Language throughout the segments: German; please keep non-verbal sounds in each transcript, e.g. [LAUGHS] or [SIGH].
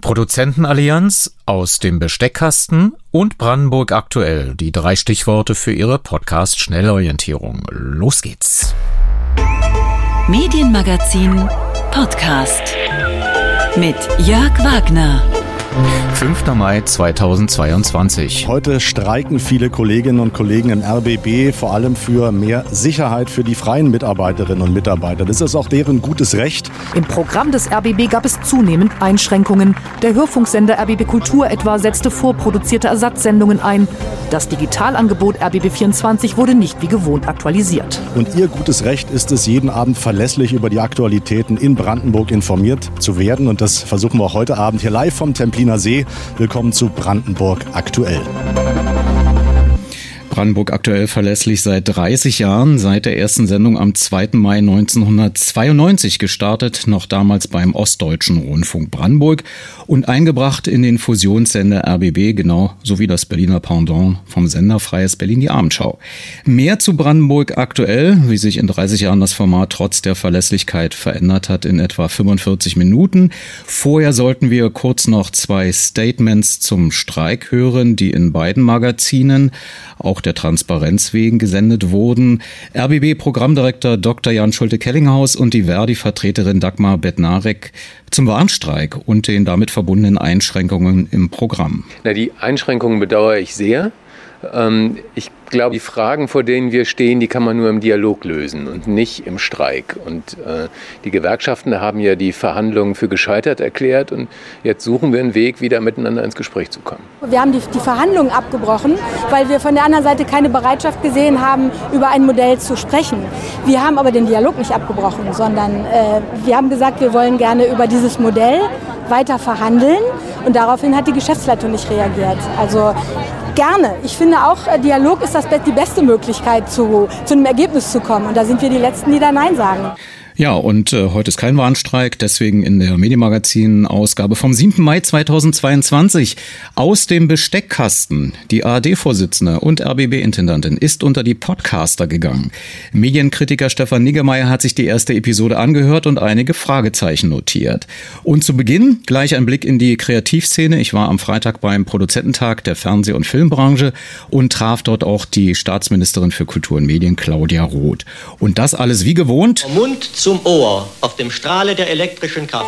Produzentenallianz aus dem Besteckkasten und Brandenburg aktuell. Die drei Stichworte für Ihre Podcast Schnellorientierung. Los geht's. Medienmagazin Podcast mit Jörg Wagner. 5. Mai 2022. Heute streiken viele Kolleginnen und Kollegen im RBB vor allem für mehr Sicherheit für die freien Mitarbeiterinnen und Mitarbeiter. Das ist auch deren gutes Recht. Im Programm des RBB gab es zunehmend Einschränkungen. Der Hörfunksender RBB Kultur etwa setzte vorproduzierte Ersatzsendungen ein. Das Digitalangebot RBB 24 wurde nicht wie gewohnt aktualisiert. Und ihr gutes Recht ist es, jeden Abend verlässlich über die Aktualitäten in Brandenburg informiert zu werden. Und das versuchen wir heute Abend hier live vom Templin Berliner See. Willkommen zu Brandenburg aktuell. Brandenburg aktuell verlässlich seit 30 Jahren, seit der ersten Sendung am 2. Mai 1992 gestartet, noch damals beim Ostdeutschen Rundfunk Brandenburg und eingebracht in den Fusionssender RBB, genau so wie das Berliner Pendant vom Sender Freies Berlin die Abendschau. Mehr zu Brandenburg aktuell, wie sich in 30 Jahren das Format trotz der Verlässlichkeit verändert hat, in etwa 45 Minuten. Vorher sollten wir kurz noch zwei Statements zum Streik hören, die in beiden Magazinen auch der Transparenz wegen gesendet wurden. RBB-Programmdirektor Dr. Jan Schulte-Kellinghaus und die Verdi-Vertreterin Dagmar Bednarek zum Warnstreik und den damit verbundenen Einschränkungen im Programm. Na, die Einschränkungen bedauere ich sehr. Ähm, ich glaube, die Fragen, vor denen wir stehen, die kann man nur im Dialog lösen und nicht im Streik. Und äh, die Gewerkschaften haben ja die Verhandlungen für gescheitert erklärt und jetzt suchen wir einen Weg, wieder miteinander ins Gespräch zu kommen. Wir haben die, die Verhandlungen abgebrochen, weil wir von der anderen Seite keine Bereitschaft gesehen haben, über ein Modell zu sprechen. Wir haben aber den Dialog nicht abgebrochen, sondern äh, wir haben gesagt, wir wollen gerne über dieses Modell weiter verhandeln. Und daraufhin hat die Geschäftsleitung nicht reagiert. Also Gerne. Ich finde auch, äh, Dialog ist das, die beste Möglichkeit, zu, zu einem Ergebnis zu kommen. Und da sind wir die Letzten, die da Nein sagen. Ja, und äh, heute ist kein Warnstreik, deswegen in der Medienmagazin-Ausgabe vom 7. Mai 2022 aus dem Besteckkasten. Die ARD-Vorsitzende und RBB-Intendantin ist unter die Podcaster gegangen. Medienkritiker Stefan Niggemeier hat sich die erste Episode angehört und einige Fragezeichen notiert. Und zu Beginn gleich ein Blick in die Kreativszene. Ich war am Freitag beim Produzententag der Fernseh- und Filmbranche und traf dort auch die Staatsministerin für Kultur und Medien, Claudia Roth. Und das alles wie gewohnt. Mund zum Ohr auf dem Strahle der elektrischen Kraft.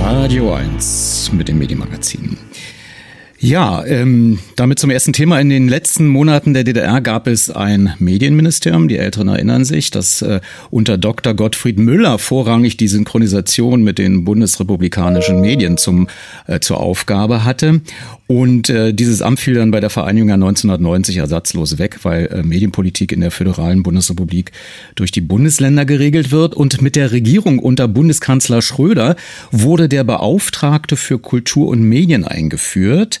Radio 1 mit dem Medienmagazin. Ja, ähm, damit zum ersten Thema. In den letzten Monaten der DDR gab es ein Medienministerium. Die Älteren erinnern sich, dass äh, unter Dr. Gottfried Müller vorrangig die Synchronisation mit den bundesrepublikanischen Medien zum, äh, zur Aufgabe hatte. Und äh, dieses Amt fiel dann bei der Vereinigung ja 1990 ersatzlos weg, weil äh, Medienpolitik in der föderalen Bundesrepublik durch die Bundesländer geregelt wird. Und mit der Regierung unter Bundeskanzler Schröder wurde der Beauftragte für Kultur und Medien eingeführt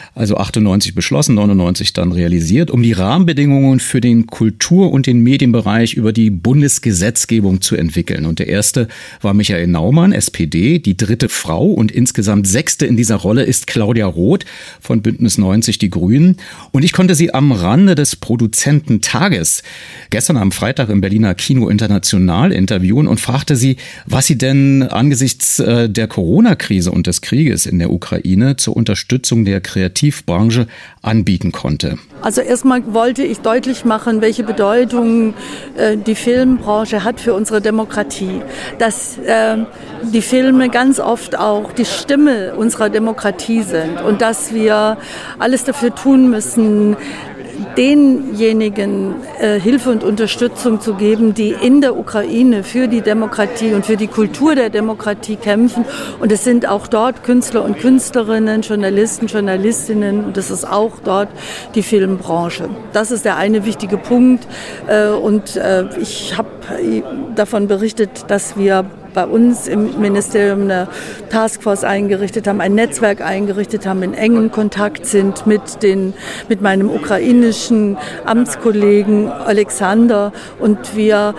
also 98 beschlossen, 99 dann realisiert, um die Rahmenbedingungen für den Kultur- und den Medienbereich über die Bundesgesetzgebung zu entwickeln. Und der erste war Michael Naumann, SPD, die dritte Frau und insgesamt sechste in dieser Rolle ist Claudia Roth von Bündnis 90 Die Grünen. Und ich konnte sie am Rande des Produzententages gestern am Freitag im Berliner Kino International interviewen und fragte sie, was sie denn angesichts äh, der Corona-Krise und des Krieges in der Ukraine zur Unterstützung der Kreativbranche anbieten konnte. Also erstmal wollte ich deutlich machen, welche Bedeutung äh, die Filmbranche hat für unsere Demokratie. Dass äh, die Filme ganz oft auch die Stimme unserer Demokratie sind und dass wir alles dafür tun müssen, denjenigen äh, Hilfe und Unterstützung zu geben, die in der Ukraine für die Demokratie und für die Kultur der Demokratie kämpfen. Und es sind auch dort Künstler und Künstlerinnen, Journalisten, Journalistinnen und es ist auch dort die Filmbranche. Das ist der eine wichtige Punkt. Äh, und äh, ich habe davon berichtet, dass wir bei uns im Ministerium eine Taskforce eingerichtet haben, ein Netzwerk eingerichtet haben, in engem Kontakt sind mit, den, mit meinem ukrainischen Amtskollegen Alexander und wir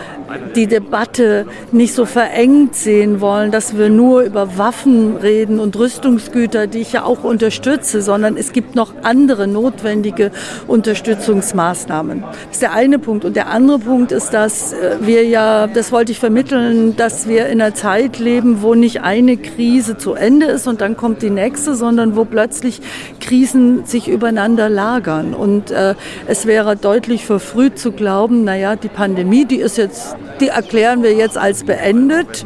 die Debatte nicht so verengt sehen wollen, dass wir nur über Waffen reden und Rüstungsgüter, die ich ja auch unterstütze, sondern es gibt noch andere notwendige Unterstützungsmaßnahmen. Das ist der eine Punkt. Und der andere Punkt ist, dass äh, wir ja, das wollte ich vermitteln, dass wir in einer Zeit leben, wo nicht eine Krise zu Ende ist und dann kommt die nächste, sondern wo plötzlich Krisen sich übereinander lagern. Und äh, es wäre deutlich verfrüht zu glauben, naja, die Pandemie, die ist jetzt, die erklären wir jetzt als beendet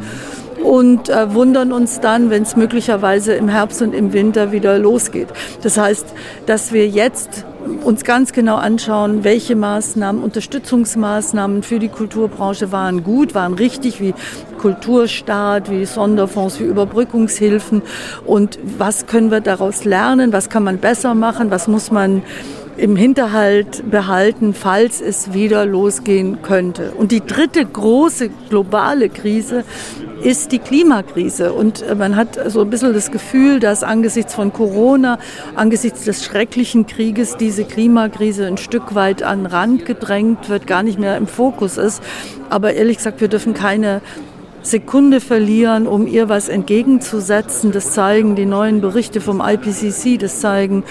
und äh, wundern uns dann, wenn es möglicherweise im Herbst und im Winter wieder losgeht. Das heißt, dass wir jetzt uns ganz genau anschauen, welche Maßnahmen, Unterstützungsmaßnahmen für die Kulturbranche waren gut, waren richtig, wie Kulturstaat, wie Sonderfonds, wie Überbrückungshilfen. Und was können wir daraus lernen, was kann man besser machen, was muss man im Hinterhalt behalten, falls es wieder losgehen könnte. Und die dritte große globale Krise ist die Klimakrise. Und äh, man hat so ein bisschen das Gefühl, dass angesichts von Corona, angesichts des schrecklichen Krieges diese Klimakrise ein Stück weit an Rand gedrängt wird, gar nicht mehr im Fokus ist. Aber ehrlich gesagt, wir dürfen keine Sekunde verlieren, um ihr was entgegenzusetzen. Das zeigen die neuen Berichte vom IPCC, das zeigen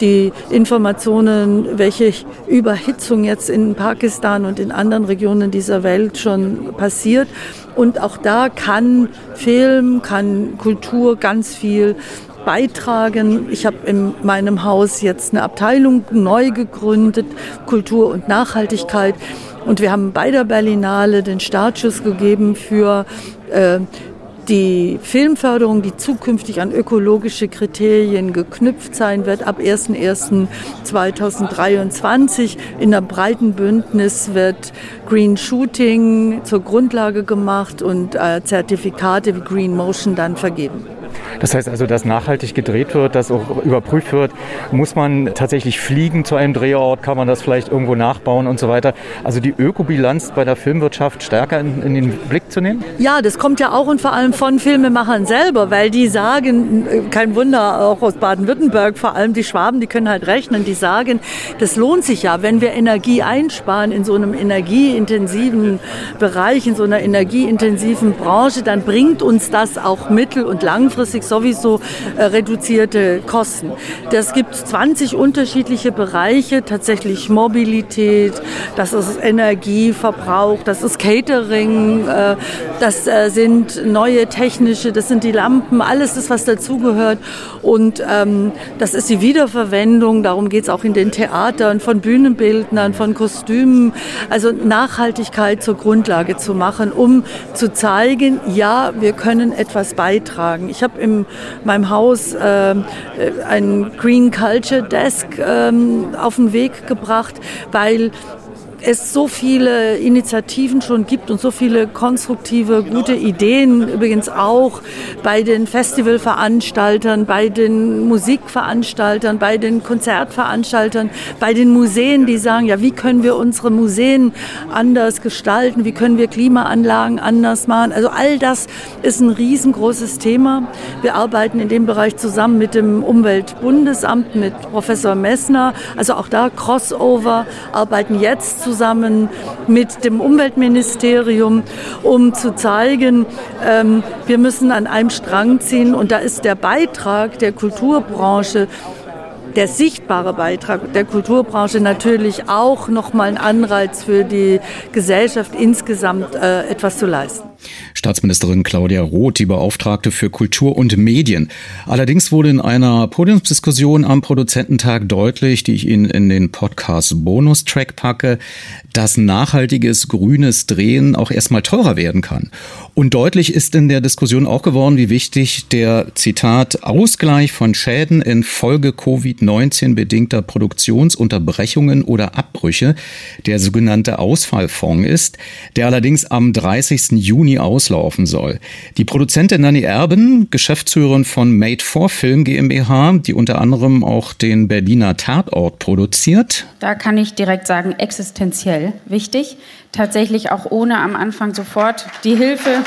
die Informationen, welche Überhitzung jetzt in Pakistan und in anderen Regionen dieser Welt schon passiert. Und auch da kann Film, kann Kultur ganz viel beitragen. Ich habe in meinem Haus jetzt eine Abteilung neu gegründet, Kultur und Nachhaltigkeit. Und wir haben bei der Berlinale den Startschuss gegeben für äh, die Filmförderung, die zukünftig an ökologische Kriterien geknüpft sein wird, ab 01.01.2023 in einer breiten Bündnis wird Green Shooting zur Grundlage gemacht und äh, Zertifikate wie Green Motion dann vergeben. Das heißt also, dass nachhaltig gedreht wird, dass auch überprüft wird, muss man tatsächlich fliegen zu einem Drehort, kann man das vielleicht irgendwo nachbauen und so weiter. Also die Ökobilanz bei der Filmwirtschaft stärker in, in den Blick zu nehmen? Ja, das kommt ja auch und vor allem von Filmemachern selber, weil die sagen, kein Wunder, auch aus Baden-Württemberg, vor allem die Schwaben, die können halt rechnen, die sagen, das lohnt sich ja, wenn wir Energie einsparen in so einem energieintensiven Bereich, in so einer energieintensiven Branche, dann bringt uns das auch mittel- und langfristig sowieso äh, reduzierte Kosten. Das gibt 20 unterschiedliche Bereiche, tatsächlich Mobilität, das ist Energieverbrauch, das ist Catering, äh, das äh, sind neue technische, das sind die Lampen, alles das, was dazugehört. Und ähm, das ist die Wiederverwendung, darum geht es auch in den Theatern, von Bühnenbildnern, von Kostümen, also Nachhaltigkeit zur Grundlage zu machen, um zu zeigen, ja, wir können etwas beitragen. Ich habe in meinem Haus äh, ein Green Culture Desk äh, auf den Weg gebracht, weil es so viele Initiativen schon gibt und so viele konstruktive, gute Ideen, übrigens auch bei den Festivalveranstaltern, bei den Musikveranstaltern, bei den Konzertveranstaltern, bei den Museen, die sagen, ja, wie können wir unsere Museen anders gestalten, wie können wir Klimaanlagen anders machen. Also all das ist ein riesengroßes Thema. Wir arbeiten in dem Bereich zusammen mit dem Umweltbundesamt, mit Professor Messner, also auch da Crossover, arbeiten jetzt zusammen mit dem Umweltministerium, um zu zeigen, ähm, wir müssen an einem Strang ziehen. Und da ist der Beitrag der Kulturbranche der sichtbare Beitrag der Kulturbranche natürlich auch nochmal ein Anreiz für die Gesellschaft insgesamt äh, etwas zu leisten. Staatsministerin Claudia Roth, die Beauftragte für Kultur und Medien. Allerdings wurde in einer Podiumsdiskussion am Produzententag deutlich, die ich Ihnen in den Podcast Bonustrack packe, dass nachhaltiges grünes Drehen auch erstmal teurer werden kann. Und deutlich ist in der Diskussion auch geworden, wie wichtig der Zitat Ausgleich von Schäden infolge Covid-19 bedingter Produktionsunterbrechungen oder Abbrüche, der sogenannte Ausfallfonds ist, der allerdings am 30. Juni auslaufen soll. Die Produzentin Nanny Erben, Geschäftsführerin von Made for Film GmbH, die unter anderem auch den Berliner Tatort produziert. Da kann ich direkt sagen, existenziell wichtig. Tatsächlich auch ohne am Anfang sofort die Hilfe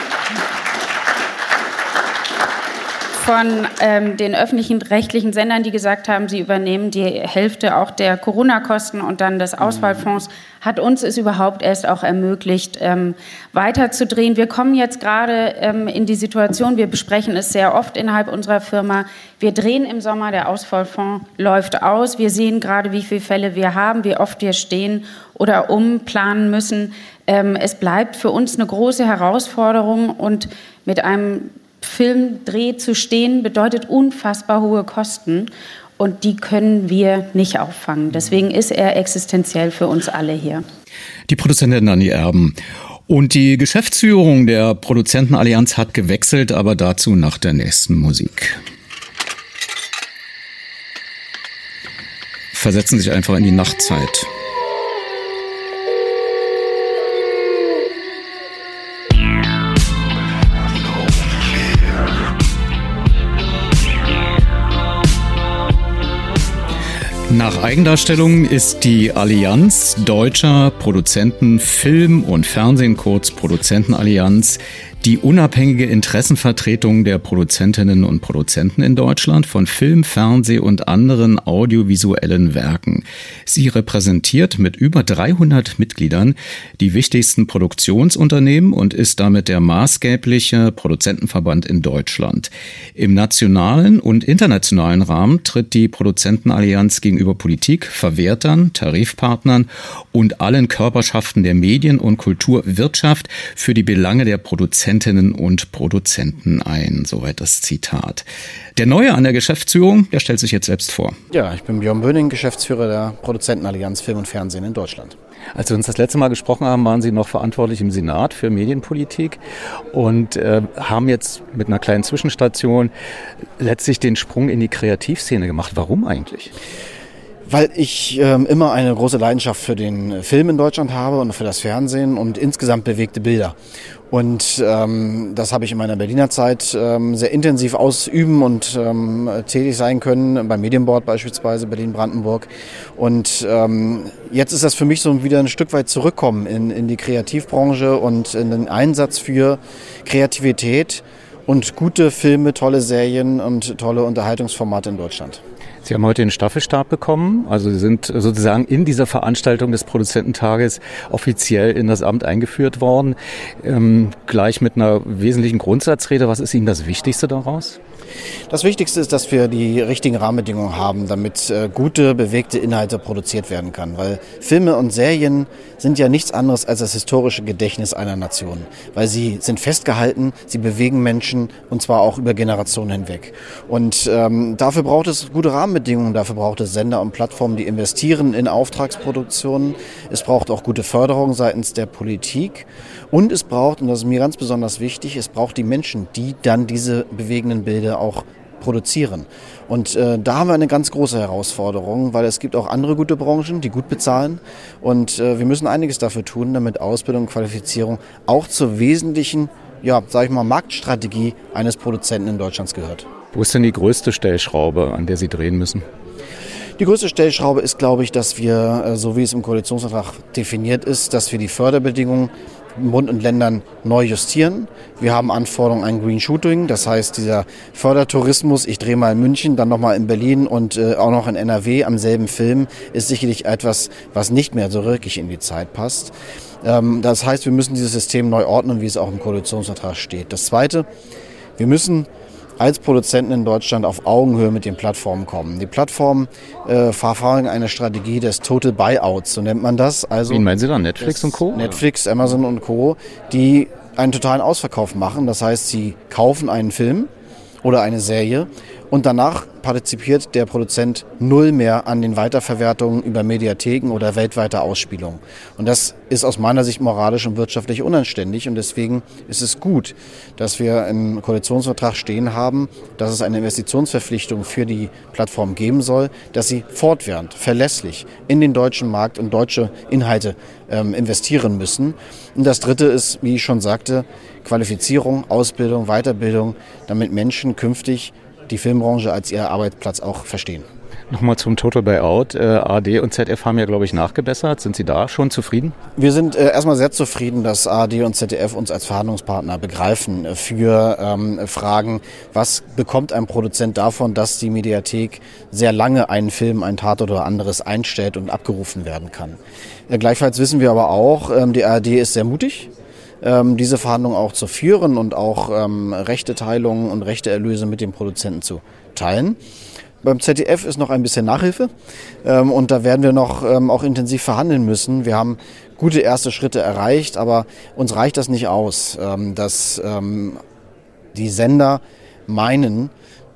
von ähm, den öffentlichen rechtlichen Sendern, die gesagt haben, sie übernehmen die Hälfte auch der Corona-Kosten und dann des Auswahlfonds, hat uns es überhaupt erst auch ermöglicht, ähm, weiterzudrehen. Wir kommen jetzt gerade ähm, in die Situation, wir besprechen es sehr oft innerhalb unserer Firma, wir drehen im Sommer, der Auswahlfonds läuft aus, wir sehen gerade, wie viele Fälle wir haben, wie oft wir stehen oder umplanen müssen. Ähm, es bleibt für uns eine große Herausforderung und mit einem Filmdreh zu stehen, bedeutet unfassbar hohe Kosten. Und die können wir nicht auffangen. Deswegen ist er existenziell für uns alle hier. Die Produzentin Nanni Erben. Und die Geschäftsführung der Produzentenallianz hat gewechselt, aber dazu nach der nächsten Musik. Versetzen sich einfach in die Nachtzeit. Nach Eigendarstellung ist die Allianz deutscher Produzenten Film und Fernsehen, kurz Produzentenallianz, die unabhängige Interessenvertretung der Produzentinnen und Produzenten in Deutschland von Film, Fernseh und anderen audiovisuellen Werken. Sie repräsentiert mit über 300 Mitgliedern die wichtigsten Produktionsunternehmen und ist damit der maßgebliche Produzentenverband in Deutschland. Im nationalen und internationalen Rahmen tritt die Produzentenallianz gegenüber Politik, Verwertern, Tarifpartnern und allen Körperschaften der Medien- und Kulturwirtschaft für die Belange der Produzenten Produzentinnen und Produzenten ein. Soweit das Zitat. Der Neue an der Geschäftsführung, der stellt sich jetzt selbst vor. Ja, ich bin Björn Böning, Geschäftsführer der Produzentenallianz Film und Fernsehen in Deutschland. Als wir uns das letzte Mal gesprochen haben, waren Sie noch verantwortlich im Senat für Medienpolitik und äh, haben jetzt mit einer kleinen Zwischenstation letztlich den Sprung in die Kreativszene gemacht. Warum eigentlich? Weil ich ähm, immer eine große Leidenschaft für den Film in Deutschland habe und für das Fernsehen und insgesamt bewegte Bilder. Und ähm, das habe ich in meiner Berliner Zeit ähm, sehr intensiv ausüben und ähm, tätig sein können, beim Medienboard beispielsweise, Berlin-Brandenburg. Und ähm, jetzt ist das für mich so wieder ein Stück weit zurückkommen in, in die Kreativbranche und in den Einsatz für Kreativität und gute Filme, tolle Serien und tolle Unterhaltungsformate in Deutschland. Sie haben heute den Staffelstab bekommen. Also Sie sind sozusagen in dieser Veranstaltung des Produzententages offiziell in das Amt eingeführt worden. Ähm, gleich mit einer wesentlichen Grundsatzrede. Was ist Ihnen das Wichtigste daraus? Das Wichtigste ist, dass wir die richtigen Rahmenbedingungen haben, damit äh, gute, bewegte Inhalte produziert werden kann. Weil Filme und Serien sind ja nichts anderes als das historische Gedächtnis einer Nation. Weil sie sind festgehalten, sie bewegen Menschen und zwar auch über Generationen hinweg. Und ähm, dafür braucht es gute Rahmenbedingungen, dafür braucht es Sender und Plattformen, die investieren in Auftragsproduktionen. Es braucht auch gute Förderung seitens der Politik. Und es braucht, und das ist mir ganz besonders wichtig, es braucht die Menschen, die dann diese bewegenden Bilder auch produzieren. Und äh, da haben wir eine ganz große Herausforderung, weil es gibt auch andere gute Branchen, die gut bezahlen. Und äh, wir müssen einiges dafür tun, damit Ausbildung und Qualifizierung auch zur wesentlichen, ja, sag ich mal, Marktstrategie eines Produzenten in Deutschlands gehört. Wo ist denn die größte Stellschraube, an der Sie drehen müssen? Die größte Stellschraube ist, glaube ich, dass wir, äh, so wie es im Koalitionsvertrag definiert ist, dass wir die Förderbedingungen Bund und Ländern neu justieren. Wir haben Anforderungen an Green Shooting, das heißt dieser Fördertourismus, ich drehe mal in München, dann nochmal in Berlin und äh, auch noch in NRW am selben Film, ist sicherlich etwas, was nicht mehr so wirklich in die Zeit passt. Ähm, das heißt, wir müssen dieses System neu ordnen, wie es auch im Koalitionsvertrag steht. Das Zweite, wir müssen als Produzenten in Deutschland auf Augenhöhe mit den Plattformen kommen. Die Plattformen äh, verfolgen eine Strategie des Total Buyouts, so nennt man das. Also Wie meinen Sie dann? Netflix und Co.? Netflix, Amazon und Co., die einen totalen Ausverkauf machen. Das heißt, sie kaufen einen Film oder eine Serie und danach partizipiert der Produzent null mehr an den Weiterverwertungen über Mediatheken oder weltweite Ausspielungen. Und das ist aus meiner Sicht moralisch und wirtschaftlich unanständig. Und deswegen ist es gut, dass wir im Koalitionsvertrag stehen haben, dass es eine Investitionsverpflichtung für die Plattform geben soll, dass sie fortwährend, verlässlich in den deutschen Markt und deutsche Inhalte ähm, investieren müssen. Und das Dritte ist, wie ich schon sagte, Qualifizierung, Ausbildung, Weiterbildung, damit Menschen künftig die Filmbranche als ihr Arbeitsplatz auch verstehen. Nochmal zum Total Buyout. Äh, ARD und ZDF haben ja, glaube ich, nachgebessert. Sind Sie da schon zufrieden? Wir sind äh, erstmal sehr zufrieden, dass ARD und ZDF uns als Verhandlungspartner begreifen für ähm, Fragen, was bekommt ein Produzent davon, dass die Mediathek sehr lange einen Film, ein Tatort oder anderes einstellt und abgerufen werden kann. Äh, gleichfalls wissen wir aber auch, ähm, die ARD ist sehr mutig ähm, diese Verhandlungen auch zu führen und auch ähm, Rechteteilungen und Rechteerlöse mit dem Produzenten zu teilen. Beim ZDF ist noch ein bisschen Nachhilfe ähm, und da werden wir noch ähm, auch intensiv verhandeln müssen. Wir haben gute erste Schritte erreicht, aber uns reicht das nicht aus, ähm, dass ähm, die Sender meinen,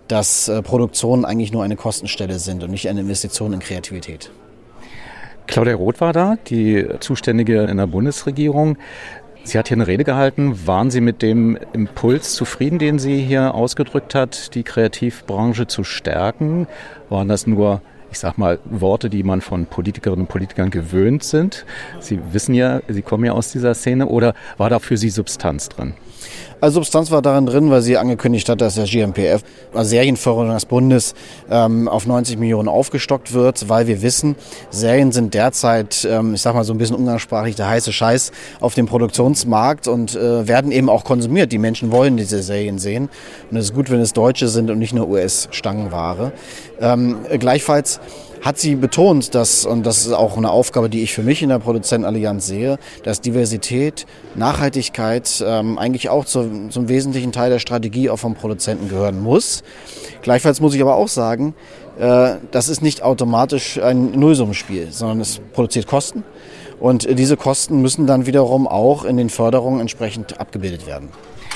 dass äh, Produktionen eigentlich nur eine Kostenstelle sind und nicht eine Investition in Kreativität. Claudia Roth war da, die Zuständige in der Bundesregierung. Sie hat hier eine Rede gehalten. Waren Sie mit dem Impuls zufrieden, den sie hier ausgedrückt hat, die Kreativbranche zu stärken? Waren das nur, ich sag mal, Worte, die man von Politikerinnen und Politikern gewöhnt sind? Sie wissen ja, Sie kommen ja aus dieser Szene. Oder war da für Sie Substanz drin? Also Substanz war darin drin, weil sie angekündigt hat, dass der GMPF, also Serienförderung des Bundes, ähm, auf 90 Millionen aufgestockt wird, weil wir wissen, Serien sind derzeit, ähm, ich sag mal so ein bisschen umgangssprachlich, der heiße Scheiß auf dem Produktionsmarkt und äh, werden eben auch konsumiert. Die Menschen wollen diese Serien sehen und es ist gut, wenn es Deutsche sind und nicht nur US-Stangenware. Ähm, gleichfalls hat sie betont, dass, und das ist auch eine Aufgabe, die ich für mich in der Produzentenallianz sehe, dass Diversität, Nachhaltigkeit ähm, eigentlich auch zu, zum wesentlichen Teil der Strategie auch vom Produzenten gehören muss. Gleichfalls muss ich aber auch sagen, äh, das ist nicht automatisch ein Nullsummenspiel, sondern es produziert Kosten. Und diese Kosten müssen dann wiederum auch in den Förderungen entsprechend abgebildet werden.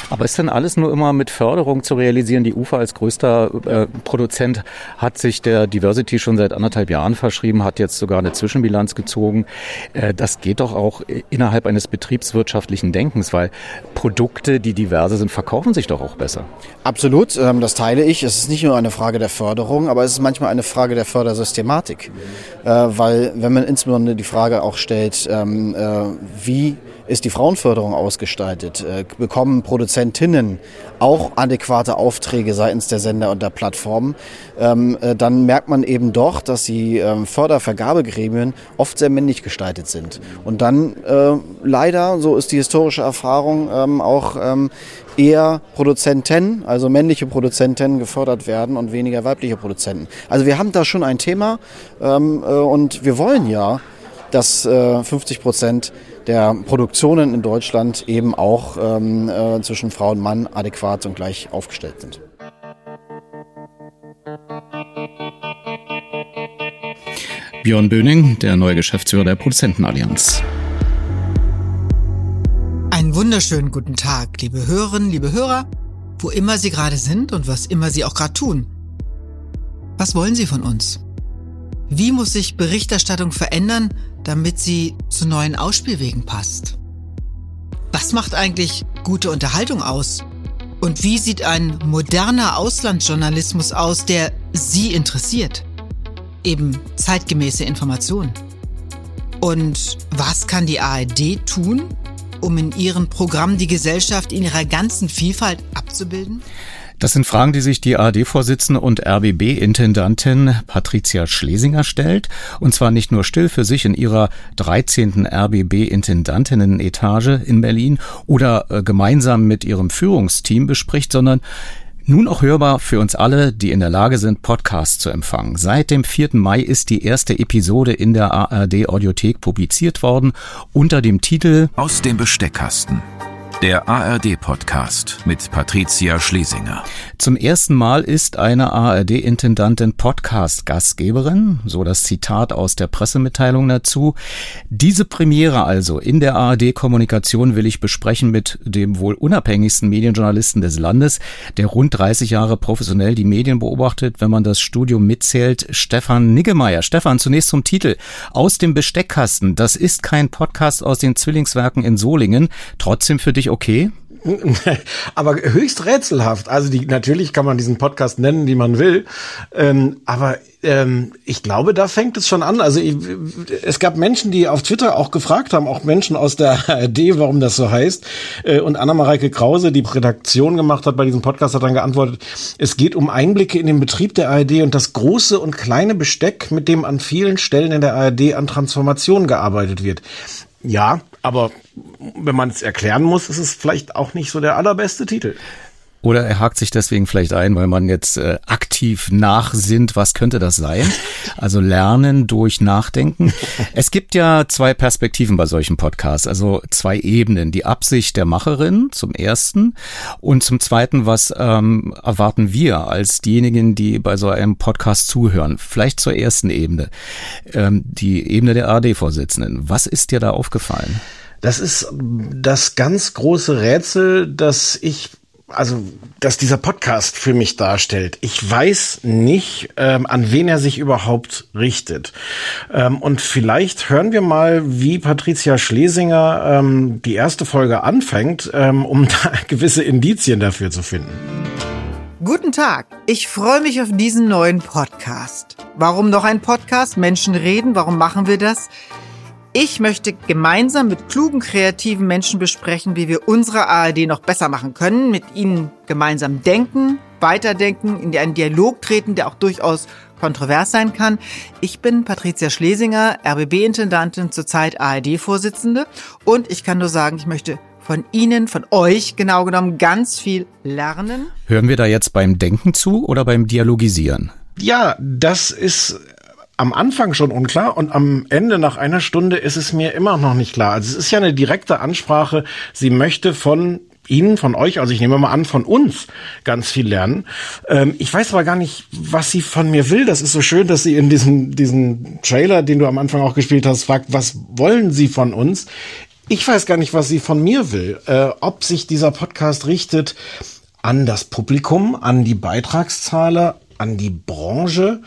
Aber ist denn alles nur immer mit Förderung zu realisieren? Die UFA als größter äh, Produzent hat sich der Diversity schon seit anderthalb Jahren verschrieben, hat jetzt sogar eine Zwischenbilanz gezogen. Äh, das geht doch auch innerhalb eines betriebswirtschaftlichen Denkens, weil Produkte, die diverse sind, verkaufen sich doch auch besser. Absolut, ähm, das teile ich. Es ist nicht nur eine Frage der Förderung, aber es ist manchmal eine Frage der Fördersystematik. Äh, weil wenn man insbesondere die Frage auch stellt, ähm, äh, wie ist die Frauenförderung ausgestaltet? Äh, bekommen Produzentinnen auch adäquate Aufträge seitens der Sender und der Plattformen? Ähm, äh, dann merkt man eben doch, dass die ähm, Fördervergabegremien oft sehr männlich gestaltet sind. Und dann äh, leider, so ist die historische Erfahrung, ähm, auch eher Produzenten, also männliche Produzenten gefördert werden und weniger weibliche Produzenten. Also wir haben da schon ein Thema und wir wollen ja, dass äh, 50 Prozent der Produktionen in Deutschland eben auch ähm, äh, zwischen Frau und Mann adäquat und gleich aufgestellt sind. Björn Böning, der neue Geschäftsführer der Produzentenallianz. Einen wunderschönen guten Tag, liebe Hörerinnen, liebe Hörer, wo immer Sie gerade sind und was immer Sie auch gerade tun. Was wollen Sie von uns? Wie muss sich Berichterstattung verändern, damit sie zu neuen Ausspielwegen passt? Was macht eigentlich gute Unterhaltung aus? Und wie sieht ein moderner Auslandsjournalismus aus, der Sie interessiert? Eben zeitgemäße Informationen. Und was kann die ARD tun, um in ihren Programmen die Gesellschaft in ihrer ganzen Vielfalt abzubilden? Das sind Fragen, die sich die ARD-Vorsitzende und RBB-Intendantin Patricia Schlesinger stellt. Und zwar nicht nur still für sich in ihrer 13. RBB-Intendantinnen-Etage in Berlin oder äh, gemeinsam mit ihrem Führungsteam bespricht, sondern nun auch hörbar für uns alle, die in der Lage sind, Podcasts zu empfangen. Seit dem 4. Mai ist die erste Episode in der ARD Audiothek publiziert worden unter dem Titel Aus dem Besteckkasten. Der ARD-Podcast mit Patricia Schlesinger. Zum ersten Mal ist eine ARD-Intendantin Podcast-Gastgeberin, so das Zitat aus der Pressemitteilung dazu. Diese Premiere also in der ARD-Kommunikation will ich besprechen mit dem wohl unabhängigsten Medienjournalisten des Landes, der rund 30 Jahre professionell die Medien beobachtet, wenn man das Studium mitzählt, Stefan Niggemeier. Stefan, zunächst zum Titel. Aus dem Besteckkasten. Das ist kein Podcast aus den Zwillingswerken in Solingen. Trotzdem für dich okay? [LAUGHS] aber höchst rätselhaft. Also die, natürlich kann man diesen Podcast nennen, wie man will. Ähm, aber ähm, ich glaube, da fängt es schon an. Also ich, es gab Menschen, die auf Twitter auch gefragt haben, auch Menschen aus der [LAUGHS] ARD, warum das so heißt. Äh, und Anna-Mareike Krause, die Redaktion gemacht hat bei diesem Podcast, hat dann geantwortet, es geht um Einblicke in den Betrieb der ARD und das große und kleine Besteck, mit dem an vielen Stellen in der ARD an Transformation gearbeitet wird. Ja, aber wenn man es erklären muss, ist es vielleicht auch nicht so der allerbeste Titel. Oder er hakt sich deswegen vielleicht ein, weil man jetzt äh, aktiv nachsinnt, was könnte das sein? Also lernen durch Nachdenken. Es gibt ja zwei Perspektiven bei solchen Podcasts, also zwei Ebenen. Die Absicht der Macherin zum ersten und zum zweiten, was ähm, erwarten wir als diejenigen, die bei so einem Podcast zuhören? Vielleicht zur ersten Ebene, ähm, die Ebene der ARD-Vorsitzenden. Was ist dir da aufgefallen? Das ist das ganz große Rätsel, das ich also dass dieser Podcast für mich darstellt. Ich weiß nicht, ähm, an wen er sich überhaupt richtet. Ähm, und vielleicht hören wir mal, wie Patricia Schlesinger ähm, die erste Folge anfängt, ähm, um [LAUGHS] da gewisse Indizien dafür zu finden. Guten Tag, ich freue mich auf diesen neuen Podcast. Warum noch ein Podcast? Menschen reden, warum machen wir das? Ich möchte gemeinsam mit klugen, kreativen Menschen besprechen, wie wir unsere ARD noch besser machen können, mit ihnen gemeinsam denken, weiterdenken, in einen Dialog treten, der auch durchaus kontrovers sein kann. Ich bin Patricia Schlesinger, RBB-Intendantin, zurzeit ARD-Vorsitzende und ich kann nur sagen, ich möchte von Ihnen, von euch genau genommen ganz viel lernen. Hören wir da jetzt beim Denken zu oder beim Dialogisieren? Ja, das ist am Anfang schon unklar und am Ende nach einer Stunde ist es mir immer noch nicht klar. Also es ist ja eine direkte Ansprache. Sie möchte von Ihnen, von euch, also ich nehme mal an, von uns ganz viel lernen. Ähm, ich weiß aber gar nicht, was sie von mir will. Das ist so schön, dass sie in diesem, diesem Trailer, den du am Anfang auch gespielt hast, fragt, was wollen sie von uns? Ich weiß gar nicht, was sie von mir will. Äh, ob sich dieser Podcast richtet an das Publikum, an die Beitragszahler, an die Branche.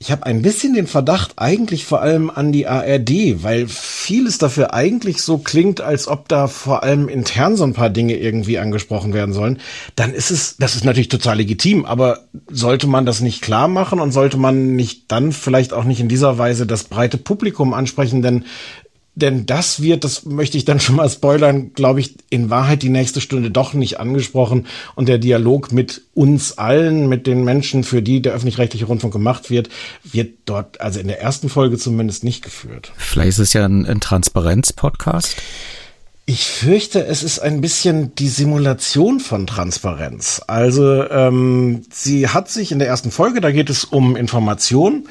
Ich habe ein bisschen den Verdacht eigentlich vor allem an die ARD, weil vieles dafür eigentlich so klingt, als ob da vor allem intern so ein paar Dinge irgendwie angesprochen werden sollen. Dann ist es, das ist natürlich total legitim, aber sollte man das nicht klar machen und sollte man nicht dann vielleicht auch nicht in dieser Weise das breite Publikum ansprechen, denn denn das wird, das möchte ich dann [LAUGHS] schon mal spoilern, glaube ich, in Wahrheit die nächste Stunde doch nicht angesprochen. Und der Dialog mit uns allen, mit den Menschen, für die der öffentlich-rechtliche Rundfunk gemacht wird, wird dort, also in der ersten Folge zumindest nicht geführt. Vielleicht ist es ja ein, ein Transparenz-Podcast. Ich fürchte, es ist ein bisschen die Simulation von Transparenz. Also ähm, sie hat sich in der ersten Folge, da geht es um Information,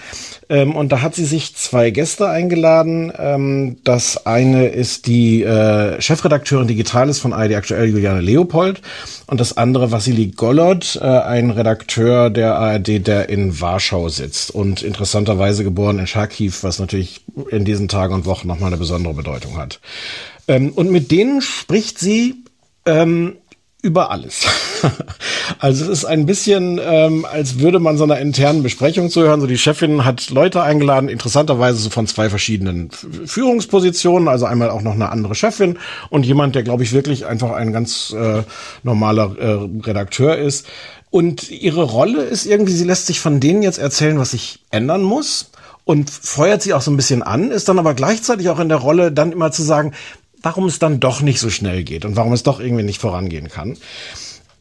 ähm, und da hat sie sich zwei Gäste eingeladen. Ähm, das eine ist die äh, Chefredakteurin Digitales von ARD Aktuell, Juliane Leopold, und das andere Vassili Gollot, äh, ein Redakteur der ARD, der in Warschau sitzt und interessanterweise geboren in Charkiw, was natürlich in diesen Tagen und Wochen nochmal eine besondere Bedeutung hat. Ähm, und mit denen spricht sie ähm, über alles. [LAUGHS] also es ist ein bisschen, ähm, als würde man so einer internen Besprechung zuhören. So die Chefin hat Leute eingeladen, interessanterweise so von zwei verschiedenen Führungspositionen, also einmal auch noch eine andere Chefin und jemand, der, glaube ich, wirklich einfach ein ganz äh, normaler äh, Redakteur ist. Und ihre Rolle ist irgendwie, sie lässt sich von denen jetzt erzählen, was sich ändern muss und feuert sie auch so ein bisschen an, ist dann aber gleichzeitig auch in der Rolle, dann immer zu sagen, warum es dann doch nicht so schnell geht und warum es doch irgendwie nicht vorangehen kann.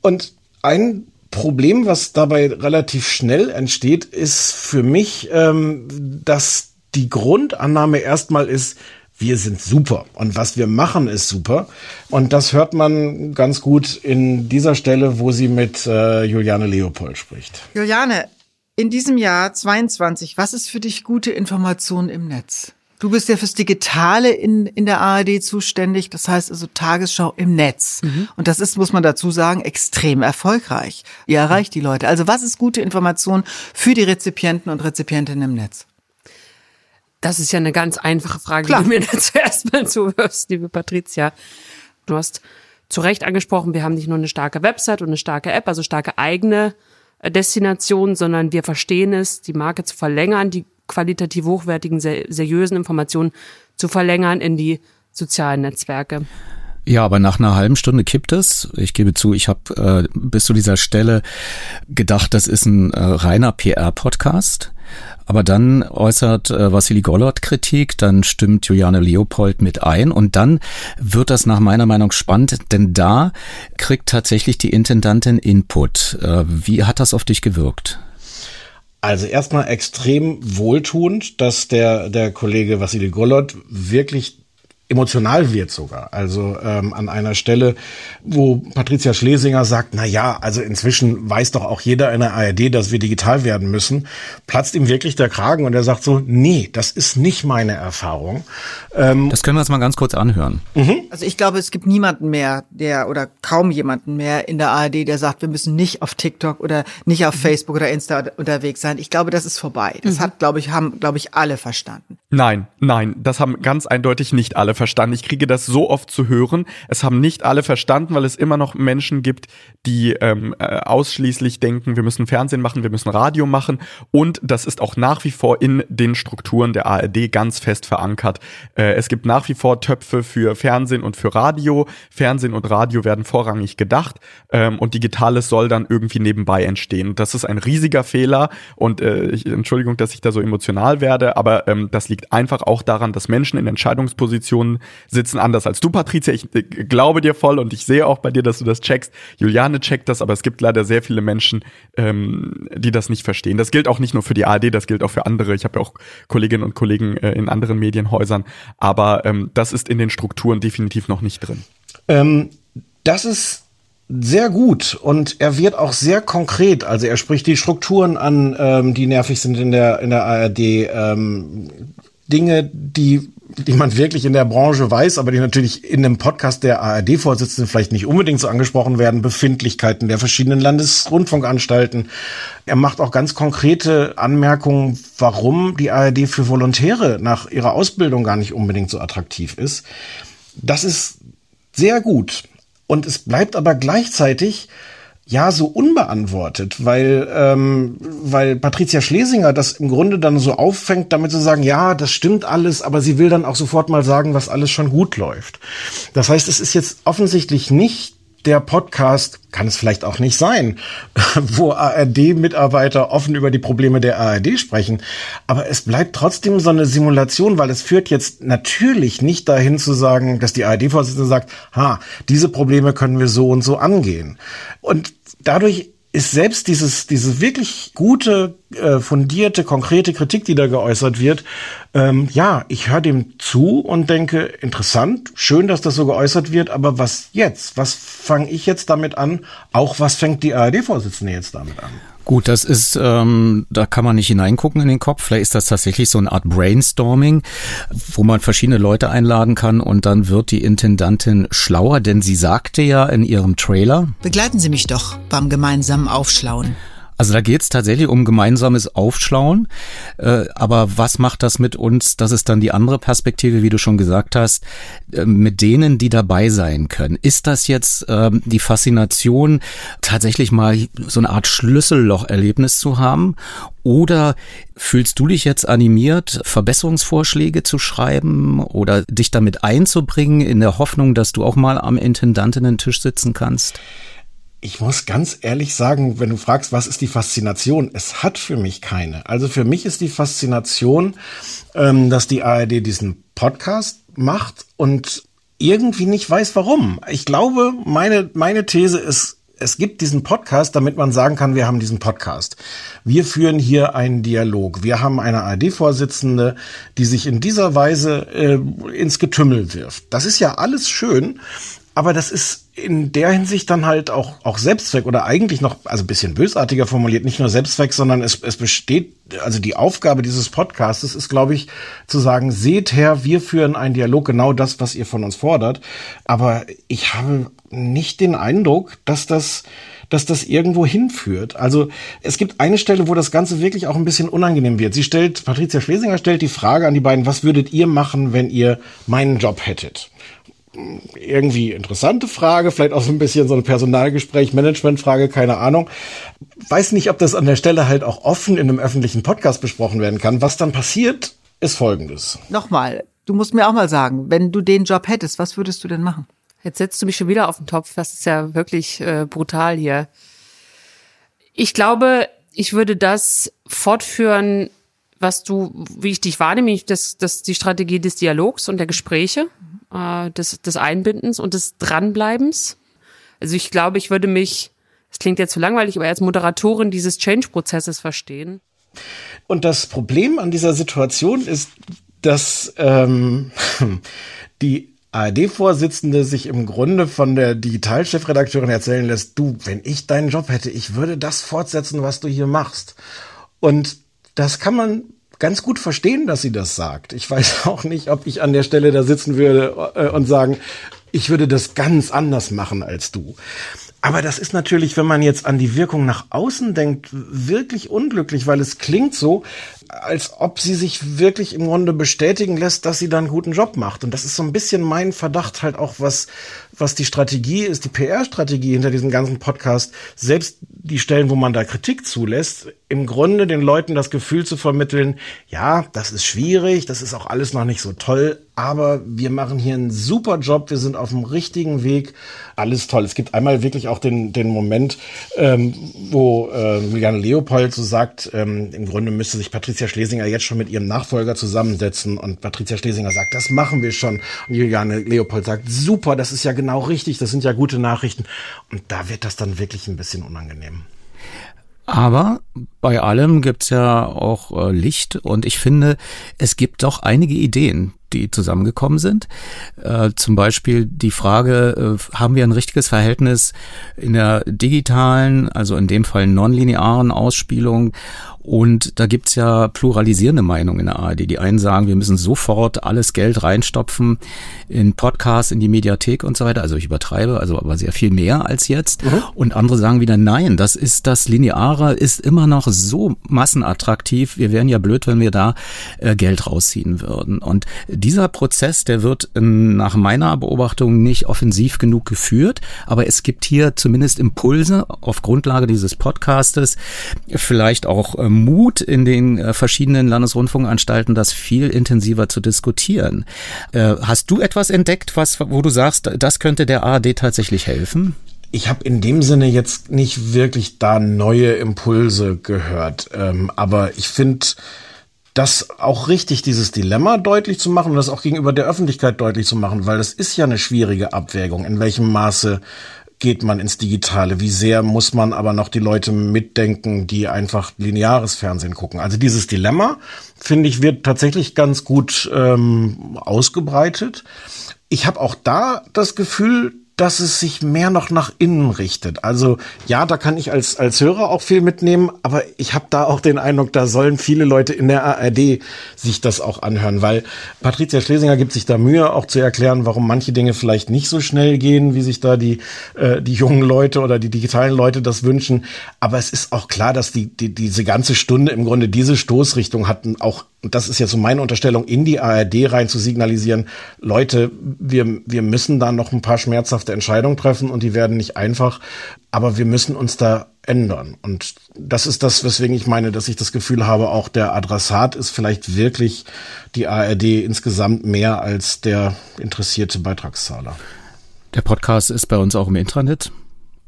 Und ein Problem, was dabei relativ schnell entsteht, ist für mich, ähm, dass die Grundannahme erstmal ist, wir sind super und was wir machen ist super. Und das hört man ganz gut in dieser Stelle, wo sie mit äh, Juliane Leopold spricht. Juliane, in diesem Jahr 22, was ist für dich gute Information im Netz? Du bist ja fürs Digitale in, in der ARD zuständig, das heißt also Tagesschau im Netz. Mhm. Und das ist, muss man dazu sagen, extrem erfolgreich. Ihr erreicht die Leute. Also was ist gute Information für die Rezipienten und Rezipientinnen im Netz? Das ist ja eine ganz einfache Frage, Klar. die du mir [LAUGHS] da zuerst mal zuhörst, liebe Patricia. Du hast zu Recht angesprochen, wir haben nicht nur eine starke Website und eine starke App, also starke eigene äh, Destination, sondern wir verstehen es, die Marke zu verlängern, die qualitativ hochwertigen, seriösen Informationen zu verlängern in die sozialen Netzwerke. Ja, aber nach einer halben Stunde kippt es. Ich gebe zu, ich habe äh, bis zu dieser Stelle gedacht, das ist ein äh, reiner PR-Podcast. Aber dann äußert äh, Vassili Gollot Kritik, dann stimmt Juliane Leopold mit ein und dann wird das nach meiner Meinung spannend, denn da kriegt tatsächlich die Intendantin Input. Äh, wie hat das auf dich gewirkt? Also erstmal extrem wohltuend, dass der, der Kollege Vassili Gollot wirklich emotional wird sogar. Also ähm, an einer Stelle, wo Patricia Schlesinger sagt, na ja, also inzwischen weiß doch auch jeder in der ARD, dass wir digital werden müssen, platzt ihm wirklich der Kragen und er sagt so, nee, das ist nicht meine Erfahrung. Ähm, das können wir uns mal ganz kurz anhören. Mhm. Also ich glaube, es gibt niemanden mehr, der oder kaum jemanden mehr in der ARD, der sagt, wir müssen nicht auf TikTok oder nicht auf mhm. Facebook oder Insta unterwegs sein. Ich glaube, das ist vorbei. Das mhm. hat, glaube ich, haben, glaube ich, alle verstanden. Nein, nein, das haben ganz eindeutig nicht alle verstanden. Ich kriege das so oft zu hören. Es haben nicht alle verstanden, weil es immer noch Menschen gibt, die ähm, äh, ausschließlich denken, wir müssen Fernsehen machen, wir müssen Radio machen. Und das ist auch nach wie vor in den Strukturen der ARD ganz fest verankert. Äh, es gibt nach wie vor Töpfe für Fernsehen und für Radio. Fernsehen und Radio werden vorrangig gedacht ähm, und Digitales soll dann irgendwie nebenbei entstehen. Das ist ein riesiger Fehler und äh, ich, Entschuldigung, dass ich da so emotional werde, aber ähm, das liegt einfach auch daran, dass Menschen in Entscheidungspositionen Personen sitzen anders als du, Patricia. Ich äh, glaube dir voll und ich sehe auch bei dir, dass du das checkst. Juliane checkt das, aber es gibt leider sehr viele Menschen, ähm, die das nicht verstehen. Das gilt auch nicht nur für die ARD, das gilt auch für andere. Ich habe ja auch Kolleginnen und Kollegen äh, in anderen Medienhäusern, aber ähm, das ist in den Strukturen definitiv noch nicht drin. Ähm, das ist sehr gut und er wird auch sehr konkret. Also er spricht die Strukturen an, ähm, die nervig sind in der in der ARD. Ähm, Dinge, die die man wirklich in der Branche weiß, aber die natürlich in einem Podcast der ARD-Vorsitzenden vielleicht nicht unbedingt so angesprochen werden, Befindlichkeiten der verschiedenen Landesrundfunkanstalten. Er macht auch ganz konkrete Anmerkungen, warum die ARD für Volontäre nach ihrer Ausbildung gar nicht unbedingt so attraktiv ist. Das ist sehr gut. Und es bleibt aber gleichzeitig ja so unbeantwortet, weil ähm, weil Patricia Schlesinger das im Grunde dann so auffängt, damit zu sagen, ja, das stimmt alles, aber sie will dann auch sofort mal sagen, was alles schon gut läuft. Das heißt, es ist jetzt offensichtlich nicht der Podcast, kann es vielleicht auch nicht sein, [LAUGHS] wo ARD-Mitarbeiter offen über die Probleme der ARD sprechen. Aber es bleibt trotzdem so eine Simulation, weil es führt jetzt natürlich nicht dahin zu sagen, dass die ARD-Vorsitzende sagt, ha, diese Probleme können wir so und so angehen. Und dadurch ist selbst dieses, diese wirklich gute, äh, fundierte, konkrete Kritik, die da geäußert wird, ähm, ja, ich höre dem zu und denke, interessant, schön, dass das so geäußert wird, aber was jetzt? Was fange ich jetzt damit an? Auch was fängt die ARD-Vorsitzende jetzt damit an? Gut, das ist, ähm, da kann man nicht hineingucken in den Kopf. Vielleicht ist das tatsächlich so eine Art Brainstorming, wo man verschiedene Leute einladen kann und dann wird die Intendantin schlauer, denn sie sagte ja in ihrem Trailer. Begleiten Sie mich doch beim gemeinsamen Aufschlauen. Also da geht es tatsächlich um gemeinsames Aufschlauen. Äh, aber was macht das mit uns? Das ist dann die andere Perspektive, wie du schon gesagt hast, äh, mit denen, die dabei sein können. Ist das jetzt ähm, die Faszination, tatsächlich mal so eine Art Schlüssellocherlebnis zu haben? Oder fühlst du dich jetzt animiert, Verbesserungsvorschläge zu schreiben oder dich damit einzubringen, in der Hoffnung, dass du auch mal am Intendantinnen-Tisch sitzen kannst? Ich muss ganz ehrlich sagen, wenn du fragst, was ist die Faszination, es hat für mich keine. Also für mich ist die Faszination, ähm, dass die ARD diesen Podcast macht und irgendwie nicht weiß, warum. Ich glaube, meine, meine These ist, es gibt diesen Podcast, damit man sagen kann, wir haben diesen Podcast. Wir führen hier einen Dialog. Wir haben eine ARD-Vorsitzende, die sich in dieser Weise äh, ins Getümmel wirft. Das ist ja alles schön, aber das ist in der Hinsicht dann halt auch, auch Selbstzweck oder eigentlich noch, also ein bisschen bösartiger formuliert, nicht nur Selbstzweck, sondern es, es besteht, also die Aufgabe dieses Podcastes ist, glaube ich, zu sagen, seht her, wir führen einen Dialog, genau das, was ihr von uns fordert. Aber ich habe nicht den Eindruck, dass das, dass das irgendwo hinführt. Also es gibt eine Stelle, wo das Ganze wirklich auch ein bisschen unangenehm wird. Sie stellt, Patricia Schlesinger stellt die Frage an die beiden, was würdet ihr machen, wenn ihr meinen Job hättet? Irgendwie interessante Frage, vielleicht auch so ein bisschen so ein Personalgespräch, Managementfrage, keine Ahnung. Weiß nicht, ob das an der Stelle halt auch offen in einem öffentlichen Podcast besprochen werden kann. Was dann passiert, ist folgendes. Nochmal, du musst mir auch mal sagen, wenn du den Job hättest, was würdest du denn machen? Jetzt setzt du mich schon wieder auf den Topf. Das ist ja wirklich äh, brutal hier. Ich glaube, ich würde das fortführen, was du, wie ich dich wahrnehme, das, das die Strategie des Dialogs und der Gespräche, äh, des, des Einbindens und des Dranbleibens. Also ich glaube, ich würde mich, es klingt jetzt zu langweilig, aber als Moderatorin dieses Change-Prozesses verstehen. Und das Problem an dieser Situation ist, dass ähm, [LAUGHS] die ARD-Vorsitzende sich im Grunde von der Digitalchefredakteurin erzählen lässt, du, wenn ich deinen Job hätte, ich würde das fortsetzen, was du hier machst. Und das kann man ganz gut verstehen, dass sie das sagt. Ich weiß [LAUGHS] auch nicht, ob ich an der Stelle da sitzen würde äh, und sagen, ich würde das ganz anders machen als du. Aber das ist natürlich, wenn man jetzt an die Wirkung nach außen denkt, wirklich unglücklich, weil es klingt so, als ob sie sich wirklich im Grunde bestätigen lässt, dass sie da einen guten Job macht. Und das ist so ein bisschen mein Verdacht halt auch, was, was die Strategie ist, die PR-Strategie hinter diesem ganzen Podcast. Selbst die Stellen, wo man da Kritik zulässt, im Grunde den Leuten das Gefühl zu vermitteln, ja, das ist schwierig, das ist auch alles noch nicht so toll, aber wir machen hier einen super Job, wir sind auf dem richtigen Weg, alles toll. Es gibt einmal wirklich auch den, den Moment, ähm, wo äh, Juliane Leopold so sagt, ähm, im Grunde müsste sich Patricia Schlesinger jetzt schon mit ihrem Nachfolger zusammensetzen und Patricia Schlesinger sagt, das machen wir schon. Und Juliane Leopold sagt, super, das ist ja genau richtig, das sind ja gute Nachrichten. Und da wird das dann wirklich ein bisschen unangenehm. Aber bei allem gibt's ja auch äh, Licht und ich finde, es gibt doch einige Ideen, die zusammengekommen sind. Äh, zum Beispiel die Frage, äh, haben wir ein richtiges Verhältnis in der digitalen, also in dem Fall nonlinearen Ausspielung und da gibt's ja pluralisierende Meinungen in der ARD. Die einen sagen, wir müssen sofort alles Geld reinstopfen in Podcasts, in die Mediathek und so weiter. Also ich übertreibe, also aber sehr viel mehr als jetzt. Mhm. Und andere sagen wieder, nein, das ist das Lineare, ist immer noch so massenattraktiv. Wir wären ja blöd, wenn wir da äh, Geld rausziehen würden. Und dieser Prozess, der wird ähm, nach meiner Beobachtung nicht offensiv genug geführt. Aber es gibt hier zumindest Impulse auf Grundlage dieses Podcastes, vielleicht auch ähm, Mut in den äh, verschiedenen Landesrundfunkanstalten, das viel intensiver zu diskutieren. Äh, hast du etwas entdeckt, was, wo du sagst, das könnte der ARD tatsächlich helfen? Ich habe in dem Sinne jetzt nicht wirklich da neue Impulse gehört, ähm, aber ich finde das auch richtig, dieses Dilemma deutlich zu machen und das auch gegenüber der Öffentlichkeit deutlich zu machen, weil das ist ja eine schwierige Abwägung, in welchem Maße geht man ins Digitale? Wie sehr muss man aber noch die Leute mitdenken, die einfach lineares Fernsehen gucken? Also dieses Dilemma, finde ich, wird tatsächlich ganz gut ähm, ausgebreitet. Ich habe auch da das Gefühl, dass es sich mehr noch nach innen richtet. Also ja, da kann ich als, als Hörer auch viel mitnehmen, aber ich habe da auch den Eindruck, da sollen viele Leute in der ARD sich das auch anhören, weil Patricia Schlesinger gibt sich da Mühe, auch zu erklären, warum manche Dinge vielleicht nicht so schnell gehen, wie sich da die, äh, die jungen Leute oder die digitalen Leute das wünschen. Aber es ist auch klar, dass die, die diese ganze Stunde im Grunde diese Stoßrichtung hatten, auch und das ist jetzt so meine Unterstellung, in die ARD rein zu signalisieren, Leute, wir, wir müssen da noch ein paar schmerzhafte Entscheidungen treffen und die werden nicht einfach, aber wir müssen uns da ändern. Und das ist das, weswegen ich meine, dass ich das Gefühl habe, auch der Adressat ist vielleicht wirklich die ARD insgesamt mehr als der interessierte Beitragszahler. Der Podcast ist bei uns auch im Intranet.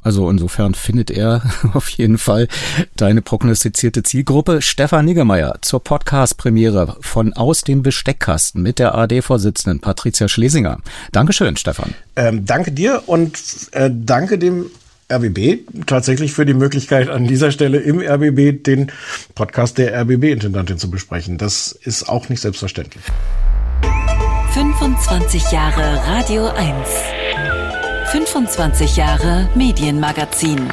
Also insofern findet er [LAUGHS] auf jeden Fall deine prognostizierte Zielgruppe. Stefan Niggemeier zur Podcast-Premiere von Aus dem Besteckkasten mit der AD-Vorsitzenden Patricia Schlesinger. Dankeschön, Stefan. Ähm, danke dir und äh, danke dem RBB tatsächlich für die Möglichkeit, an dieser Stelle im RBB den Podcast der RBB-Intendantin zu besprechen. Das ist auch nicht selbstverständlich. 25 Jahre Radio 1. 25 Jahre Medienmagazin.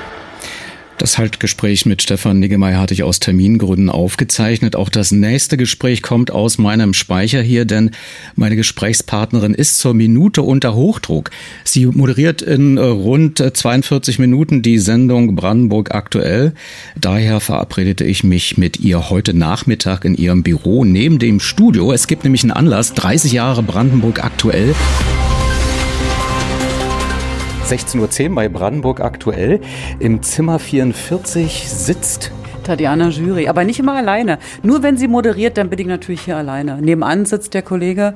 Das Haltgespräch mit Stefan Niggemeier hatte ich aus Termingründen aufgezeichnet. Auch das nächste Gespräch kommt aus meinem Speicher hier, denn meine Gesprächspartnerin ist zur Minute unter Hochdruck. Sie moderiert in äh, rund 42 Minuten die Sendung Brandenburg aktuell. Daher verabredete ich mich mit ihr heute Nachmittag in ihrem Büro neben dem Studio. Es gibt nämlich einen Anlass, 30 Jahre Brandenburg aktuell. 16.10 Uhr bei Brandenburg aktuell. Im Zimmer 44 sitzt Tatjana Jury, aber nicht immer alleine. Nur wenn sie moderiert, dann bin ich natürlich hier alleine. Nebenan sitzt der Kollege,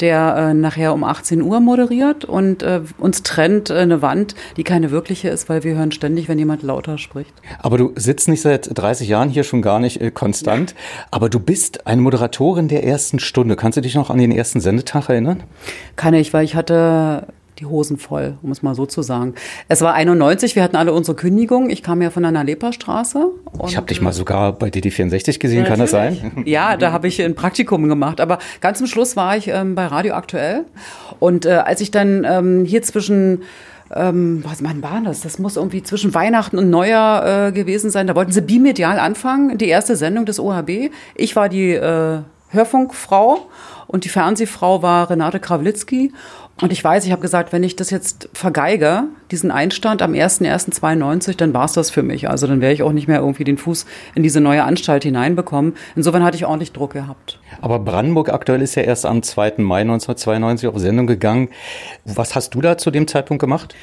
der äh, nachher um 18 Uhr moderiert und äh, uns trennt äh, eine Wand, die keine wirkliche ist, weil wir hören ständig, wenn jemand lauter spricht. Aber du sitzt nicht seit 30 Jahren hier schon gar nicht äh, konstant, ja. aber du bist eine Moderatorin der ersten Stunde. Kannst du dich noch an den ersten Sendetag erinnern? Kann ich, weil ich hatte die Hosen voll, um es mal so zu sagen. Es war 91, wir hatten alle unsere Kündigung. Ich kam ja von der Nalepa-Straße. Ich habe dich mal sogar bei DD64 gesehen, ja, kann das sein? Ja, da habe ich ein Praktikum gemacht. Aber ganz zum Schluss war ich ähm, bei Radio Aktuell. Und äh, als ich dann ähm, hier zwischen ähm, was wann war das? Das muss irgendwie zwischen Weihnachten und Neujahr äh, gewesen sein. Da wollten sie bimedial anfangen, die erste Sendung des OHB. Ich war die äh, Hörfunkfrau und die Fernsehfrau war Renate Krawlitzki. Und ich weiß, ich habe gesagt, wenn ich das jetzt vergeige, diesen Einstand am 01.01.92, dann war es das für mich. Also dann wäre ich auch nicht mehr irgendwie den Fuß in diese neue Anstalt hineinbekommen. Insofern hatte ich ordentlich Druck gehabt. Aber Brandenburg aktuell ist ja erst am 2. Mai 1992 auf Sendung gegangen. Was hast du da zu dem Zeitpunkt gemacht?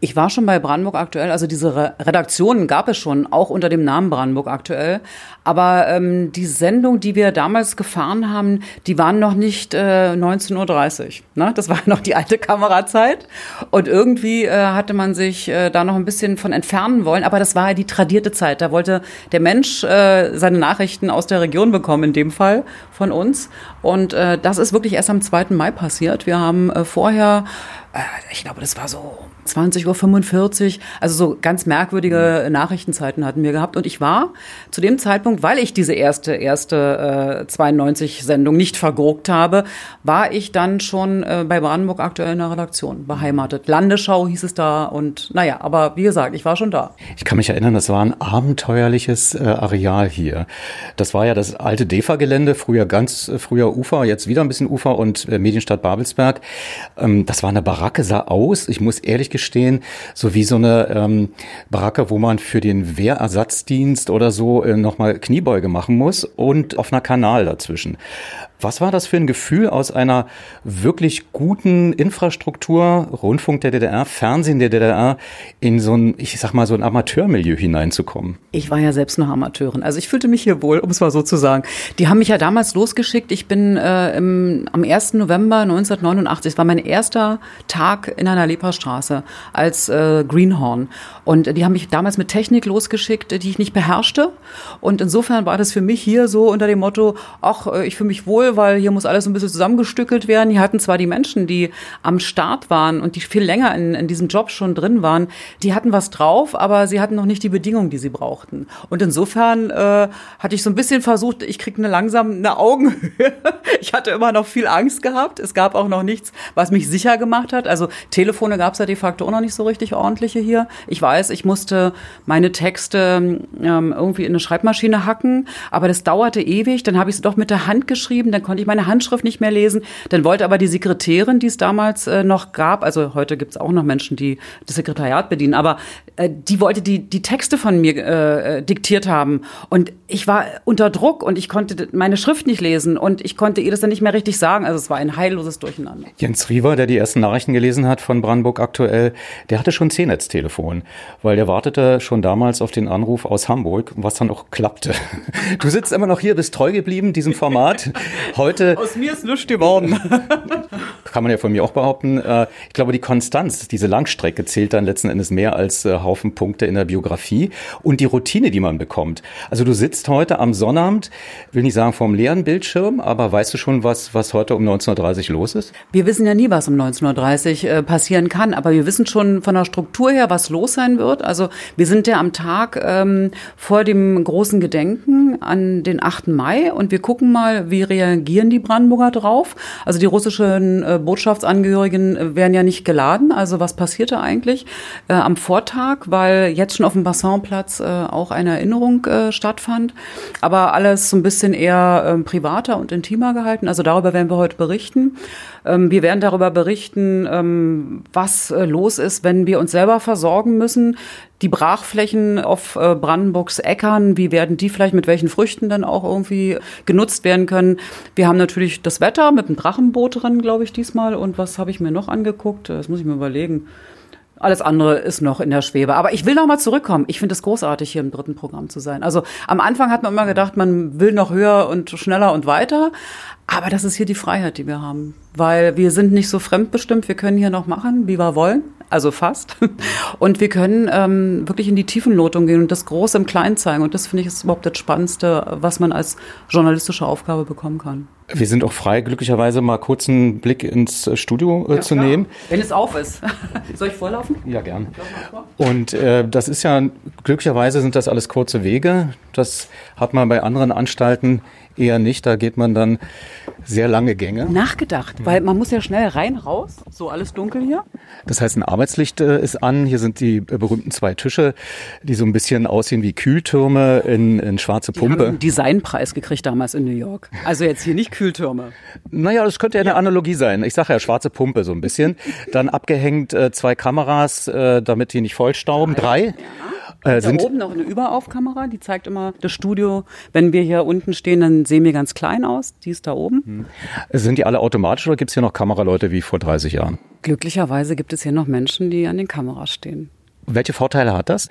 Ich war schon bei Brandenburg aktuell, also diese Redaktionen gab es schon, auch unter dem Namen Brandenburg aktuell. Aber ähm, die Sendung, die wir damals gefahren haben, die waren noch nicht äh, 19.30 Uhr. Ne? Das war [LAUGHS] noch die alte Kamerazeit. Und irgendwie äh, hatte man sich äh, da noch ein bisschen von entfernen wollen. Aber das war ja die tradierte Zeit. Da wollte der Mensch äh, seine Nachrichten aus der Region bekommen, in dem Fall von uns. Und äh, das ist wirklich erst am 2. Mai passiert. Wir haben äh, vorher äh, ich glaube, das war so 20.45 Uhr. Also so ganz merkwürdige Nachrichtenzeiten hatten wir gehabt. Und ich war zu dem Zeitpunkt, weil ich diese erste, erste äh, 92-Sendung nicht vergurkt habe, war ich dann schon äh, bei Brandenburg aktuell in der Redaktion beheimatet. Landesschau hieß es da und naja, aber wie gesagt, ich war schon da. Ich kann mich erinnern, das war ein abenteuerliches äh, Areal hier. Das war ja das alte DEFA-Gelände, früher ganz äh, früher Ufer, jetzt wieder ein bisschen Ufer und äh, Medienstadt Babelsberg. Ähm, das war eine Baracke, sah aus, ich muss ehrlich gestehen, so wie so eine ähm, Baracke, wo man für den Wehrersatzdienst oder so äh, nochmal Kniebeuge machen muss und auf einer Kanal dazwischen. Was war das für ein Gefühl, aus einer wirklich guten Infrastruktur, Rundfunk der DDR, Fernsehen der DDR, in so ein, ich sag mal, so ein Amateurmilieu hineinzukommen? Ich war ja selbst noch Amateurin. Also ich fühlte mich hier wohl, um es mal so zu sagen. Die haben mich ja damals losgeschickt. Ich bin äh, im, am 1. November 1989, es war mein erster Tag in einer Leperstraße als äh, Greenhorn. Und die haben mich damals mit Technik losgeschickt, die ich nicht beherrschte. Und insofern war das für mich hier so unter dem Motto, ach, äh, ich fühle mich wohl, weil hier muss alles ein bisschen zusammengestückelt werden. Die hatten zwar die Menschen, die am Start waren und die viel länger in, in diesem Job schon drin waren, die hatten was drauf, aber sie hatten noch nicht die Bedingungen, die sie brauchten. Und insofern äh, hatte ich so ein bisschen versucht, ich kriege eine langsam eine Augenhöhe. [LAUGHS] ich hatte immer noch viel Angst gehabt. Es gab auch noch nichts, was mich sicher gemacht hat. Also Telefone gab es ja de facto auch noch nicht so richtig ordentliche hier. Ich weiß, ich musste meine Texte ähm, irgendwie in eine Schreibmaschine hacken, aber das dauerte ewig. Dann habe ich sie doch mit der Hand geschrieben dann konnte ich meine Handschrift nicht mehr lesen. Dann wollte aber die Sekretärin, die es damals äh, noch gab, also heute gibt es auch noch Menschen, die das Sekretariat bedienen, aber äh, die wollte die, die Texte von mir äh, diktiert haben. Und ich war unter Druck und ich konnte meine Schrift nicht lesen und ich konnte ihr das dann nicht mehr richtig sagen. Also es war ein heilloses Durcheinander. Jens Riewer, der die ersten Nachrichten gelesen hat von Brandenburg aktuell, der hatte schon C-Netz-Telefon, weil der wartete schon damals auf den Anruf aus Hamburg, was dann auch klappte. [LAUGHS] Du sitzt immer noch hier, bist treu geblieben diesem Format. Heute. Aus mir ist nichts geworden. [LAUGHS] kann man ja von mir auch behaupten. Äh, ich glaube, die Konstanz, diese Langstrecke zählt dann letzten Endes mehr als äh, Haufen Punkte in der Biografie und die Routine, die man bekommt. Also du sitzt heute am Sonnabend, will nicht sagen vorm leeren Bildschirm, aber weißt du schon, was, was heute um 19.30 Uhr los ist? Wir wissen ja nie, was um 19.30 Uhr äh, passieren kann, aber wir wissen schon von der Struktur her, was los sein wird. Also wir sind ja am Tag ähm, vor dem großen Gedenken an den 8. Mai und wir gucken mal, wie reagieren die Brandenburger drauf. Also die russischen äh, Botschaftsangehörigen äh, werden ja nicht geladen. Also was passierte eigentlich äh, am Vortag, weil jetzt schon auf dem Bassinplatz äh, auch eine Erinnerung äh, stattfand. Aber alles so ein bisschen eher äh, privater und intimer gehalten. Also darüber werden wir heute berichten. Ähm, wir werden darüber berichten, ähm, was äh, los ist, wenn wir uns selber versorgen müssen. Die Brachflächen auf äh, Brandenburgs Äckern, wie werden die vielleicht mit welchen Früchten dann auch irgendwie genutzt werden können? Wir haben natürlich das Wetter mit dem Drachenboot drin, glaube ich, diesmal. Und was habe ich mir noch angeguckt? Das muss ich mir überlegen Alles andere ist noch in der Schwebe. Aber ich will noch mal zurückkommen. Ich finde es großartig, hier im dritten Programm zu sein. Also am Anfang hat man immer gedacht, man will noch höher und schneller und weiter. Aber das ist hier die Freiheit, die wir haben. Weil wir sind nicht so fremdbestimmt. Wir können hier noch machen, wie wir wollen. Also fast. [LAUGHS] Und wir können ähm, wirklich in die Tiefenlotung gehen und das Große im Kleinen zeigen. Und das finde ich ist überhaupt das Spannendste, was man als journalistische Aufgabe bekommen kann. Wir sind auch frei, glücklicherweise mal kurz einen Blick ins Studio äh, ja, zu klar. nehmen. Wenn es auf ist. [LAUGHS] Soll ich vorlaufen? Ja, gern. Und äh, das ist ja, glücklicherweise sind das alles kurze Wege. Das hat man bei anderen Anstalten eher nicht. Da geht man dann sehr lange Gänge. Nachgedacht, weil man muss ja schnell rein, raus. So alles dunkel hier. Das heißt, ein Arbeitslicht äh, ist an. Hier sind die äh, berühmten zwei Tische, die so ein bisschen aussehen wie Kühltürme in, in schwarze Pumpe. Die haben einen Designpreis gekriegt damals in New York. Also jetzt hier nicht Kühltürme. Naja, das könnte ja eine Analogie sein. Ich sage ja schwarze Pumpe so ein bisschen. [LAUGHS] Dann abgehängt äh, zwei Kameras, damit die nicht vollstauben. Drei. Drei. Äh, da oben noch eine Überaufkamera, die zeigt immer das Studio. Wenn wir hier unten stehen, dann sehen wir ganz klein aus. Die ist da oben. Hm. Sind die alle automatisch oder gibt es hier noch Kameraleute wie vor 30 Jahren? Glücklicherweise gibt es hier noch Menschen, die an den Kameras stehen. Welche Vorteile hat das?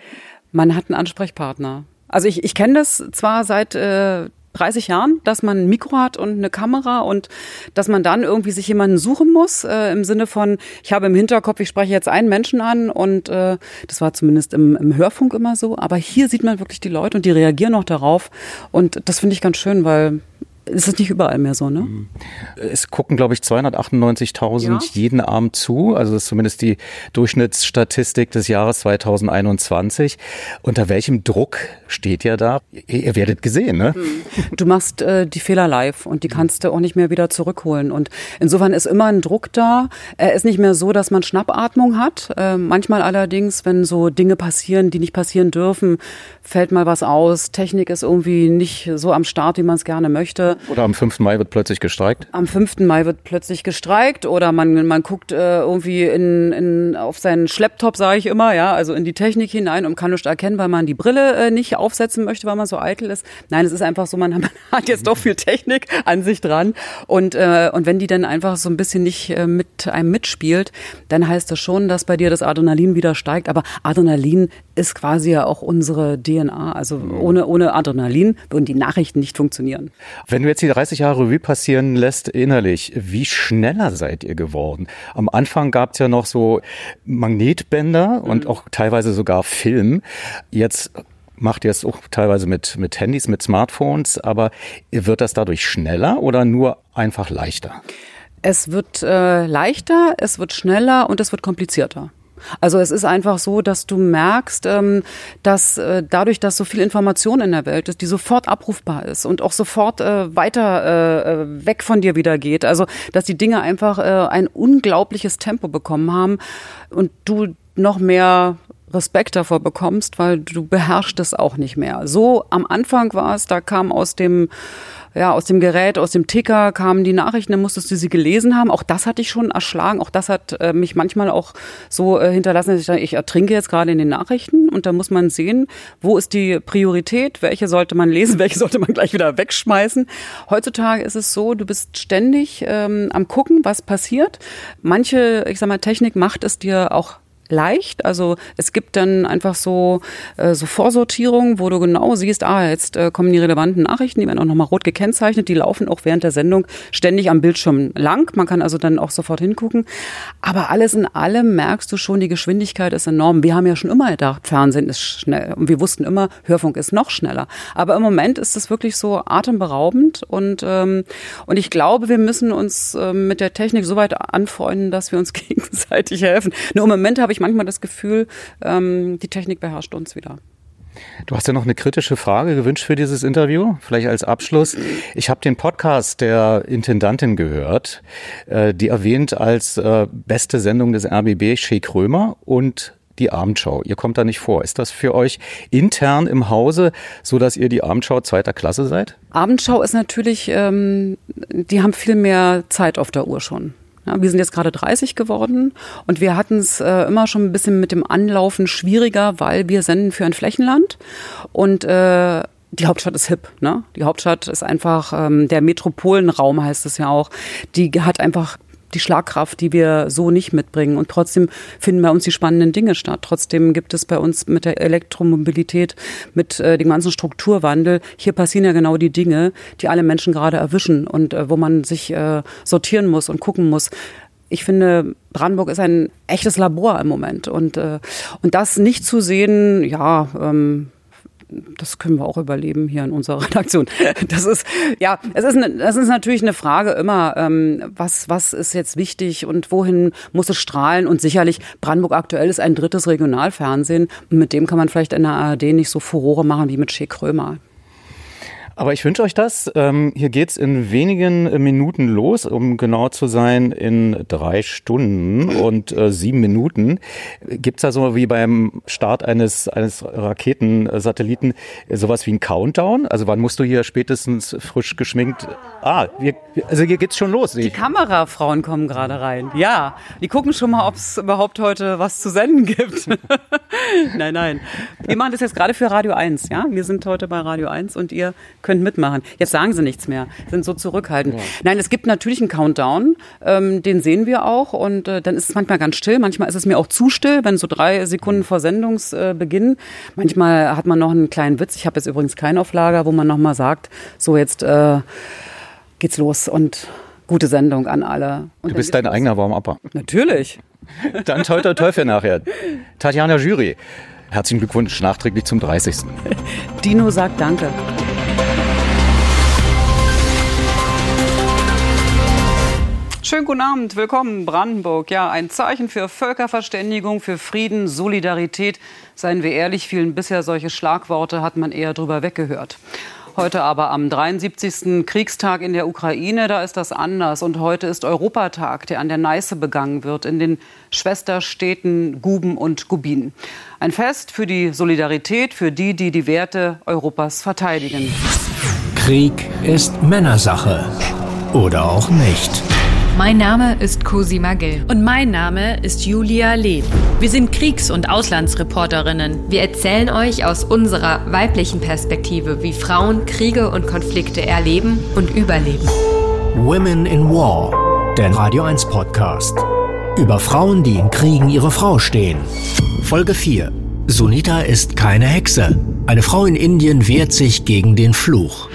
Man hat einen Ansprechpartner. Also ich, ich kenne das zwar seit äh, 30 Jahren, dass man ein Mikro hat und eine Kamera und dass man dann irgendwie sich jemanden suchen muss, äh, im Sinne von, ich habe im Hinterkopf, ich spreche jetzt einen Menschen an und äh, das war zumindest im, im Hörfunk immer so. Aber hier sieht man wirklich die Leute und die reagieren auch darauf. Und das finde ich ganz schön, weil ist es nicht überall mehr so, ne? Mhm. Es gucken, glaube ich, 298.000 ja. jeden Abend zu. Also das ist zumindest die Durchschnittsstatistik des Jahres 2021. Unter welchem Druck steht ihr da? Ihr werdet gesehen, ne? Mhm. Du machst äh, die Fehler live und die kannst du auch nicht mehr wieder zurückholen. Und insofern ist immer ein Druck da. Er ist nicht mehr so, dass man Schnappatmung hat. Äh, manchmal allerdings, wenn so Dinge passieren, die nicht passieren dürfen, fällt mal was aus. Technik ist irgendwie nicht so am Start, wie man es gerne möchte. Oder am 5. Mai wird plötzlich gestreikt? Am 5. Mai wird plötzlich gestreikt oder man, man guckt äh, irgendwie in, in, auf seinen Schlepptop, sage ich immer, ja, also in die Technik hinein und kann nicht erkennen, weil man die Brille äh, nicht aufsetzen möchte, weil man so eitel ist. Nein, es ist einfach so, man, [LAUGHS] man hat jetzt doch viel Technik an sich dran und, äh, und wenn die dann einfach so ein bisschen nicht äh, mit einem mitspielt, dann heißt das schon, dass bei dir das Adrenalin wieder steigt. Aber Adrenalin ist quasi ja auch unsere DNA. Also ohne, ohne Adrenalin würden die Nachrichten nicht funktionieren. Wenn du jetzt die 30 Jahre Revue passieren lässt innerlich, wie schneller seid ihr geworden? Am Anfang gab es ja noch so Magnetbänder mhm. und auch teilweise sogar Film. Jetzt macht ihr es auch teilweise mit, mit Handys, mit Smartphones, aber wird das dadurch schneller oder nur einfach leichter? Es wird äh, leichter, es wird schneller und es wird komplizierter. Also es ist einfach so, dass du merkst, ähm, dass äh, dadurch, dass so viel Information in der Welt ist, die sofort abrufbar ist und auch sofort äh, weiter äh, weg von dir wieder geht. Also dass die Dinge einfach ein unglaubliches Tempo bekommen haben und du noch mehr Respekt davor bekommst, weil du beherrschst es auch nicht mehr. So am Anfang war es, da kam aus dem ja, aus dem Gerät, aus dem Ticker kamen die Nachrichten, dann musstest du sie gelesen haben. Auch das hatte ich schon erschlagen. Auch das hat äh, mich manchmal auch so äh, hinterlassen, dass ich dachte, ich ertrinke jetzt gerade in den Nachrichten. Und da muss man sehen, wo ist die Priorität? Welche sollte man lesen? [LAUGHS] Welche sollte man gleich wieder wegschmeißen? Heutzutage ist es so, du bist ständig ähm, am gucken, was passiert. Manche, ich sag mal, Technik macht es dir auch leicht. Also es gibt dann einfach so, äh, so Vorsortierungen, wo du genau siehst, ah, jetzt äh, kommen die relevanten Nachrichten, die werden auch nochmal rot gekennzeichnet, die laufen auch während der Sendung ständig am Bildschirm lang. Man kann also dann auch sofort hingucken. Aber alles in allem merkst du schon, die Geschwindigkeit ist enorm. Wir haben ja schon immer gedacht, Fernsehen ist schnell. Und wir wussten immer, Hörfunk ist noch schneller. Aber im Moment ist es wirklich so atemberaubend und, ähm, und ich glaube, wir müssen uns äh, mit der Technik so weit anfreunden, dass wir uns [LAUGHS] gegenseitig helfen. Nur im Moment habe ich manchmal das Gefühl, ähm, die Technik beherrscht uns wieder. Du hast ja noch eine kritische Frage gewünscht für dieses Interview, vielleicht als Abschluss. Ich habe den Podcast der Intendantin gehört, äh, die erwähnt als äh, beste Sendung des RBB Shea Krömer und die Abendschau. Ihr kommt da nicht vor. Ist das für euch intern im Hause, so dass ihr die Abendschau zweiter Klasse seid? Abendschau ist natürlich, ähm, die haben viel mehr Zeit auf der Uhr schon. Wir sind jetzt gerade 30 geworden und wir hatten es äh, immer schon ein bisschen mit dem Anlaufen schwieriger, weil wir senden für ein Flächenland und äh, die Hauptstadt ist hip, ne? Die Hauptstadt ist einfach ähm, der Metropolenraum heißt es ja auch. Die hat einfach die Schlagkraft, die wir so nicht mitbringen. Und trotzdem finden bei uns die spannenden Dinge statt. Trotzdem gibt es bei uns mit der Elektromobilität, mit äh, dem ganzen Strukturwandel, hier passieren ja genau die Dinge, die alle Menschen gerade erwischen und äh, wo man sich äh, sortieren muss und gucken muss, ich finde, Brandenburg ist ein echtes Labor im Moment. Und, äh, und das nicht zu sehen, ja, ähm, das können wir auch überleben hier in unserer [LAUGHS] Redaktion. Das ist, ja, es ist, eine, das ist natürlich eine Frage immer, ähm, was, was ist jetzt wichtig und wohin muss es strahlen? Und sicherlich, Brandenburg aktuell ist ein drittes Regionalfernsehen. Mit dem kann man vielleicht in der ARD nicht so Furore machen wie mit Shea Krömer. Aber ich wünsche euch das. Ähm, hier geht's in wenigen Minuten los, um genau zu sein, in drei Stunden und äh, sieben Minuten. Gibt's da so wie beim Start eines, eines Raketensatelliten sowas wie ein Countdown? Also wann musst du hier spätestens frisch geschminkt? Ah, wir, also hier geht's schon los. Die Kamerafrauen kommen gerade rein. Ja, die gucken schon mal, ob es überhaupt heute was zu senden gibt. [LAUGHS] [LAUGHS] nein, nein. Wir machen das jetzt gerade für Radio 1, ja? Wir sind heute bei Radio 1 und ihr könnt mitmachen. Jetzt sagen sie nichts mehr, sind so zurückhaltend. Ja. Nein, es gibt natürlich einen Countdown, ähm, den sehen wir auch und äh, dann ist es manchmal ganz still, manchmal ist es mir auch zu still, wenn so drei Sekunden vor Sendungsbeginn. Manchmal hat man noch einen kleinen Witz, ich habe jetzt übrigens keinen auf Lager, wo man nochmal sagt, so jetzt äh, geht's los und gute Sendung an alle. Und du bist dein eigener Warm-Upper. Natürlich. [LAUGHS] Dann toll, toll, toll für nachher. Tatjana Jury. Herzlichen Glückwunsch nachträglich zum 30. [LAUGHS] Dino sagt Danke. Schönen guten Abend, willkommen Brandenburg. Ja, ein Zeichen für Völkerverständigung, für Frieden, Solidarität. Seien wir ehrlich, vielen bisher solche Schlagworte hat man eher drüber weggehört. Heute aber am 73. Kriegstag in der Ukraine, da ist das anders. Und heute ist Europatag, der an der Neiße begangen wird, in den Schwesterstädten Guben und Gubin. Ein Fest für die Solidarität, für die, die die Werte Europas verteidigen. Krieg ist Männersache. Oder auch nicht. Mein Name ist Cosima Gill. Und mein Name ist Julia Leb. Wir sind Kriegs- und Auslandsreporterinnen. Wir erzählen euch aus unserer weiblichen Perspektive, wie Frauen Kriege und Konflikte erleben und überleben. Women in War, der Radio 1 Podcast. Über Frauen, die in Kriegen ihre Frau stehen. Folge 4. Sunita ist keine Hexe. Eine Frau in Indien wehrt sich gegen den Fluch.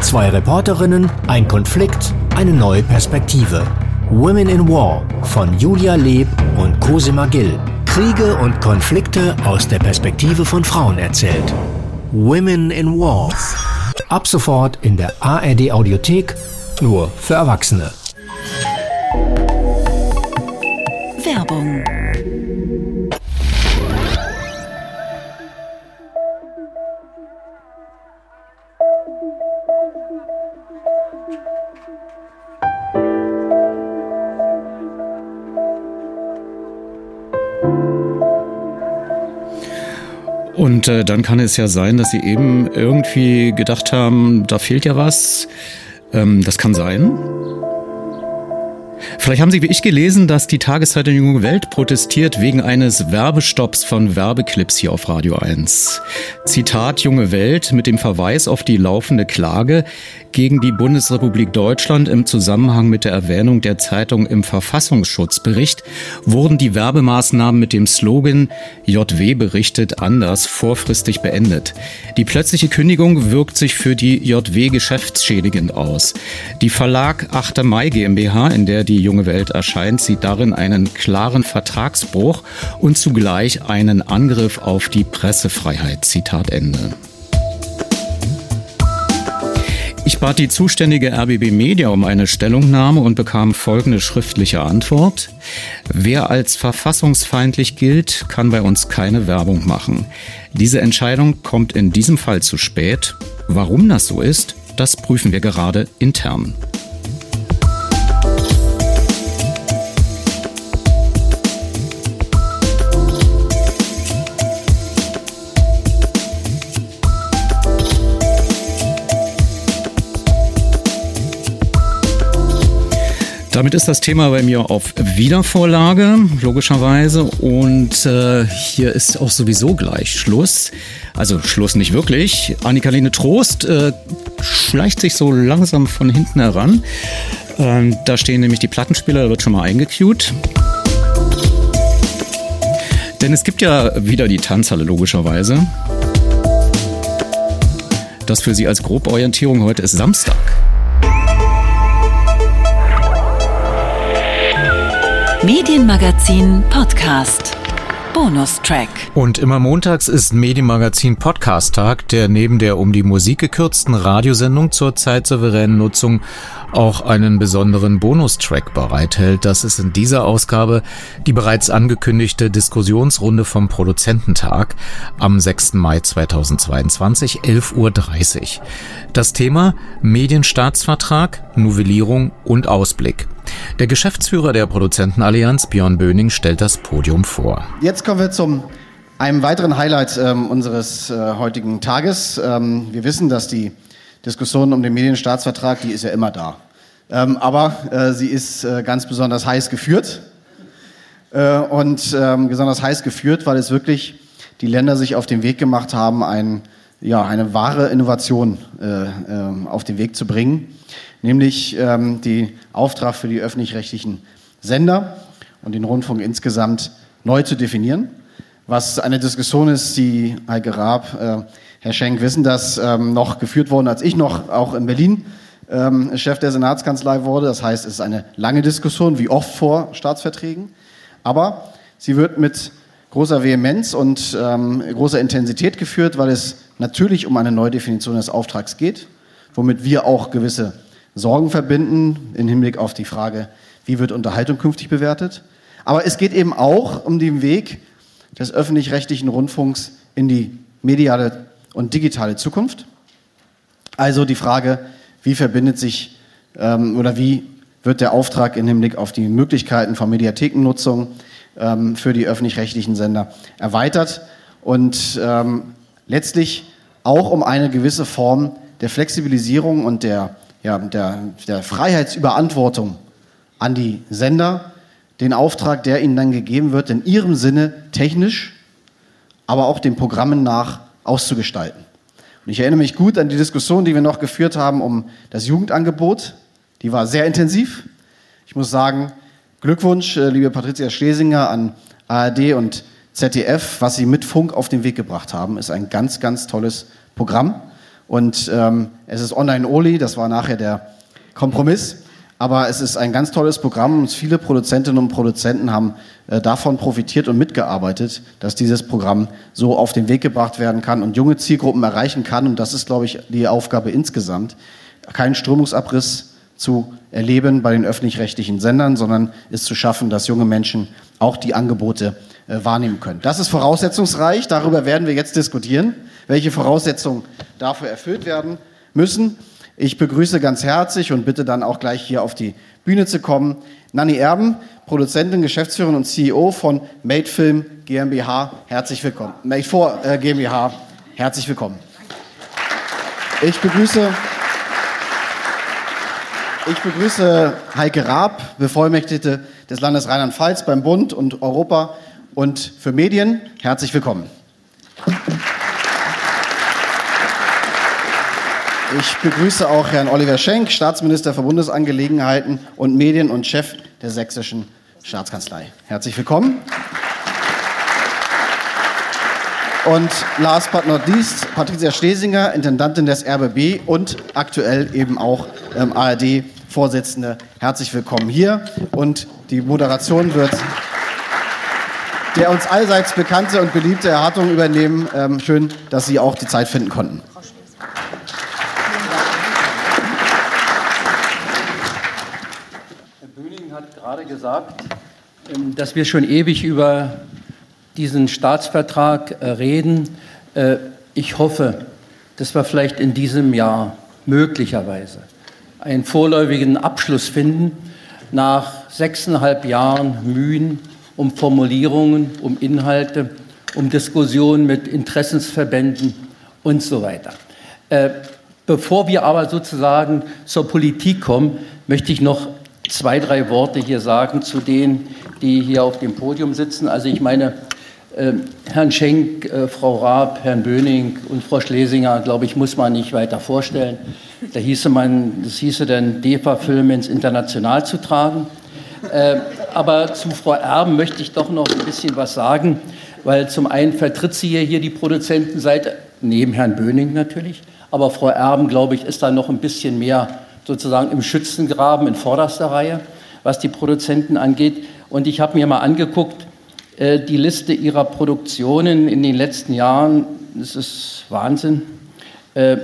Zwei Reporterinnen, ein Konflikt, eine neue Perspektive. Women in War von Julia Leb und Cosima Gill. Kriege und Konflikte aus der Perspektive von Frauen erzählt. Women in War. Ab sofort in der ARD Audiothek, nur für Erwachsene. Werbung Und äh, dann kann es ja sein, dass sie eben irgendwie gedacht haben, da fehlt ja was. Ähm, das kann sein. Vielleicht haben Sie wie ich gelesen, dass die Tageszeitung Junge Welt protestiert wegen eines Werbestopps von Werbeclips hier auf Radio 1. Zitat Junge Welt mit dem Verweis auf die laufende Klage gegen die Bundesrepublik Deutschland im Zusammenhang mit der Erwähnung der Zeitung im Verfassungsschutzbericht wurden die Werbemaßnahmen mit dem Slogan JW berichtet anders vorfristig beendet. Die plötzliche Kündigung wirkt sich für die JW geschäftsschädigend aus. Die Verlag 8. Mai GmbH, in der die junge Welt erscheint, sieht darin einen klaren Vertragsbruch und zugleich einen Angriff auf die Pressefreiheit. Zitat Ende. Ich bat die zuständige RBB Media um eine Stellungnahme und bekam folgende schriftliche Antwort. Wer als verfassungsfeindlich gilt, kann bei uns keine Werbung machen. Diese Entscheidung kommt in diesem Fall zu spät. Warum das so ist, das prüfen wir gerade intern. Damit ist das Thema bei mir auf Wiedervorlage, logischerweise. Und äh, hier ist auch sowieso gleich Schluss. Also Schluss nicht wirklich. Annika-Lene Trost äh, schleicht sich so langsam von hinten heran. Ähm, da stehen nämlich die Plattenspieler, da wird schon mal eingecued. Denn es gibt ja wieder die Tanzhalle logischerweise. Das für Sie als Groborientierung heute ist Samstag. Medienmagazin Podcast. Bonustrack. Und immer montags ist Medienmagazin Podcast Tag, der neben der um die Musik gekürzten Radiosendung zur zeitsouveränen Nutzung auch einen besonderen Bonustrack bereithält. Das ist in dieser Ausgabe die bereits angekündigte Diskussionsrunde vom Produzententag am 6. Mai 2022, 11.30 Uhr. Das Thema Medienstaatsvertrag, Novellierung und Ausblick. Der Geschäftsführer der Produzentenallianz, Björn Böning, stellt das Podium vor. Jetzt kommen wir zum einem weiteren Highlight ähm, unseres äh, heutigen Tages. Ähm, wir wissen, dass die Diskussion um den Medienstaatsvertrag, die ist ja immer da. Ähm, aber äh, sie ist äh, ganz besonders heiß geführt. Äh, und ähm, besonders heiß geführt, weil es wirklich die Länder sich auf den Weg gemacht haben, ein, ja, eine wahre Innovation äh, ähm, auf den Weg zu bringen nämlich ähm, den Auftrag für die öffentlich-rechtlichen Sender und den Rundfunk insgesamt neu zu definieren. Was eine Diskussion ist, die Heike Raab, äh, Herr Schenk wissen das, ähm, noch geführt worden, als ich noch auch in Berlin ähm, Chef der Senatskanzlei wurde. Das heißt, es ist eine lange Diskussion, wie oft vor Staatsverträgen. Aber sie wird mit großer Vehemenz und ähm, großer Intensität geführt, weil es natürlich um eine Neudefinition des Auftrags geht, womit wir auch gewisse Sorgen verbinden im Hinblick auf die Frage, wie wird Unterhaltung künftig bewertet. Aber es geht eben auch um den Weg des öffentlich-rechtlichen Rundfunks in die mediale und digitale Zukunft. Also die Frage, wie verbindet sich ähm, oder wie wird der Auftrag im Hinblick auf die Möglichkeiten von Mediathekennutzung ähm, für die öffentlich-rechtlichen Sender erweitert und ähm, letztlich auch um eine gewisse Form der Flexibilisierung und der ja, der, der Freiheitsüberantwortung an die Sender, den Auftrag, der ihnen dann gegeben wird, in ihrem Sinne technisch, aber auch den Programmen nach auszugestalten. Und ich erinnere mich gut an die Diskussion, die wir noch geführt haben um das Jugendangebot. Die war sehr intensiv. Ich muss sagen, Glückwunsch, äh, liebe Patricia Schlesinger, an ARD und ZDF. Was Sie mit Funk auf den Weg gebracht haben, ist ein ganz, ganz tolles Programm. Und ähm, es ist online-only, das war nachher der Kompromiss. Aber es ist ein ganz tolles Programm und viele Produzentinnen und Produzenten haben äh, davon profitiert und mitgearbeitet, dass dieses Programm so auf den Weg gebracht werden kann und junge Zielgruppen erreichen kann. Und das ist, glaube ich, die Aufgabe insgesamt, keinen Strömungsabriss zu erleben bei den öffentlich-rechtlichen Sendern, sondern es zu schaffen, dass junge Menschen auch die Angebote äh, wahrnehmen können. Das ist voraussetzungsreich, darüber werden wir jetzt diskutieren welche Voraussetzungen dafür erfüllt werden müssen. Ich begrüße ganz herzlich und bitte dann auch gleich hier auf die Bühne zu kommen. Nanni Erben, Produzentin, Geschäftsführerin und CEO von Made Film GmbH. Herzlich willkommen. Made 4 äh, GmbH. Herzlich willkommen. Ich begrüße, ich begrüße Heike Raab, Bevollmächtigte des Landes Rheinland-Pfalz beim Bund und Europa und für Medien. Herzlich willkommen. Ich begrüße auch Herrn Oliver Schenk, Staatsminister für Bundesangelegenheiten und Medien und Chef der sächsischen Staatskanzlei. Herzlich willkommen. Und last but not least, Patricia Schlesinger, Intendantin des RBB und aktuell eben auch ähm, ARD-Vorsitzende. Herzlich willkommen hier. Und die Moderation wird der uns allseits bekannte und beliebte Herr Hartung übernehmen. Ähm, schön, dass Sie auch die Zeit finden konnten. Gerade gesagt, ähm, dass wir schon ewig über diesen Staatsvertrag äh, reden. Äh, ich hoffe, dass wir vielleicht in diesem Jahr möglicherweise einen vorläufigen Abschluss finden nach sechseinhalb Jahren Mühen um Formulierungen, um Inhalte, um Diskussionen mit Interessensverbänden und so weiter. Äh, bevor wir aber sozusagen zur Politik kommen, möchte ich noch zwei, drei Worte hier sagen zu denen, die hier auf dem Podium sitzen. Also ich meine, Ähm, Herrn Schenk, äh, Frau Raab, Herrn Böning und Frau Schlesinger, glaube ich, muss man nicht weiter vorstellen. Da hieße man, das hieße dann, DEFA-Filme ins International zu tragen. Äh, aber zu Frau Erben möchte ich doch noch ein bisschen was sagen, weil zum einen vertritt sie hier die Produzentenseite, neben Herrn Böning natürlich, aber Frau Erben, glaube ich, ist da noch ein bisschen mehr sozusagen im Schützengraben in vorderster Reihe, was die Produzenten angeht. Und ich habe mir mal angeguckt, äh, die Liste ihrer Produktionen in den letzten Jahren, das ist Wahnsinn, äh,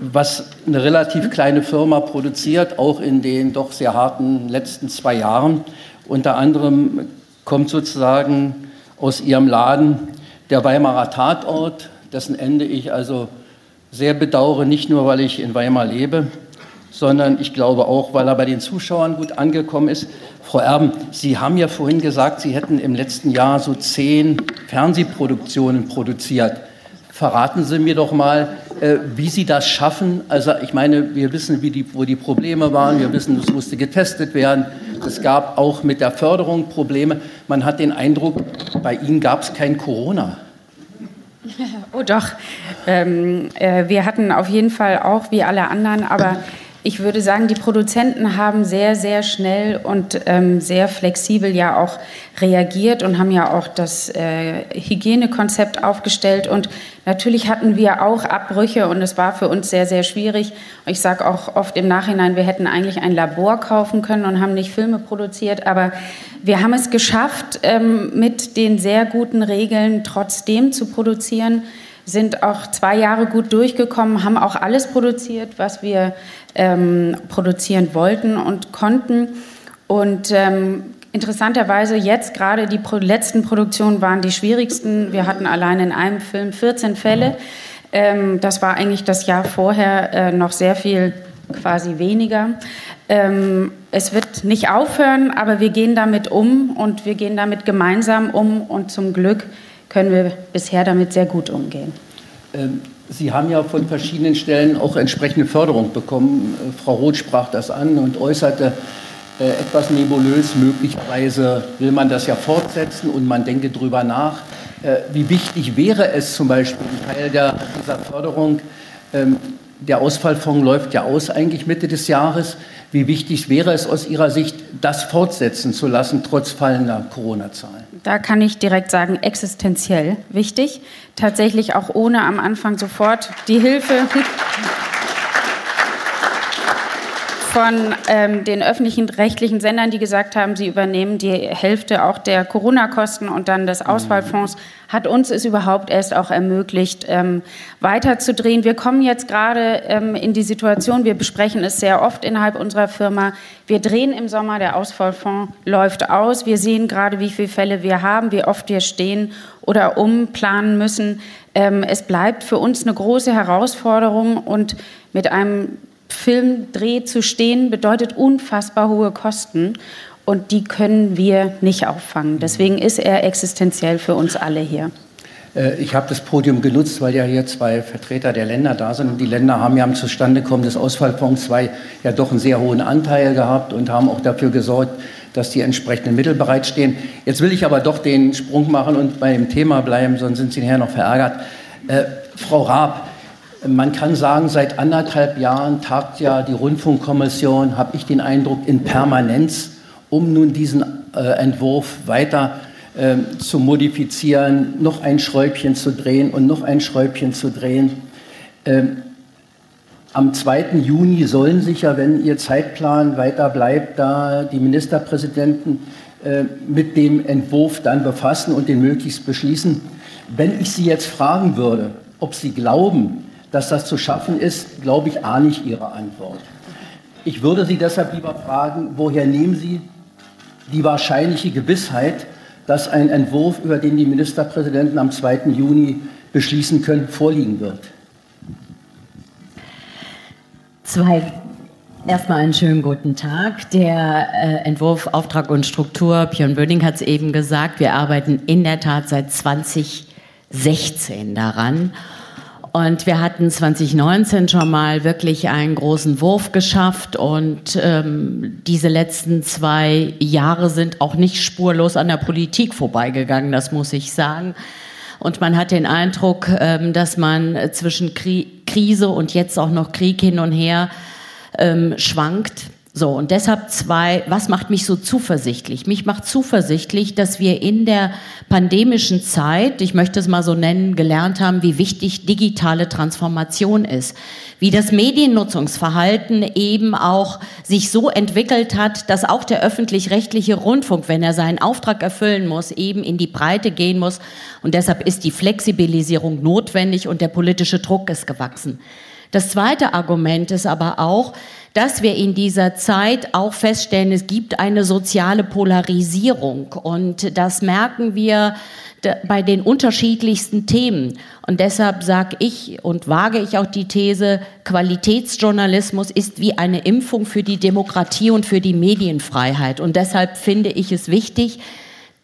was eine relativ kleine Firma produziert, auch in den doch sehr harten letzten zwei Jahren. Unter anderem kommt sozusagen aus ihrem Laden der Weimarer Tatort, dessen Ende ich also sehr bedauere, nicht nur weil ich in Weimar lebe, sondern ich glaube auch, weil er bei den Zuschauern gut angekommen ist. Frau Erben, Sie haben ja vorhin gesagt, Sie hätten im letzten Jahr so zehn Fernsehproduktionen produziert. Verraten Sie mir doch mal, äh, wie Sie das schaffen. Also ich meine, wir wissen, die, wo die Probleme waren. Wir wissen, es musste getestet werden. Es gab auch mit der Förderung Probleme. Man hat den Eindruck, bei Ihnen gab es kein Corona. [LAUGHS] Oh doch, ähm, äh, wir hatten auf jeden Fall auch wie alle anderen, aber ich würde sagen, die Produzenten haben sehr, sehr schnell und ähm, sehr flexibel ja auch reagiert und haben ja auch das äh, Hygienekonzept aufgestellt. Und natürlich hatten wir auch Abbrüche und es war für uns sehr, sehr schwierig. Ich sage auch oft im Nachhinein, wir hätten eigentlich ein Labor kaufen können und haben nicht Filme produziert. Aber wir haben es geschafft, ähm, mit den sehr guten Regeln trotzdem zu produzieren sind auch zwei Jahre gut durchgekommen, haben auch alles produziert, was wir ähm, produzieren wollten und konnten. Und ähm, interessanterweise jetzt gerade die pro letzten Produktionen waren die schwierigsten. Wir hatten allein in einem Film 14 Fälle. Ähm, das war eigentlich das Jahr vorher äh, noch sehr viel quasi weniger. Ähm, es wird nicht aufhören, aber wir gehen damit um und wir gehen damit gemeinsam um und zum Glück können wir bisher damit sehr gut umgehen. Ähm, Sie haben ja von verschiedenen Stellen auch entsprechende Förderung bekommen. Äh, Frau Roth sprach das an und äußerte äh, etwas nebulös, möglicherweise will man das ja fortsetzen und man denke darüber nach. Äh, wie wichtig wäre es zum Beispiel, ein Teil der, dieser Förderung, ähm, der Ausfallfonds läuft ja aus eigentlich Mitte des Jahres, wie wichtig wäre es aus Ihrer Sicht, das fortsetzen zu lassen, trotz fallender Corona-Zahlen? Da kann ich direkt sagen, existenziell wichtig. Tatsächlich auch ohne am Anfang sofort die Hilfe [LAUGHS] von ähm, den öffentlichen rechtlichen Sendern, die gesagt haben, sie übernehmen die Hälfte auch der Corona-Kosten und dann des Auswahlfonds, hat uns es überhaupt erst auch ermöglicht, ähm, weiterzudrehen. Wir kommen jetzt gerade ähm, in die Situation, wir besprechen es sehr oft innerhalb unserer Firma, wir drehen im Sommer, der Auswahlfonds läuft aus, wir sehen gerade, wie viele Fälle wir haben, wie oft wir stehen oder umplanen müssen. Ähm, es bleibt für uns eine große Herausforderung und mit einem Filmdreh zu stehen, bedeutet unfassbar hohe Kosten. Und die können wir nicht auffangen. Deswegen ist er existenziell für uns alle hier. Äh, ich habe das Podium genutzt, weil ja hier zwei Vertreter der Länder da sind. Und die Länder haben ja am Zustandekommen des Ausfallfonds 2 ja doch einen sehr hohen Anteil gehabt und haben auch dafür gesorgt, dass die entsprechenden Mittel bereitstehen. Jetzt will ich aber doch den Sprung machen und bei dem Thema bleiben, sonst sind Sie nachher noch verärgert. Äh, Frau Raab, man kann sagen, seit anderthalb Jahren tagt ja die Rundfunkkommission, habe ich den Eindruck, in Permanenz, um nun diesen äh, Entwurf weiter äh, zu modifizieren, noch ein Schräubchen zu drehen und noch ein Schräubchen zu drehen. Ähm, am 2. Juni sollen sich ja, wenn Ihr Zeitplan weiter bleibt, da die Ministerpräsidenten äh, mit dem Entwurf dann befassen und den möglichst beschließen. Wenn ich Sie jetzt fragen würde, ob Sie glauben, dass das zu schaffen ist, glaube ich, ahne ich Ihre Antwort. Ich würde Sie deshalb lieber fragen, woher nehmen Sie die wahrscheinliche Gewissheit, dass ein Entwurf, über den die Ministerpräsidenten am 2. Juni beschließen können, vorliegen wird? Zwei. Erstmal einen schönen guten Tag. Der äh, Entwurf Auftrag und Struktur, Björn Böning hat es eben gesagt, wir arbeiten in der Tat seit 2016 daran. Und wir hatten 2019 schon mal wirklich einen großen Wurf geschafft und ähm, diese letzten zwei Jahre sind auch nicht spurlos an der Politik vorbeigegangen, das muss ich sagen. Und man hat den Eindruck, ähm, dass man zwischen Kri Krise und jetzt auch noch Krieg hin und her ähm, schwankt. So, und deshalb zwei, was macht mich so zuversichtlich? Mich macht zuversichtlich, dass wir in der pandemischen Zeit, ich möchte es mal so nennen, gelernt haben, wie wichtig digitale Transformation ist. Wie das Mediennutzungsverhalten eben auch sich so entwickelt hat, dass auch der öffentlich-rechtliche Rundfunk, wenn er seinen Auftrag erfüllen muss, eben in die Breite gehen muss. Und deshalb ist die Flexibilisierung notwendig und der politische Druck ist gewachsen. Das zweite Argument ist aber auch, dass wir in dieser Zeit auch feststellen, es gibt eine soziale Polarisierung und das merken wir bei den unterschiedlichsten Themen. Und deshalb sage ich und wage ich auch die These, Qualitätsjournalismus ist wie eine Impfung für die Demokratie und für die Medienfreiheit. Und deshalb finde ich es wichtig,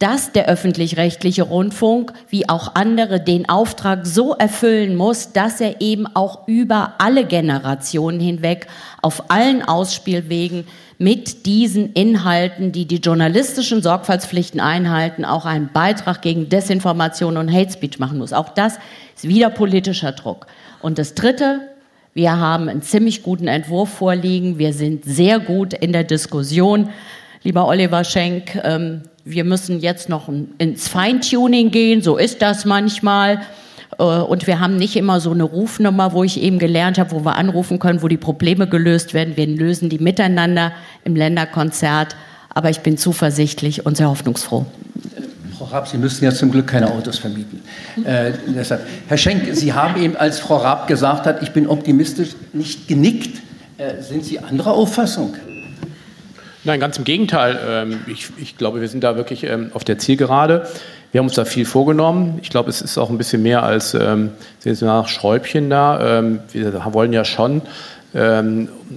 dass der öffentlich-rechtliche Rundfunk wie auch andere den Auftrag so erfüllen muss, dass er eben auch über alle Generationen hinweg auf allen Ausspielwegen mit diesen Inhalten, die die journalistischen Sorgfaltspflichten einhalten, auch einen Beitrag gegen Desinformation und Hate Speech machen muss. Auch das ist wieder politischer Druck. Und das Dritte, wir haben einen ziemlich guten Entwurf vorliegen. Wir sind sehr gut in der Diskussion. Lieber Oliver Schenk, ähm, wir müssen jetzt noch ins Feintuning gehen, so ist das manchmal. Äh, und wir haben nicht immer so eine Rufnummer, wo ich eben gelernt habe, wo wir anrufen können, wo die Probleme gelöst werden. Wir lösen die miteinander im Länderkonzert. Aber ich bin zuversichtlich und sehr hoffnungsfroh. Frau Raab, Sie müssen ja zum Glück keine Autos vermieten. Äh, deshalb. Herr Schenk, Sie haben eben, als Frau Raab gesagt hat, ich bin optimistisch, nicht genickt. Äh, sind Sie anderer Auffassung? Nein, ganz im Gegenteil. Ähm, ich, ich glaube, wir sind da wirklich ähm, auf der Zielgerade. Wir haben uns da viel vorgenommen. Ich glaube, es ist auch ein bisschen mehr als ähm, sehen Sie nach Schräubchen da. Wir wollen ja schon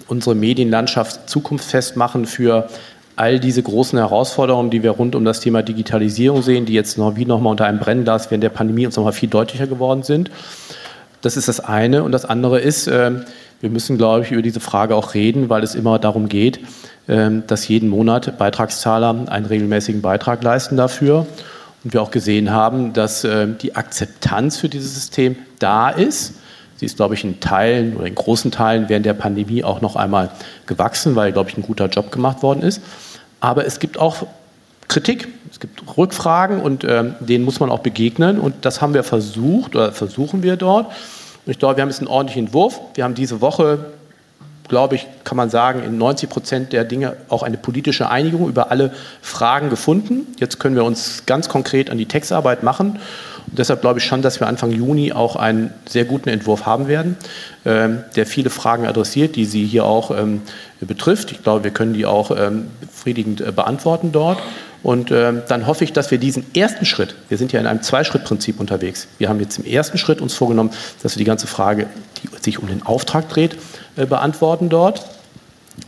unsere Medienlandschaft zukunftsfest machen für all diese großen Herausforderungen, die wir rund um das Thema Digitalisierung sehen, die jetzt noch wie nochmal unter einem Brennglas während der Pandemie uns nochmal viel deutlicher geworden sind. Das ist das eine. Und das andere ist, wir müssen, glaube ich, über diese Frage auch reden, weil es immer darum geht, ähm, dass jeden Monat Beitragszahler einen regelmäßigen Beitrag leisten dafür. Und wir auch gesehen haben, dass ähm, die Akzeptanz für dieses System da ist. Sie ist, glaube ich, in Teilen oder in großen Teilen während der Pandemie auch noch einmal gewachsen, weil, glaube ich, ein guter Job gemacht worden ist. Aber es gibt auch Kritik, es gibt Rückfragen und ähm, denen muss man auch begegnen. Und das haben wir versucht oder versuchen wir dort. Und ich glaube, wir haben jetzt einen ordentlichen Entwurf. Wir haben diese Woche glaube ich, kann man sagen, in 90 Prozent der Dinge auch eine politische Einigung über alle Fragen gefunden. Jetzt können wir uns ganz konkret an die Textarbeit machen. Und deshalb glaube ich schon, dass wir Anfang Juni auch einen sehr guten Entwurf haben werden, ähm, der viele Fragen adressiert, die Sie hier auch ähm, betrifft. Ich glaube, wir können die auch ähm, befriedigend äh, beantworten dort. Und ähm, dann hoffe ich, dass wir diesen ersten Schritt, wir sind ja in einem Zweischrittprinzip unterwegs. Wir haben jetzt im ersten Schritt uns vorgenommen, dass wir die ganze Frage, die sich um den Auftrag dreht, äh, beantworten dort.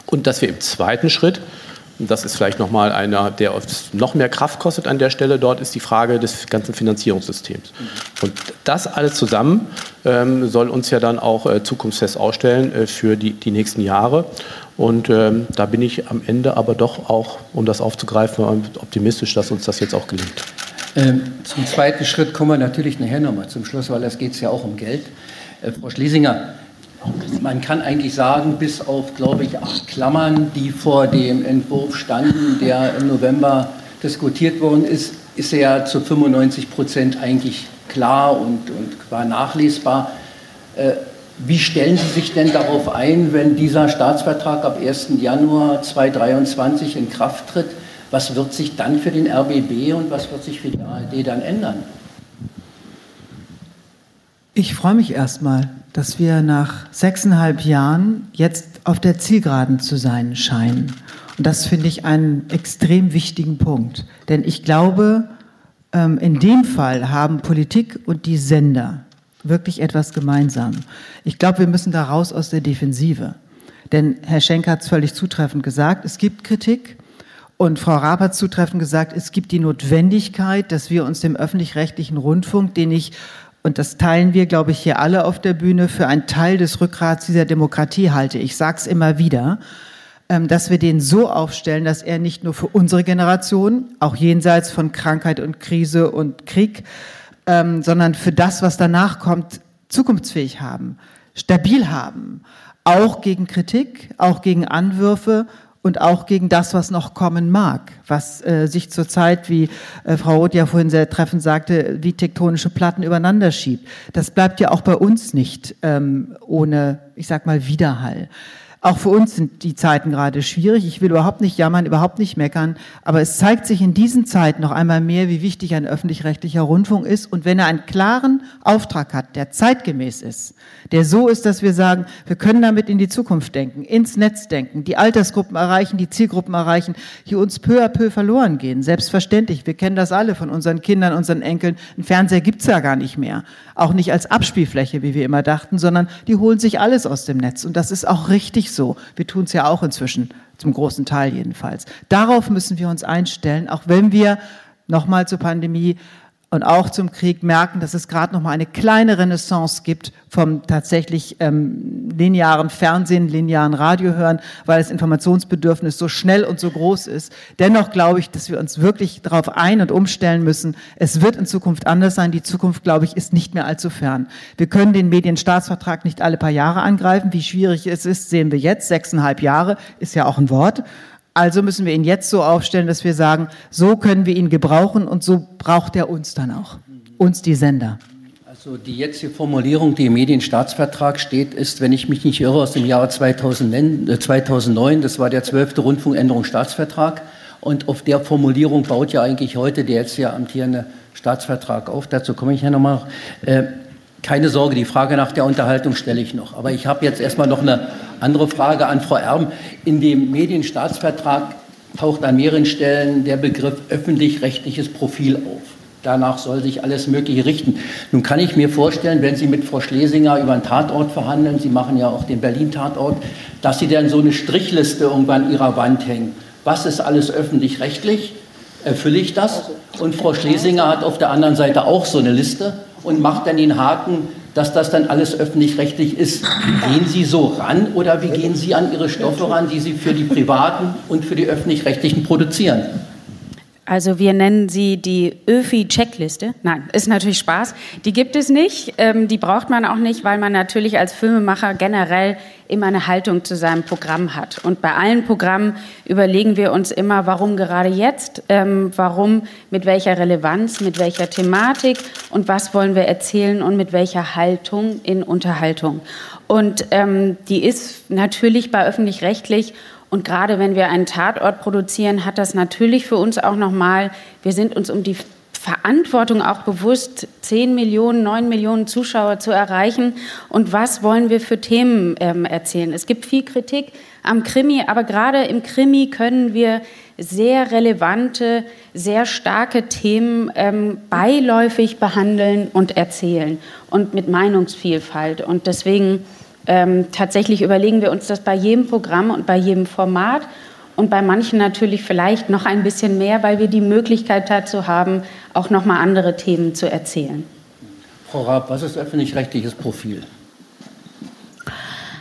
Und dass wir im zweiten Schritt, das ist vielleicht nochmal einer, der noch mehr Kraft kostet an der Stelle, dort ist die Frage des ganzen Finanzierungssystems. Und das alles zusammen ähm, soll uns ja dann auch äh, zukunftsfest ausstellen äh, für die, die nächsten Jahre. Und ähm, da bin ich am Ende aber doch auch, um das aufzugreifen, optimistisch, dass uns das jetzt auch gelingt. Ähm, zum zweiten Schritt kommen wir natürlich nachher nochmal zum Schluss, weil es geht ja auch um Geld. Äh, Frau Schlesinger, man kann eigentlich sagen, bis auf, glaube ich, acht Klammern, die vor dem Entwurf standen, der im November diskutiert worden ist, ist er zu 95 Prozent eigentlich klar und, und war nachlesbar. Äh, wie stellen Sie sich denn darauf ein, wenn dieser Staatsvertrag ab 1. Januar 2023 in Kraft tritt? Was wird sich dann für den RBB und was wird sich für die ARD dann ändern? Ich freue mich erstmal, dass wir nach sechseinhalb Jahren jetzt auf der Zielgeraden zu sein scheinen. Und das finde ich einen extrem wichtigen Punkt. Denn ich glaube, ähm, in dem Fall haben Politik und die Sender wirklich etwas gemeinsam. Ich glaube, wir müssen da raus aus der Defensive. Denn Herr Schenker hat es völlig zutreffend gesagt, es gibt Kritik. Und Frau Raab hat zutreffend gesagt, es gibt die Notwendigkeit, dass wir uns dem öffentlich-rechtlichen Rundfunk, den ich und das teilen wir, glaube ich, hier alle auf der Bühne, für einen Teil des Rückgrats dieser Demokratie halte. Ich sage es immer wieder, ähm, dass wir den so aufstellen, dass er nicht nur für unsere Generation, auch jenseits von Krankheit und Krise und Krieg, ähm, sondern für das, was danach kommt, zukunftsfähig haben, stabil haben, auch gegen Kritik, auch gegen Anwürfe und auch gegen das, was noch kommen mag, was äh, sich zurzeit, wie äh, Frau Roth ja vorhin sehr treffend sagte, wie tektonische Platten übereinander schiebt. Das bleibt ja auch bei uns nicht ähm, ohne, ich sag mal, Widerhall. Auch für uns sind die Zeiten gerade schwierig. Ich will überhaupt nicht jammern, überhaupt nicht meckern. Aber es zeigt sich in diesen Zeiten noch einmal mehr, wie wichtig ein öffentlich-rechtlicher Rundfunk ist. Und wenn er einen klaren Auftrag hat, der zeitgemäß ist, der so ist, dass wir sagen, wir können damit in die Zukunft denken, ins Netz denken, die Altersgruppen erreichen, die Zielgruppen erreichen, die uns peu à peu verloren gehen. Selbstverständlich. Wir kennen das alle von unseren Kindern, unseren Enkeln. Ein Fernseher gibt's ja gar nicht mehr. Auch nicht als Abspielfläche, wie wir immer dachten, sondern die holen sich alles aus dem Netz. Und das ist auch richtig so. Wir tun es ja auch inzwischen, zum großen Teil jedenfalls. Darauf müssen wir uns einstellen, auch wenn wir nochmal zur Pandemie und auch zum Krieg merken, dass es gerade noch mal eine kleine Renaissance gibt vom tatsächlich ähm, linearen Fernsehen, linearen Radio hören, weil das Informationsbedürfnis so schnell und so groß ist. Dennoch glaube ich, dass wir uns wirklich darauf ein- und umstellen müssen. Es wird in Zukunft anders sein. Die Zukunft, glaube ich, ist nicht mehr allzu fern. Wir können den Medienstaatsvertrag nicht alle paar Jahre angreifen. Wie schwierig es ist, sehen wir jetzt. Sechseinhalb Jahre ist ja auch ein Wort. Also müssen wir ihn jetzt so aufstellen, dass wir sagen, so können wir ihn gebrauchen und so braucht er uns dann auch. Uns die Sender. Also die jetzige Formulierung, die im Medienstaatsvertrag steht, ist, wenn ich mich nicht irre, aus dem Jahre 2009, äh, das war der 12. Rundfunkänderungsstaatsvertrag. Und auf der Formulierung baut ja eigentlich heute der jetzt ja amtierende Staatsvertrag auf. Dazu komme ich ja nochmal. Keine Sorge, die Frage nach der Unterhaltung stelle ich noch. Aber ich habe jetzt erstmal noch eine andere Frage an Frau Erben. In dem Medienstaatsvertrag taucht an mehreren Stellen der Begriff öffentlich-rechtliches Profil auf. Danach soll sich alles Mögliche richten. Nun kann ich mir vorstellen, wenn Sie mit Frau Schlesinger über einen Tatort verhandeln, Sie machen ja auch den Berlin-Tatort, dass Sie dann so eine Strichliste irgendwann an Ihrer Wand hängen. Was ist alles öffentlich-rechtlich? Erfülle ich das? Und Frau Schlesinger hat auf der anderen Seite auch so eine Liste und macht dann den Haken, dass das dann alles öffentlich-rechtlich ist. Gehen Sie so ran oder wie gehen Sie an Ihre Stoffe ran, die Sie für die Privaten und für die öffentlich-rechtlichen produzieren? Also wir nennen sie die ÖFI-Checkliste. Nein, ist natürlich Spaß. Die gibt es nicht. Ähm, die braucht man auch nicht, weil man natürlich als Filmemacher generell immer eine Haltung zu seinem Programm hat. Und bei allen Programmen überlegen wir uns immer, warum gerade jetzt, ähm, warum, mit welcher Relevanz, mit welcher Thematik und was wollen wir erzählen und mit welcher Haltung in Unterhaltung. Und ähm, die ist natürlich bei öffentlich-rechtlich und gerade wenn wir einen Tatort produzieren, hat das natürlich für uns auch nochmal, wir sind uns um die Verantwortung auch bewusst, 10 Millionen, 9 Millionen Zuschauer zu erreichen. Und was wollen wir für Themen ähm, erzählen? Es gibt viel Kritik am Krimi, aber gerade im Krimi können wir sehr relevante, sehr starke Themen ähm, beiläufig behandeln und erzählen und mit Meinungsvielfalt. Und deswegen ähm, tatsächlich überlegen wir uns das bei jedem Programm und bei jedem Format und bei manchen natürlich vielleicht noch ein bisschen mehr, weil wir die Möglichkeit dazu haben, auch noch mal andere Themen zu erzählen. Frau Raab, was ist öffentlich-rechtliches Profil?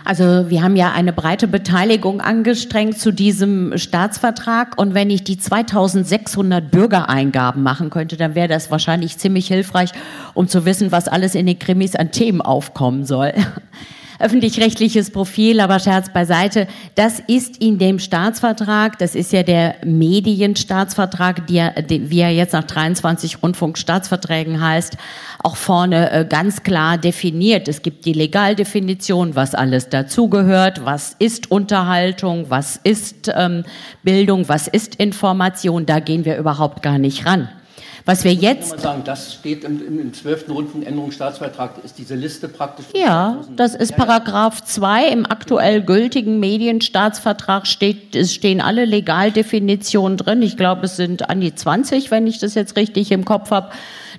Also wir haben ja eine breite Beteiligung angestrengt zu diesem Staatsvertrag und wenn ich die 2600 Bürgereingaben machen könnte, dann wäre das wahrscheinlich ziemlich hilfreich, um zu wissen, was alles in den Krimis an Themen aufkommen soll öffentlich-rechtliches Profil, aber Scherz beiseite, das ist in dem Staatsvertrag, das ist ja der Medienstaatsvertrag, der, wie er jetzt nach 23 Rundfunkstaatsverträgen heißt, auch vorne äh, ganz klar definiert. Es gibt die Legaldefinition, was alles dazugehört, was ist Unterhaltung, was ist ähm, Bildung, was ist Information, da gehen wir überhaupt gar nicht ran. Was wir jetzt. Ich sagen, das steht im, im 12. Rundfunkänderungsstaatsvertrag, ist diese Liste praktisch. Ja, das ist Paragraph 2 im aktuell gültigen Medienstaatsvertrag steht, es stehen alle Legaldefinitionen drin. Ich glaube, es sind an die 20, wenn ich das jetzt richtig im Kopf habe.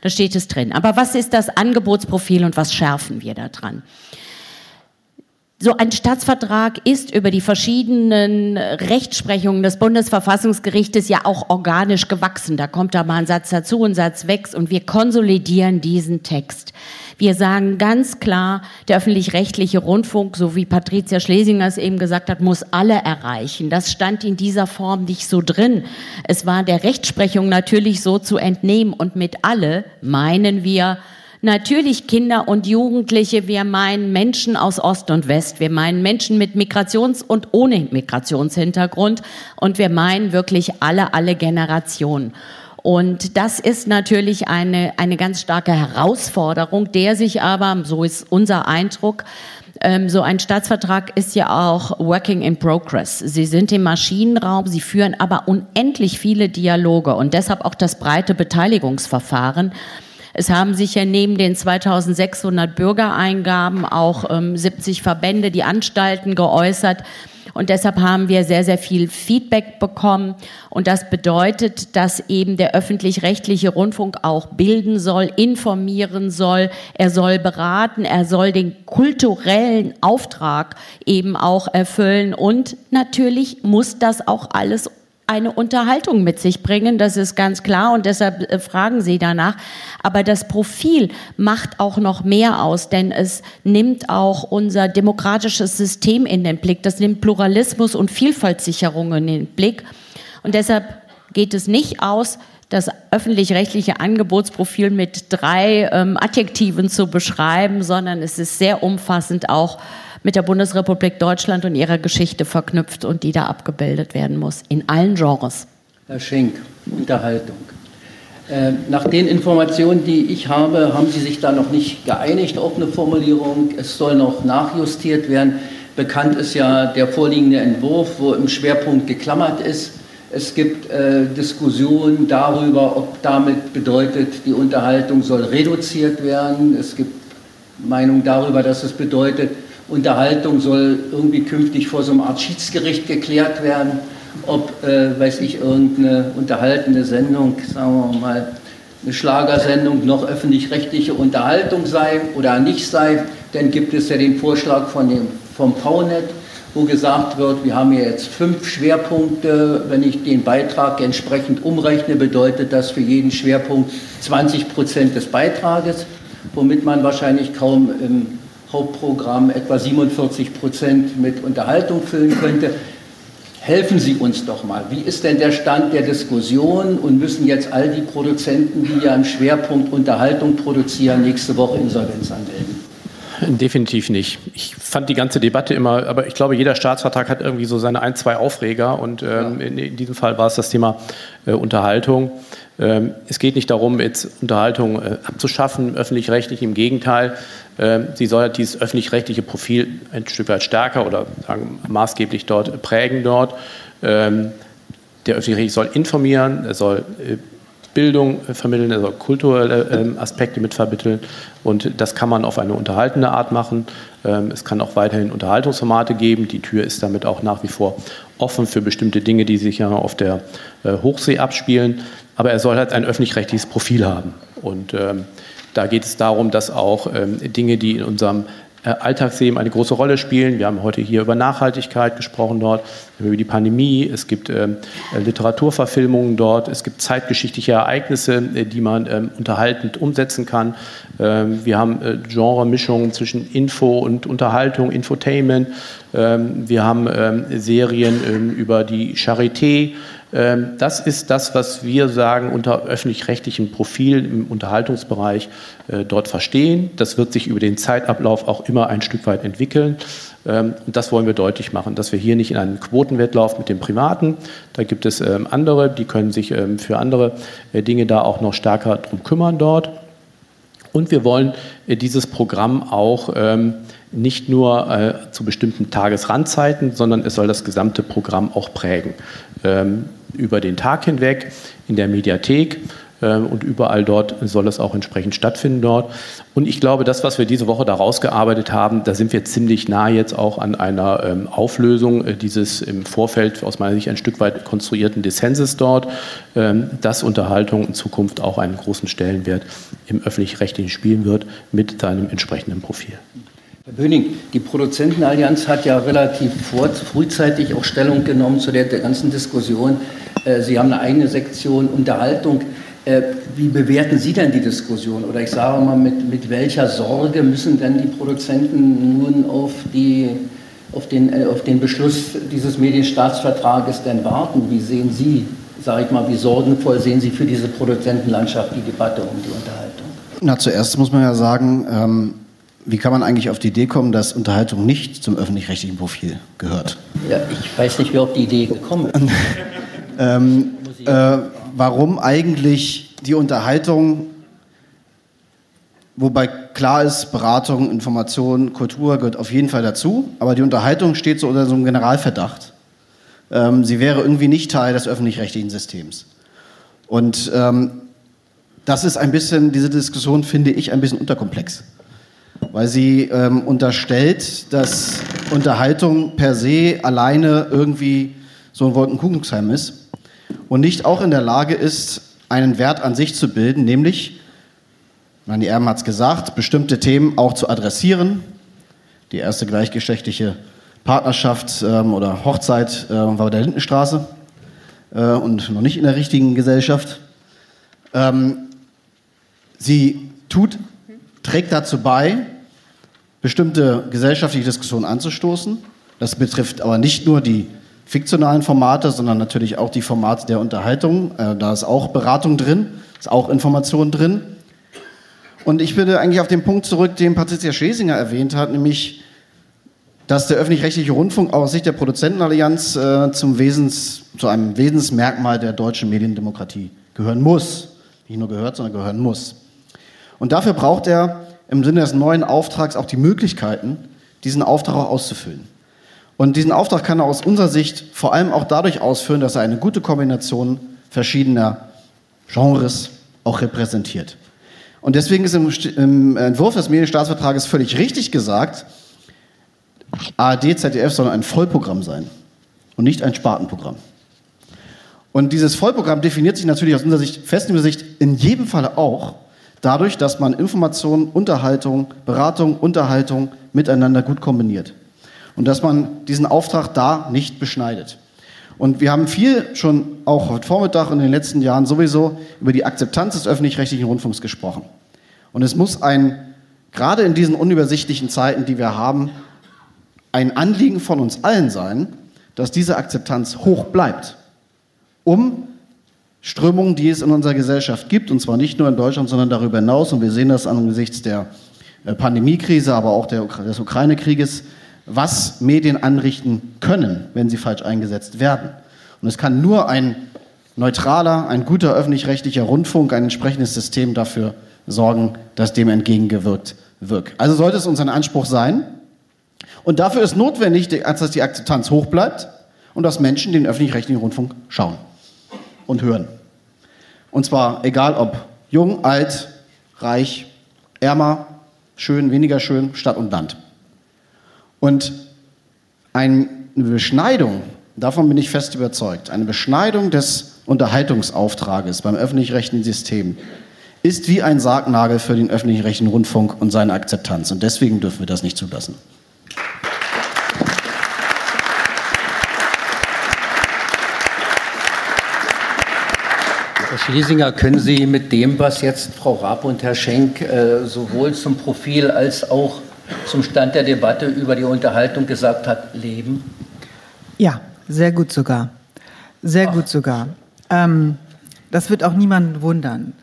Da steht es drin. Aber was ist das Angebotsprofil und was schärfen wir da dran? So ein Staatsvertrag ist über die verschiedenen Rechtsprechungen des Bundesverfassungsgerichtes ja auch organisch gewachsen. Da kommt da mal ein Satz dazu, ein Satz weg und wir konsolidieren diesen Text. Wir sagen ganz klar, der öffentlich-rechtliche Rundfunk, so wie Patricia Schlesinger es eben gesagt hat, muss alle erreichen. Das stand in dieser Form nicht so drin. Es war der Rechtsprechung natürlich so zu entnehmen und mit alle meinen wir Natürlich Kinder und Jugendliche, wir meinen Menschen aus Ost und West, wir meinen Menschen mit Migrations- und ohne Migrationshintergrund und wir meinen wirklich alle, alle Generationen. Und das ist natürlich eine, eine ganz starke Herausforderung, der sich aber, so ist unser Eindruck, ähm, so ein Staatsvertrag ist ja auch Working in Progress. Sie sind im Maschinenraum, sie führen aber unendlich viele Dialoge und deshalb auch das breite Beteiligungsverfahren. Es haben sich ja neben den 2600 Bürgereingaben auch ähm, 70 Verbände, die Anstalten geäußert. Und deshalb haben wir sehr, sehr viel Feedback bekommen. Und das bedeutet, dass eben der öffentlich-rechtliche Rundfunk auch bilden soll, informieren soll, er soll beraten, er soll den kulturellen Auftrag eben auch erfüllen. Und natürlich muss das auch alles eine Unterhaltung mit sich bringen, das ist ganz klar und deshalb äh, fragen Sie danach. Aber das Profil macht auch noch mehr aus, denn es nimmt auch unser demokratisches System in den Blick, das nimmt Pluralismus und Vielfaltssicherung in den Blick. Und deshalb geht es nicht aus, das öffentlich-rechtliche Angebotsprofil mit drei ähm, Adjektiven zu beschreiben, sondern es ist sehr umfassend auch mit der Bundesrepublik Deutschland und ihrer Geschichte verknüpft und die da abgebildet werden muss, in allen Genres. Herr Schenk, Unterhaltung. Äh, nach den Informationen, die ich habe, haben Sie sich da noch nicht geeinigt auf eine Formulierung. Es soll noch nachjustiert werden. Bekannt ist ja der vorliegende Entwurf, wo im Schwerpunkt geklammert ist. Es gibt äh, Diskussionen darüber, ob damit bedeutet, die Unterhaltung soll reduziert werden. Es gibt Meinungen darüber, dass es bedeutet, Unterhaltung soll irgendwie künftig vor so einem Art Schiedsgericht geklärt werden, ob, äh, weiß ich, irgendeine unterhaltene Sendung, sagen wir mal, eine Schlagersendung noch öffentlich-rechtliche Unterhaltung sei oder nicht sei. Dann gibt es ja den Vorschlag von dem, vom VNet, wo gesagt wird, wir haben ja jetzt fünf Schwerpunkte. Wenn ich den Beitrag entsprechend umrechne, bedeutet das für jeden Schwerpunkt 20 Prozent des Beitrages, womit man wahrscheinlich kaum im Hauptprogramm etwa 47 Prozent mit Unterhaltung füllen könnte. Helfen Sie uns doch mal. Wie ist denn der Stand der Diskussion und müssen jetzt all die Produzenten, die ja im Schwerpunkt Unterhaltung produzieren, nächste Woche Insolvenz anmelden? Definitiv nicht. Ich fand die ganze Debatte immer, aber ich glaube, jeder Staatsvertrag hat irgendwie so seine ein, zwei Aufreger und ähm, in, in, diesem Fall war es das Thema äh, Unterhaltung. Ähm, es geht nicht darum, jetzt Unterhaltung äh, abzuschaffen, öffentlich-rechtlich. Im Gegenteil, äh, sie soll halt dieses öffentlich-rechtliche Profil ein Stück weit stärker oder sagen, maßgeblich dort prägen dort. Ähm, der öffentlich-rechtliche soll informieren, er soll äh, Bildung vermitteln, also kulturelle ähm, Aspekte mit vermitteln. Und das kann man auf eine unterhaltende Art machen. Ähm, es kann auch weiterhin Unterhaltungsformate geben. Die Tür ist damit auch nach wie vor offen für bestimmte Dinge, die sich ja auf der äh, Hochsee abspielen. Aber er soll halt ein öffentlich-rechtliches Profil haben. Und ähm, da geht es darum, dass auch ähm, Dinge, die in unserem äh, Alltagsleben eine große Rolle spielen. Wir haben heute hier über Nachhaltigkeit gesprochen dort, über die Pandemie. Es gibt ähm, äh, Literaturverfilmungen dort. Es gibt zeitgeschichtliche Ereignisse, äh, die man ähm, unterhaltend umsetzen kann. Ähm, wir haben äh, Genremischungen zwischen Info und Unterhaltung, Infotainment. Ähm, wir haben ähm, Serien ähm, über die Charité. Ähm, das ist das, was wir sagen unter öffentlich-rechtlichem Profil im Unterhaltungsbereich äh, dort verstehen. Das wird sich über den Zeitablauf auch immer ein Stück weit entwickeln. Ähm, und das wollen wir deutlich machen, dass wir hier nicht in einen Quotenwettlauf mit dem Privaten, da gibt es ähm, andere, die können sich für andere äh, Dinge da auch noch stärker drum kümmern dort. Und wir wollen äh, dieses Programm auch nicht nur zu bestimmten Tagesrandzeiten, sondern es soll das gesamte Programm auch prägen. Über den Tag hinweg in der Mediathek ähm, und überall dort soll es auch entsprechend stattfinden dort. Und ich glaube, das, was wir diese Woche da rausgearbeitet haben, da sind wir ziemlich nah jetzt auch an einer ähm, Auflösung äh, dieses im Vorfeld aus meiner Sicht ein Stück weit konstruierten Dissenses dort, ähm, dass Unterhaltung in Zukunft auch einen großen Stellenwert im öffentlich-rechtlichen spielen wird mit seinem entsprechenden Profil. Herr Böning, die Produzentenallianz hat ja relativ vor, frühzeitig auch Stellung genommen zu der, der ganzen Diskussion. Äh, Sie haben eine eigene Sektion Unterhaltung. Äh, wie bewerten Sie denn die Diskussion? Oder ich sage mal, mit, mit welcher Sorge müssen denn die Produzenten nun auf, die, auf, den, äh, auf den Beschluss dieses Medienstaatsvertrages denn warten? Wie sehen Sie, sage ich mal, wie sorgenvoll sehen Sie für diese Produzentenlandschaft die Debatte um die Unterhaltung? Na, zuerst muss man ja sagen, ähm, wie kann man eigentlich auf die Idee kommen, dass Unterhaltung nicht zum öffentlich-rechtlichen Profil gehört? Ja, ich weiß nicht, wer auf die Idee gekommen ist. [LAUGHS] ähm, äh, warum eigentlich die Unterhaltung, wobei klar ist, Beratung, Information, Kultur gehört auf jeden Fall dazu, aber die Unterhaltung steht so unter so einem Generalverdacht. Ähm, sie wäre irgendwie nicht Teil des öffentlich-rechtlichen Systems. Und ähm, das ist ein bisschen, diese Diskussion finde ich ein bisschen unterkomplex, weil sie ähm, unterstellt, dass Unterhaltung per se alleine irgendwie so ein Wolkenkuckucksheim ist und nicht auch in der Lage ist, einen Wert an sich zu bilden, nämlich, Manni Erben hat es gesagt, bestimmte Themen auch zu adressieren. Die erste gleichgeschlechtliche Partnerschaft ähm, oder Hochzeit äh, war bei der Lindenstraße äh, und noch nicht in der richtigen Gesellschaft. Ähm, sie tut, trägt dazu bei, bestimmte gesellschaftliche Diskussionen anzustoßen. Das betrifft aber nicht nur die fiktionalen Formate, sondern natürlich auch die Formate der Unterhaltung. Äh, da ist auch Beratung drin, ist auch Information drin. Und ich würde eigentlich auf den Punkt zurück, den Patricia Schlesinger erwähnt hat, nämlich, dass der öffentlich-rechtliche Rundfunk aus Sicht der Produzentenallianz äh, zum Wesens, zu einem Wesensmerkmal der deutschen Mediendemokratie gehören muss. Nicht nur gehört, sondern gehören muss. Und dafür braucht er im Sinne des neuen Auftrags auch die Möglichkeiten, diesen Auftrag auch auszufüllen. Und diesen Auftrag kann er aus unserer Sicht vor allem auch dadurch ausführen, dass er eine gute Kombination verschiedener Genres auch repräsentiert. Und deswegen ist im, im Entwurf des Medienstaatsvertrages völlig richtig gesagt, ARD, ZDF soll ein Vollprogramm sein und nicht ein Spartenprogramm. Und dieses Vollprogramm definiert sich natürlich aus unserer Sicht, festen Übersicht, in jedem Falle auch dadurch, dass man Information, Unterhaltung, Beratung, Unterhaltung miteinander gut kombiniert und dass man diesen Auftrag da nicht beschneidet. Und wir haben viel schon auch heute Vormittag in den letzten Jahren sowieso über die Akzeptanz des öffentlich-rechtlichen Rundfunks gesprochen. Und es muss ein, gerade in diesen unübersichtlichen Zeiten, die wir haben, ein Anliegen von uns allen sein, dass diese Akzeptanz hoch bleibt, um Strömungen, die es in unserer Gesellschaft gibt, und zwar nicht nur in Deutschland, sondern darüber hinaus, und wir sehen das angesichts der äh, Pandemiekrise, aber auch des Ukraine-Krieges, was Medien anrichten können, wenn sie falsch eingesetzt werden. Und es kann nur ein neutraler, ein guter öffentlich-rechtlicher Rundfunk, ein entsprechendes System dafür sorgen, dass dem entgegengewirkt wird. Also sollte es uns ein Anspruch sein. Und dafür ist notwendig, dass die Akzeptanz hoch bleibt und dass Menschen den öffentlich-rechtlichen Rundfunk schauen und hören. Und zwar egal ob jung, alt, reich, ärmer, schön, weniger schön, Stadt und Land. Und eine Beschneidung, davon bin ich fest überzeugt, eine Beschneidung des Unterhaltungsauftrages beim öffentlich-rechtlichen System ist wie ein Sargnagel für den öffentlich-rechtlichen Rundfunk und seine Akzeptanz. Und deswegen dürfen wir das nicht zulassen. Herr Schlesinger, können Sie mit dem, was jetzt Frau Raab und Herr Schenk äh, sowohl zum Profil als auch zum Stand der Debatte über die Unterhaltung gesagt hat, leben? Ja, sehr gut sogar. Sehr Ach. gut sogar. Ähm, das wird auch niemanden wundern.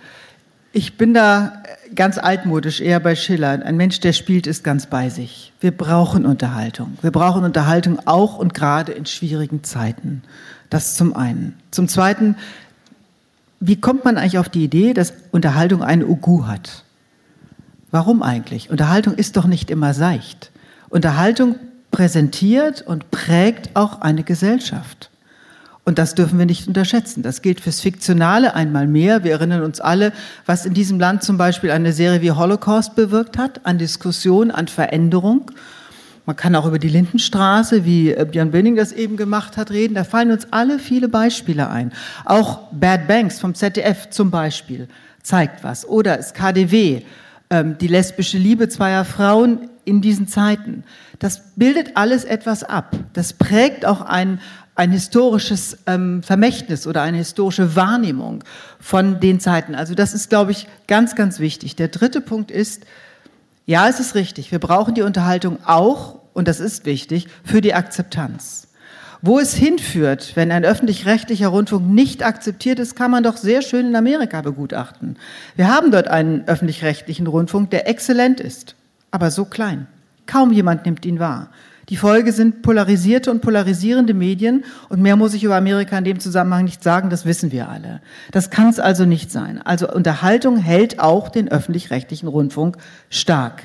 Ich bin da ganz altmodisch, eher bei Schiller. Ein Mensch, der spielt, ist ganz bei sich. Wir brauchen Unterhaltung. Wir brauchen Unterhaltung auch und gerade in schwierigen Zeiten. Das zum einen. Zum zweiten, wie kommt man eigentlich auf die Idee, dass Unterhaltung eine Ugu hat? Warum eigentlich? Unterhaltung ist doch nicht immer seicht. Unterhaltung präsentiert und prägt auch eine Gesellschaft. Und das dürfen wir nicht unterschätzen. Das gilt fürs Fiktionale einmal mehr. Wir erinnern uns alle, was in diesem Land zum Beispiel eine Serie wie Holocaust bewirkt hat, an Diskussion, an Veränderung. Man kann auch über die Lindenstraße, wie äh, Björn Böning das eben gemacht hat, reden. Da fallen uns alle viele Beispiele ein. Auch Bad Banks vom ZDF zum Beispiel zeigt was. Oder das KDW, ähm, die lesbische Liebe zweier Frauen in diesen Zeiten. Das bildet alles etwas ab. Das prägt auch ein, ein historisches ähm, Vermächtnis oder eine historische Wahrnehmung von den Zeiten. Also das ist, glaube ich, ganz, ganz wichtig. Der dritte Punkt ist, ja, es ist richtig, wir brauchen die Unterhaltung auch, und das ist wichtig, für die Akzeptanz. Wo es hinführt, wenn ein öffentlich-rechtlicher Rundfunk nicht akzeptiert ist, kann man doch sehr schön in Amerika begutachten. Wir haben dort einen öffentlich-rechtlichen Rundfunk, der exzellent ist, aber so klein. Kaum jemand nimmt ihn wahr. Die Folge sind polarisierte und polarisierende Medien und mehr muss ich über Amerika in dem Zusammenhang nicht sagen, das wissen wir alle. Das kann es also nicht sein. Also Unterhaltung hält auch den öffentlich-rechtlichen Rundfunk stark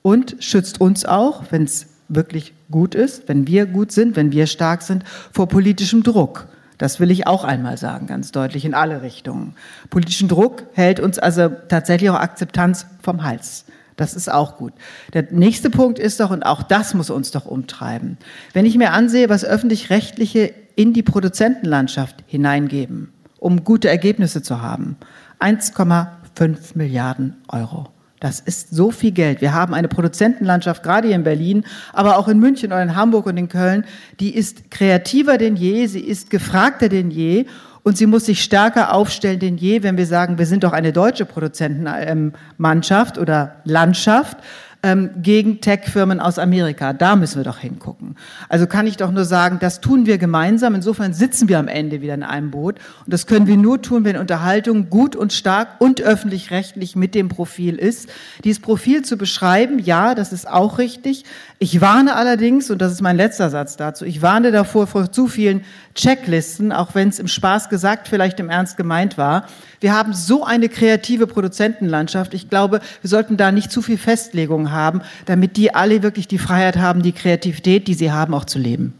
und schützt uns auch, wenn es wirklich gut ist, wenn wir gut sind, wenn wir stark sind, vor politischem Druck. Das will ich auch einmal sagen, ganz deutlich in alle Richtungen. Politischen Druck hält uns also tatsächlich auch Akzeptanz vom Hals. Das ist auch gut. Der nächste Punkt ist doch, und auch das muss uns doch umtreiben, wenn ich mir ansehe, was öffentlich-rechtliche in die Produzentenlandschaft hineingeben, um gute Ergebnisse zu haben, 1,5 Milliarden Euro. Das ist so viel Geld. Wir haben eine Produzentenlandschaft, gerade hier in Berlin, aber auch in München oder in Hamburg und in Köln, die ist kreativer denn je, sie ist gefragter denn je und sie muss sich stärker aufstellen denn je, wenn wir sagen, wir sind doch eine deutsche Produzentenmannschaft oder Landschaft ähm, gegen Tech-Firmen aus Amerika. Da müssen wir doch hingucken. Also kann ich doch nur sagen, das tun wir gemeinsam. Insofern sitzen wir am Ende wieder in einem Boot. Und das können wir nur tun, wenn Unterhaltung gut und stark und öffentlich-rechtlich mit dem Profil ist. Dieses Profil zu beschreiben, ja, das ist auch richtig. Ich warne allerdings, und das ist mein letzter Satz dazu, ich warne davor vor zu vielen Checklisten, auch wenn es im Spaß gesagt, vielleicht im Ernst gemeint war. Wir haben so eine kreative Produzentenlandschaft. Ich glaube, wir sollten da nicht zu viel Festlegungen haben, damit die alle wirklich die Freiheit haben, die Kreativität, die sie haben, auch zu leben.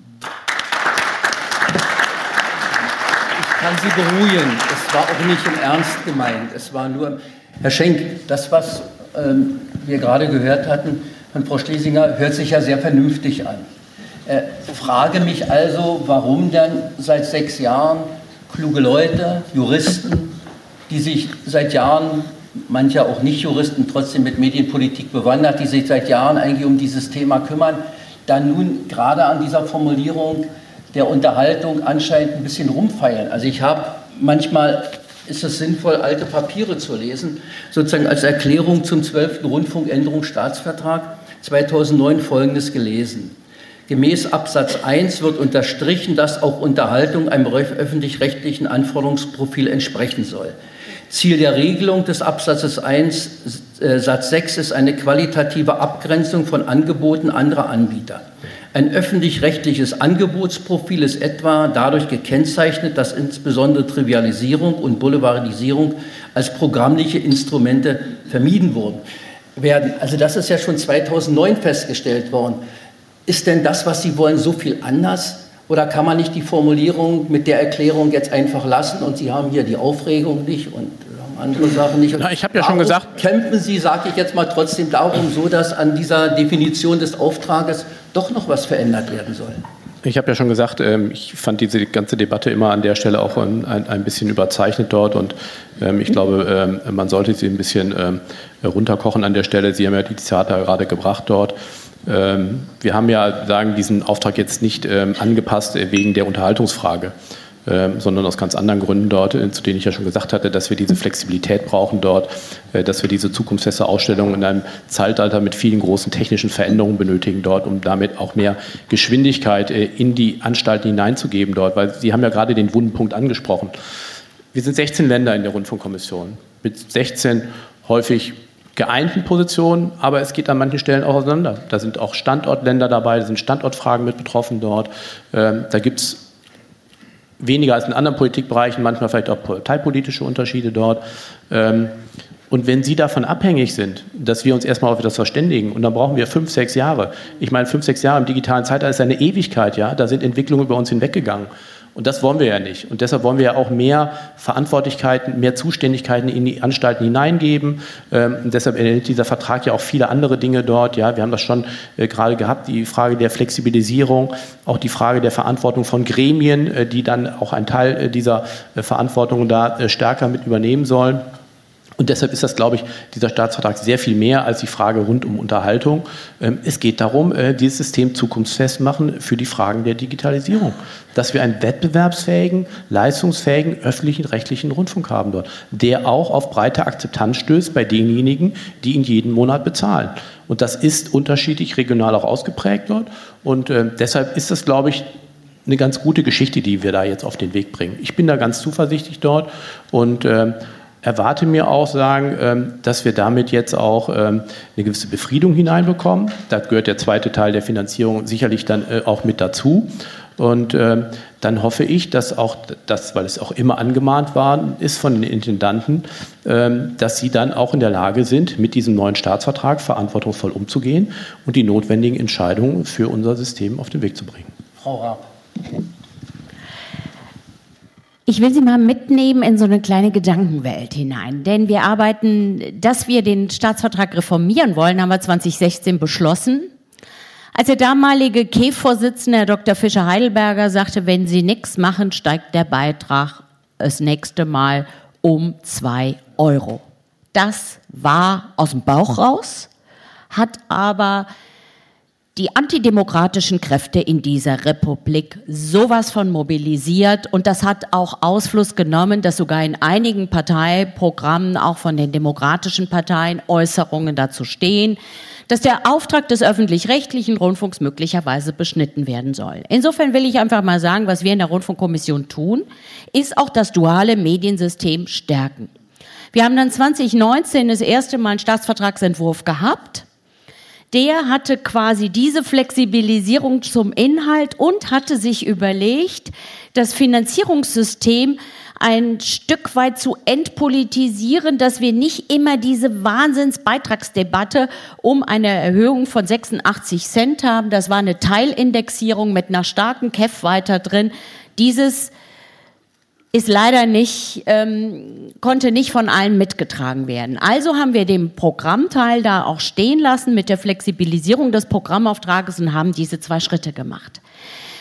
Ich kann Sie beruhigen. Es war auch nicht im Ernst gemeint. Es war nur, Herr Schenk, das, was ähm, wir gerade gehört hatten von Frau Schlesinger, hört sich ja sehr vernünftig an. Äh, frage mich also, warum denn seit sechs Jahren kluge Leute, Juristen, die sich seit Jahren, manche auch nicht Juristen, trotzdem mit Medienpolitik bewandert, die sich seit Jahren eigentlich um dieses Thema kümmern, dann nun gerade an dieser Formulierung der Unterhaltung anscheinend ein bisschen rumfeiern. Also ich habe manchmal ist es sinnvoll, alte Papiere zu lesen, sozusagen als Erklärung zum 12. Rundfunkänderungsstaatsvertrag 2009 Folgendes gelesen. Gemäß Absatz 1 wird unterstrichen, dass auch Unterhaltung einem öffentlich-rechtlichen Anforderungsprofil entsprechen soll. Ziel der Regelung des Absatzes 1 äh, Satz 6 ist eine qualitative Abgrenzung von Angeboten anderer Anbieter. Ein öffentlich-rechtliches Angebotsprofil ist etwa dadurch gekennzeichnet, dass insbesondere Trivialisierung und Boulevardisierung als programmliche Instrumente vermieden wurden. Werden. Also das ist ja schon 2009 festgestellt worden. Ist denn das, was Sie wollen, so viel anders? Oder kann man nicht die Formulierung mit der Erklärung jetzt einfach lassen und Sie haben hier die Aufregung nicht und andere Sachen nicht? Na, ich habe ja schon gesagt. Kämpfen Sie, sage ich jetzt mal, trotzdem darum, so dass an dieser Definition des Auftrages doch noch was verändert werden soll? Ich habe ja schon gesagt, ähm, ich fand diese ganze Debatte immer an der Stelle auch ein, ein bisschen überzeichnet dort und ähm, ich glaube, ähm, man sollte sie ein bisschen runterkochen an der Stelle. Sie haben ja die Zitate gerade gebracht dort. Ähm, wir haben ja sagen, diesen Auftrag jetzt nicht ähm, angepasst äh, wegen der Unterhaltungsfrage, ähm, sondern aus ganz anderen Gründen dort, äh, zu denen ich ja schon gesagt hatte, dass wir diese Flexibilität brauchen dort, äh, dass wir diese zukunftsfeste Ausstellung in einem Zeitalter mit vielen großen technischen Veränderungen benötigen dort, um damit auch mehr Geschwindigkeit in die Anstalten hineinzugeben dort, weil Sie haben ja gerade den wunden Punkt angesprochen. Wir sind 16 Länder in der Rundfunkkommission mit 16 häufig geeinten Positionen, aber es geht an manchen Stellen auch auseinander. Da sind auch Standortländer dabei, da sind Standortfragen mit betroffen dort. Ähm, da gibt es weniger als in anderen Politikbereichen, manchmal vielleicht auch parteipolitische Unterschiede dort. Ähm, und wenn Sie davon abhängig sind, dass wir uns erstmal auf etwas verständigen, und dann brauchen wir fünf, sechs Jahre. Ich meine, fünf, sechs Jahre im digitalen Zeitalter ist eine Ewigkeit, ja. Da sind Entwicklungen über uns hinweggegangen. Und das wollen wir ja nicht. Und deshalb wollen wir ja auch mehr Verantwortlichkeiten, mehr Zuständigkeiten in die Anstalten hineingeben. Ähm, deshalb enthält dieser Vertrag ja auch viele andere Dinge dort. Ja, wir haben das schon äh, gerade gehabt, die Frage der Flexibilisierung, auch die Frage der Verantwortung von Gremien, äh, die dann auch einen Teil äh, dieser äh, Verantwortung da äh, stärker mit übernehmen sollen. Und deshalb ist das, glaube ich, dieser Staatsvertrag sehr viel mehr als die Frage rund um Unterhaltung. Ähm, es geht darum, äh, dieses System zukunftsfest machen für die Fragen der Digitalisierung. Dass wir einen wettbewerbsfähigen, leistungsfähigen öffentlichen rechtlichen Rundfunk haben dort, der auch auf breite Akzeptanz stößt bei denjenigen, die ihn jeden Monat bezahlen. Und das ist unterschiedlich regional auch ausgeprägt dort. Und äh, deshalb ist das, glaube ich, eine ganz gute Geschichte, die wir da jetzt auf den Weg bringen. Ich bin da ganz zuversichtlich dort und äh, erwarte mir auch sagen, ähm, dass wir damit jetzt auch ähm, eine gewisse Befriedung hineinbekommen. Da gehört der zweite Teil der Finanzierung sicherlich dann äh, auch mit dazu. Und ähm, dann hoffe ich, dass auch das, weil es auch immer angemahnt worden ist von den Intendanten, dass sie dann auch in der Lage sind, mit diesem neuen Staatsvertrag verantwortungsvoll umzugehen und die notwendigen Entscheidungen für unser System auf den Weg zu bringen. Frau Raab. Ich will Sie mal mitnehmen in so eine kleine Gedankenwelt hinein. Denn wir arbeiten, dass wir den Staatsvertrag reformieren wollen, haben wir 2016 beschlossen. Als der damalige KEF-Vorsitzende, Herr Dr. Fischer-Heidelberger, sagte, wenn Sie nichts machen, steigt der Beitrag das nächste Mal um zwei Euro. Das war aus dem Bauch raus, hat aber die antidemokratischen Kräfte in dieser Republik sowas von mobilisiert und das hat auch Ausfluss genommen, dass sogar in einigen Parteiprogrammen, auch von den demokratischen Parteien, Äußerungen dazu stehen, dass der Auftrag des öffentlich-rechtlichen Rundfunks möglicherweise beschnitten werden soll. Insofern will ich einfach mal sagen, was wir in der Rundfunkkommission tun, ist auch das duale Mediensystem stärken. Wir haben dann 2019 das erste Mal einen Staatsvertragsentwurf gehabt der hatte quasi diese Flexibilisierung zum Inhalt und hatte sich überlegt, das Finanzierungssystem ein Stück weit zu entpolitisieren, dass wir nicht immer diese Wahnsinnsbeitragsdebatte um eine Erhöhung von 86 Cent haben. Das war eine Teilindexierung mit einer starken KEF weiter drin. Dieses ist leider nicht, ähm, konnte nicht von allen mitgetragen werden. Also haben wir den Programmteil da auch stehen lassen mit der Flexibilisierung des Programmauftrages und haben diese zwei Schritte gemacht.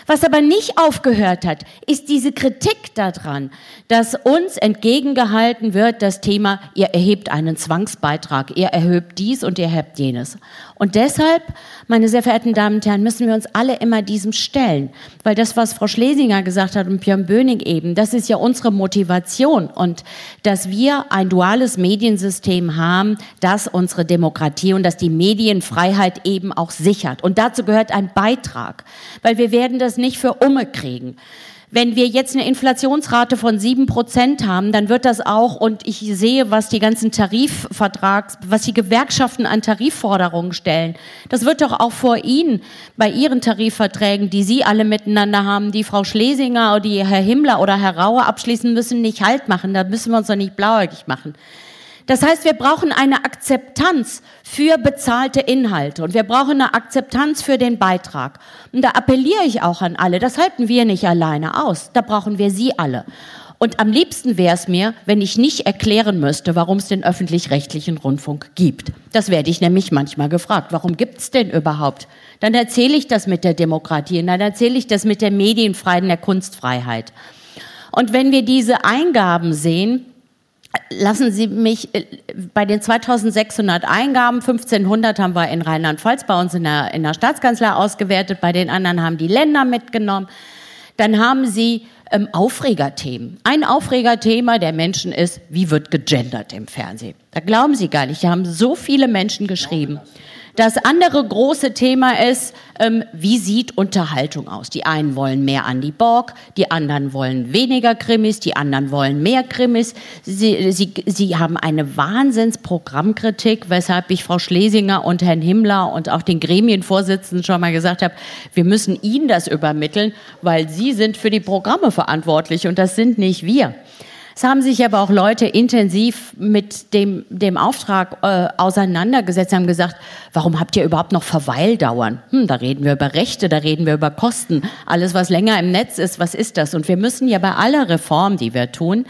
Was aber nicht aufgehört hat, ist diese Kritik daran, dass uns entgegengehalten wird, das Thema, ihr erhebt einen Zwangsbeitrag, ihr erhebt dies und ihr erhebt jenes. Und deshalb, meine sehr verehrten Damen und Herren, müssen wir uns alle immer diesem stellen. Weil das, was Frau Schlesinger gesagt hat und Björn Böning eben, das ist ja unsere Motivation. Und dass wir ein duales Mediensystem haben, das unsere Demokratie und das die Medienfreiheit eben auch sichert. Und dazu gehört ein Beitrag. Weil wir werden das nicht für Umme kriegen. Wenn wir jetzt eine Inflationsrate von sieben Prozent haben, dann wird das auch, und ich sehe, was die ganzen Tarifvertrags, was die Gewerkschaften an Tarifforderungen stellen, das wird doch auch vor Ihnen bei Ihren Tarifverträgen, die Sie alle miteinander haben, die Frau Schlesinger oder die Herr Himmler oder Herr Rauer abschließen müssen, nicht Halt machen. Da müssen wir uns doch nicht blauäugig machen. Das heißt, wir brauchen eine Akzeptanz für bezahlte Inhalte und wir brauchen eine Akzeptanz für den Beitrag. Und da appelliere ich auch an alle, das halten wir nicht alleine aus, da brauchen wir Sie alle. Und am liebsten wäre es mir, wenn ich nicht erklären müsste, warum es den öffentlich-rechtlichen Rundfunk gibt. Das werde ich nämlich manchmal gefragt. Warum gibt es denn überhaupt? Dann erzähle ich das mit der Demokratie und dann erzähle ich das mit der Medienfreiheit und der Kunstfreiheit. Und wenn wir diese Eingaben sehen, Lassen Sie mich äh, bei den 2600 Eingaben, 1500 haben wir in Rheinland-Pfalz bei uns in der, in der Staatskanzlei ausgewertet, bei den anderen haben die Länder mitgenommen. Dann haben Sie ähm, Aufregerthemen. Ein Aufregerthema der Menschen ist, wie wird gegendert im Fernsehen? Da glauben Sie gar nicht, da haben so viele Menschen geschrieben. Das andere große Thema ist, ähm, wie sieht Unterhaltung aus? Die einen wollen mehr Andy Borg, die anderen wollen weniger Krimis, die anderen wollen mehr Krimis. Sie, sie, sie haben eine Wahnsinnsprogrammkritik, weshalb ich Frau Schlesinger und Herrn Himmler und auch den Gremienvorsitzenden schon mal gesagt habe, wir müssen Ihnen das übermitteln, weil Sie sind für die Programme verantwortlich und das sind nicht wir. Es haben sich aber auch Leute intensiv mit dem, dem Auftrag äh, auseinandergesetzt, haben gesagt, warum habt ihr überhaupt noch Verweildauern? Hm, da reden wir über Rechte, da reden wir über Kosten. Alles, was länger im Netz ist, was ist das? Und wir müssen ja bei aller Reform, die wir tun,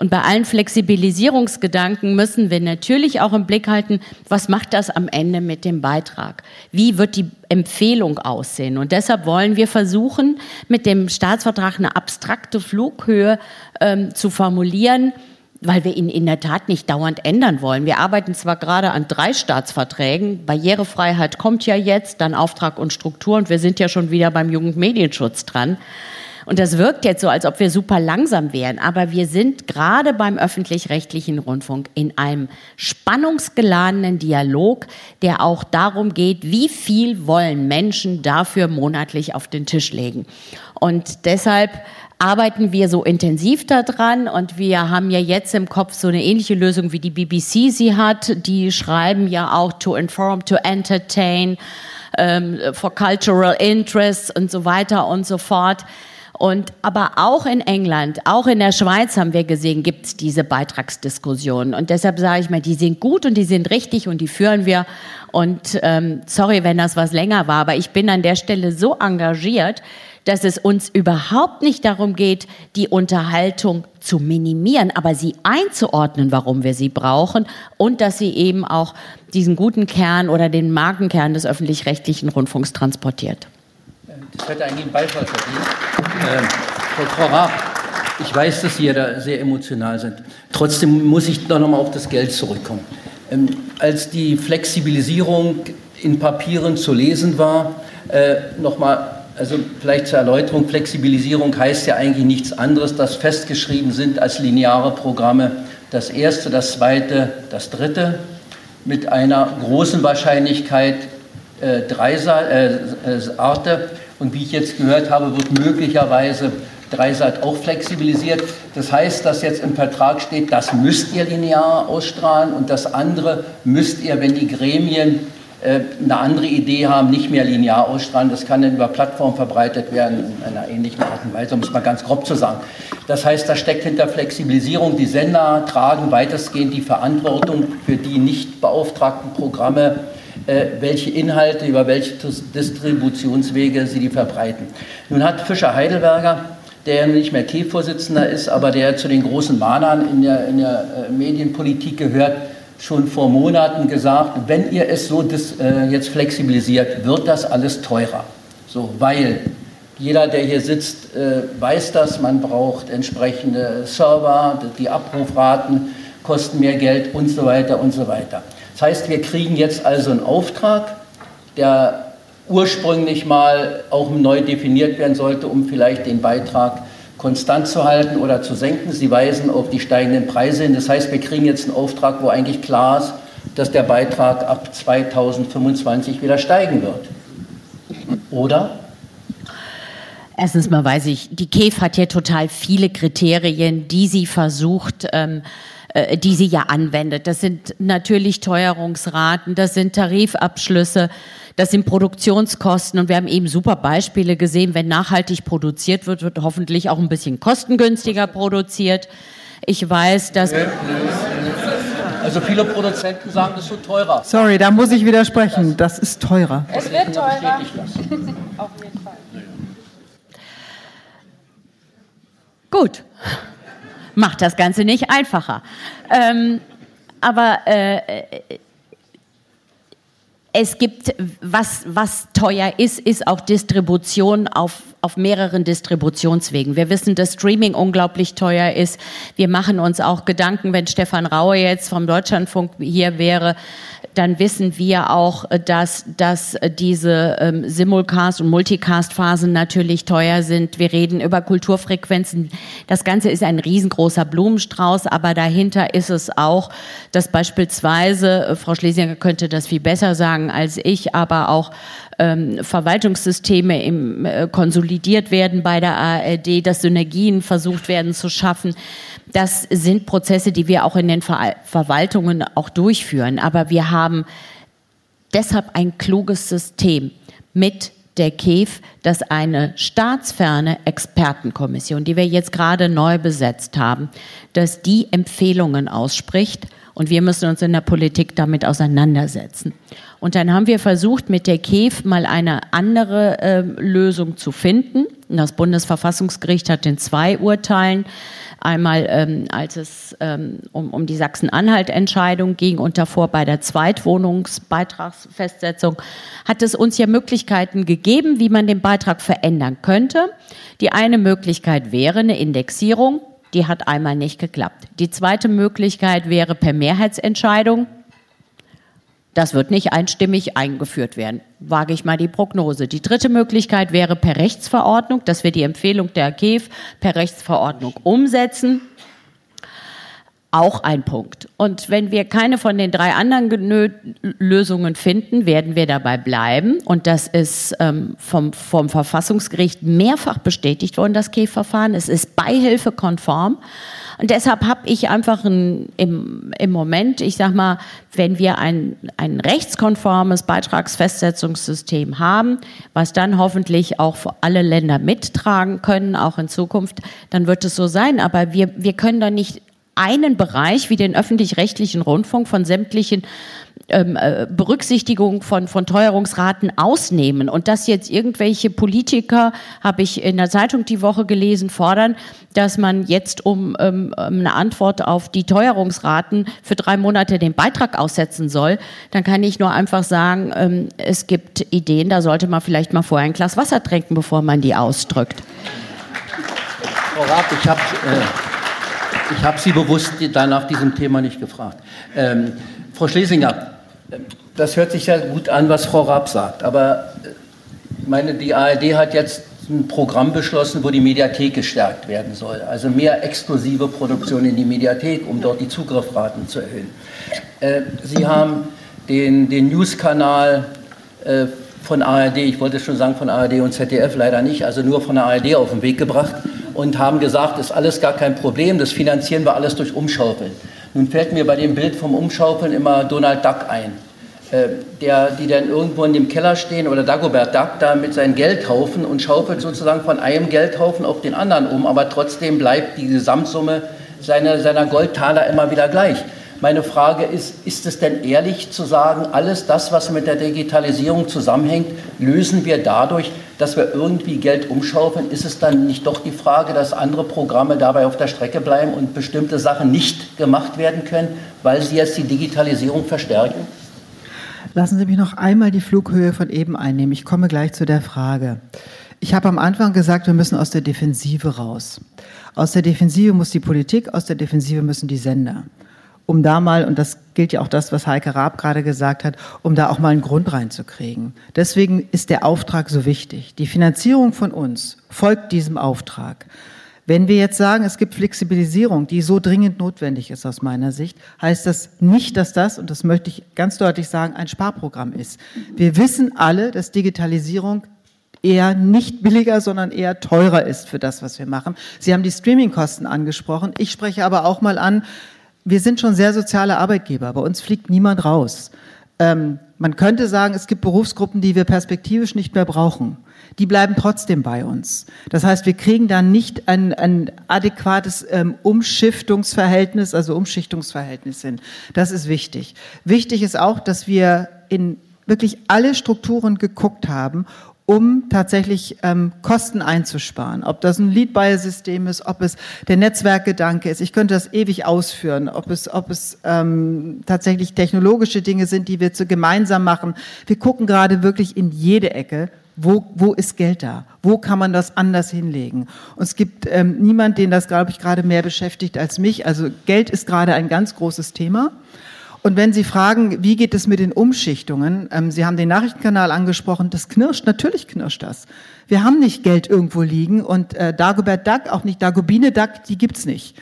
und bei allen Flexibilisierungsgedanken müssen wir natürlich auch im Blick halten, was macht das am Ende mit dem Beitrag? Wie wird die Empfehlung aussehen? Und deshalb wollen wir versuchen, mit dem Staatsvertrag eine abstrakte Flughöhe ähm, zu formulieren, weil wir ihn in der Tat nicht dauernd ändern wollen. Wir arbeiten zwar gerade an drei Staatsverträgen, Barrierefreiheit kommt ja jetzt, dann Auftrag und Struktur und wir sind ja schon wieder beim Jugendmedienschutz dran. Und das wirkt jetzt so, als ob wir super langsam wären. Aber wir sind gerade beim öffentlich-rechtlichen Rundfunk in einem spannungsgeladenen Dialog, der auch darum geht, wie viel wollen Menschen dafür monatlich auf den Tisch legen. Und deshalb arbeiten wir so intensiv daran und wir haben ja jetzt im Kopf so eine ähnliche Lösung wie die BBC sie hat. Die schreiben ja auch to inform, to entertain, um, for cultural interests und so weiter und so fort. Und aber auch in England, auch in der Schweiz haben wir gesehen, gibt es diese Beitragsdiskussionen. Und deshalb sage ich mal, die sind gut und die sind richtig und die führen wir. Und ähm, sorry, wenn das was länger war, aber ich bin an der Stelle so engagiert, dass es uns überhaupt nicht darum geht, die Unterhaltung zu minimieren, aber sie einzuordnen, warum wir sie brauchen und dass sie eben auch diesen guten Kern oder den Markenkern des öffentlich-rechtlichen Rundfunks transportiert. Das hätte eigentlich einen Beifall verdient. Ähm, Frau Raab, ich weiß, dass Sie ja da sehr emotional sind. Trotzdem muss ich doch nochmal auf das Geld zurückkommen. Ähm, als die Flexibilisierung in Papieren zu lesen war, äh, nochmal also vielleicht zur Erläuterung, Flexibilisierung heißt ja eigentlich nichts anderes, dass festgeschrieben sind als lineare Programme das erste, das zweite, das dritte mit einer großen Wahrscheinlichkeit äh, Dreisat, äh, äh, Arte und wie ich jetzt gehört habe, wird möglicherweise Dreisat auch flexibilisiert. Das heißt, dass jetzt im Vertrag steht, das müsst ihr linear ausstrahlen und das andere müsst ihr, wenn die Gremien äh, eine andere Idee haben, nicht mehr linear ausstrahlen. Das kann dann über Plattformen verbreitet werden, in einer ähnlichen Art und Weise, um es mal ganz grob zu sagen. Das heißt, da steckt hinter Flexibilisierung, die Sender tragen weitestgehend die Verantwortung für die nicht beauftragten Programme, welche Inhalte, über welche Distributionswege sie die verbreiten. Nun hat Fischer Heidelberger, der nicht mehr KEF-Vorsitzender ist, aber der zu den großen Mahnern in der, in der äh, Medienpolitik gehört, schon vor Monaten gesagt, wenn ihr es so dis, äh, jetzt flexibilisiert, wird das alles teurer. So, weil jeder, der hier sitzt, äh, weiß das, man braucht entsprechende Server, die Abrufraten kosten mehr Geld und so weiter und so weiter. Das heißt, wir kriegen jetzt also einen Auftrag, der ursprünglich mal auch neu definiert werden sollte, um vielleicht den Beitrag konstant zu halten oder zu senken. Sie weisen auf die steigenden Preise hin. Das heißt, wir kriegen jetzt einen Auftrag, wo eigentlich klar ist, dass der Beitrag ab 2025 wieder steigen wird. Oder? Erstens mal weiß ich, die KEF hat hier total viele Kriterien, die sie versucht, ähm, äh, die sie ja anwendet. Das sind natürlich Teuerungsraten, das sind Tarifabschlüsse, das sind Produktionskosten und wir haben eben super Beispiele gesehen, wenn nachhaltig produziert wird, wird hoffentlich auch ein bisschen kostengünstiger produziert. Ich weiß, dass... Also viele Produzenten sagen, das wird teurer. Sorry, da muss ich widersprechen. Das ist teurer. Es wird teurer. [LAUGHS] Auf jeden Fall. Gut. Macht das Ganze nicht einfacher. Ähm, aber äh, es gibt, was, was teuer ist, ist auch Distribution auf, auf mehreren Distributionswegen. Wir wissen, dass Streaming unglaublich teuer ist. Wir machen uns auch Gedanken, wenn Stefan Raue jetzt vom Deutschlandfunk hier wäre, dann wissen wir auch, dass, dass diese ähm, Simulcast- und Multicast-Phasen natürlich teuer sind. Wir reden über Kulturfrequenzen. Das Ganze ist ein riesengroßer Blumenstrauß, aber dahinter ist es auch, dass beispielsweise, äh, Frau Schlesinger könnte das viel besser sagen als ich, aber auch ähm, Verwaltungssysteme im, äh, konsolidiert werden bei der ARD, dass Synergien versucht werden zu schaffen. Das sind Prozesse, die wir auch in den Ver Verwaltungen auch durchführen. Aber wir haben deshalb ein kluges System mit der KEF, dass eine staatsferne Expertenkommission, die wir jetzt gerade neu besetzt haben, dass die Empfehlungen ausspricht und wir müssen uns in der Politik damit auseinandersetzen. Und dann haben wir versucht, mit der KEF mal eine andere äh, Lösung zu finden. Das Bundesverfassungsgericht hat in zwei Urteilen Einmal, ähm, als es ähm, um, um die Sachsen-Anhalt-Entscheidung ging und davor bei der Zweitwohnungsbeitragsfestsetzung, hat es uns ja Möglichkeiten gegeben, wie man den Beitrag verändern könnte. Die eine Möglichkeit wäre eine Indexierung Die hat einmal nicht geklappt. Die zweite Möglichkeit wäre per Mehrheitsentscheidung. Das wird nicht einstimmig eingeführt werden. Wage ich mal die Prognose. Die dritte Möglichkeit wäre per Rechtsverordnung, dass wir die Empfehlung der KEF per Rechtsverordnung umsetzen. Auch ein Punkt. Und wenn wir keine von den drei anderen Lösungen finden, werden wir dabei bleiben. Und das ist ähm, vom, vom Verfassungsgericht mehrfach bestätigt worden, das KEF-Verfahren. Es ist beihilfekonform. Und deshalb habe ich einfach ein, im, im Moment, ich sag mal, wenn wir ein, ein rechtskonformes Beitragsfestsetzungssystem haben, was dann hoffentlich auch alle Länder mittragen können, auch in Zukunft, dann wird es so sein. Aber wir, wir können da nicht einen Bereich wie den öffentlich-rechtlichen Rundfunk von sämtlichen ähm, äh, Berücksichtigung von, von Teuerungsraten ausnehmen und dass jetzt irgendwelche Politiker, habe ich in der Zeitung die Woche gelesen, fordern, dass man jetzt um ähm, eine Antwort auf die Teuerungsraten für drei Monate den Beitrag aussetzen soll, dann kann ich nur einfach sagen, ähm, es gibt Ideen, da sollte man vielleicht mal vorher ein Glas Wasser trinken, bevor man die ausdrückt. Frau Raab, ich habe äh ich habe Sie bewusst dann nach diesem Thema nicht gefragt. Ähm, Frau Schlesinger, das hört sich ja gut an, was Frau Raab sagt, aber äh, meine, die ARD hat jetzt ein Programm beschlossen, wo die Mediathek gestärkt werden soll. Also mehr exklusive Produktion in die Mediathek, um dort die Zugriffraten zu erhöhen. Äh, Sie haben den, den News-Kanal äh, von ARD, ich wollte schon sagen von ARD und ZDF, leider nicht, also nur von der ARD auf den Weg gebracht und haben gesagt, ist alles gar kein Problem, das finanzieren wir alles durch Umschaufeln. Nun fällt mir bei dem Bild vom Umschaufeln immer Donald Duck ein, äh, der, die dann irgendwo in dem Keller stehen oder Dagobert Duck da mit seinen Geldhaufen und schaufelt sozusagen von einem Geldhaufen auf den anderen um, aber trotzdem bleibt die Gesamtsumme seiner, seiner Goldtaler immer wieder gleich. Meine Frage ist, ist es denn ehrlich zu sagen, alles das, was mit der Digitalisierung zusammenhängt, lösen wir dadurch, dass wir irgendwie Geld umschaufeln? Ist es dann nicht doch die Frage, dass andere Programme dabei auf der Strecke bleiben und bestimmte Sachen nicht gemacht werden können, weil sie jetzt die Digitalisierung verstärken? Lassen Sie mich noch einmal die Flughöhe von eben einnehmen. Ich komme gleich zu der Frage. Ich habe am Anfang gesagt, wir müssen aus der Defensive raus. Aus der Defensive muss die Politik, aus der Defensive müssen die Sender um da mal, und das gilt ja auch das, was Heike Raab gerade gesagt hat, um da auch mal einen Grund reinzukriegen. Deswegen ist der Auftrag so wichtig. Die Finanzierung von uns folgt diesem Auftrag. Wenn wir jetzt sagen, es gibt Flexibilisierung, die so dringend notwendig ist aus meiner Sicht, heißt das nicht, dass das, und das möchte ich ganz deutlich sagen, ein Sparprogramm ist. Wir wissen alle, dass Digitalisierung eher nicht billiger, sondern eher teurer ist für das, was wir machen. Sie haben die Streamingkosten angesprochen. Ich spreche aber auch mal an, wir sind schon sehr soziale Arbeitgeber. Bei uns fliegt niemand raus. Ähm, man könnte sagen, es gibt Berufsgruppen, die wir perspektivisch nicht mehr brauchen. Die bleiben trotzdem bei uns. Das heißt, wir kriegen dann nicht ein, ein adäquates ähm, Umschiftungsverhältnis, also Umschichtungsverhältnis hin. Das ist wichtig. Wichtig ist auch, dass wir in wirklich alle Strukturen geguckt haben um tatsächlich ähm, Kosten einzusparen. Ob das ein Lead-Buyer-System ist, ob es der Netzwerkgedanke ist. Ich könnte das ewig ausführen. Ob es, ob es ähm, tatsächlich technologische Dinge sind, die wir zu gemeinsam machen. Wir gucken gerade wirklich in jede Ecke. Wo, wo ist Geld da? Wo kann man das anders hinlegen? Und es gibt ähm, niemand, den das, glaube ich, gerade mehr beschäftigt als mich. Also Geld ist gerade ein ganz großes Thema. Und wenn Sie fragen, wie geht es mit den Umschichtungen? Ähm, Sie haben den Nachrichtenkanal angesprochen, das knirscht, natürlich knirscht das. Wir haben nicht Geld irgendwo liegen und äh, Dagobert Duck, auch nicht Dagobine Duck, die gibt's nicht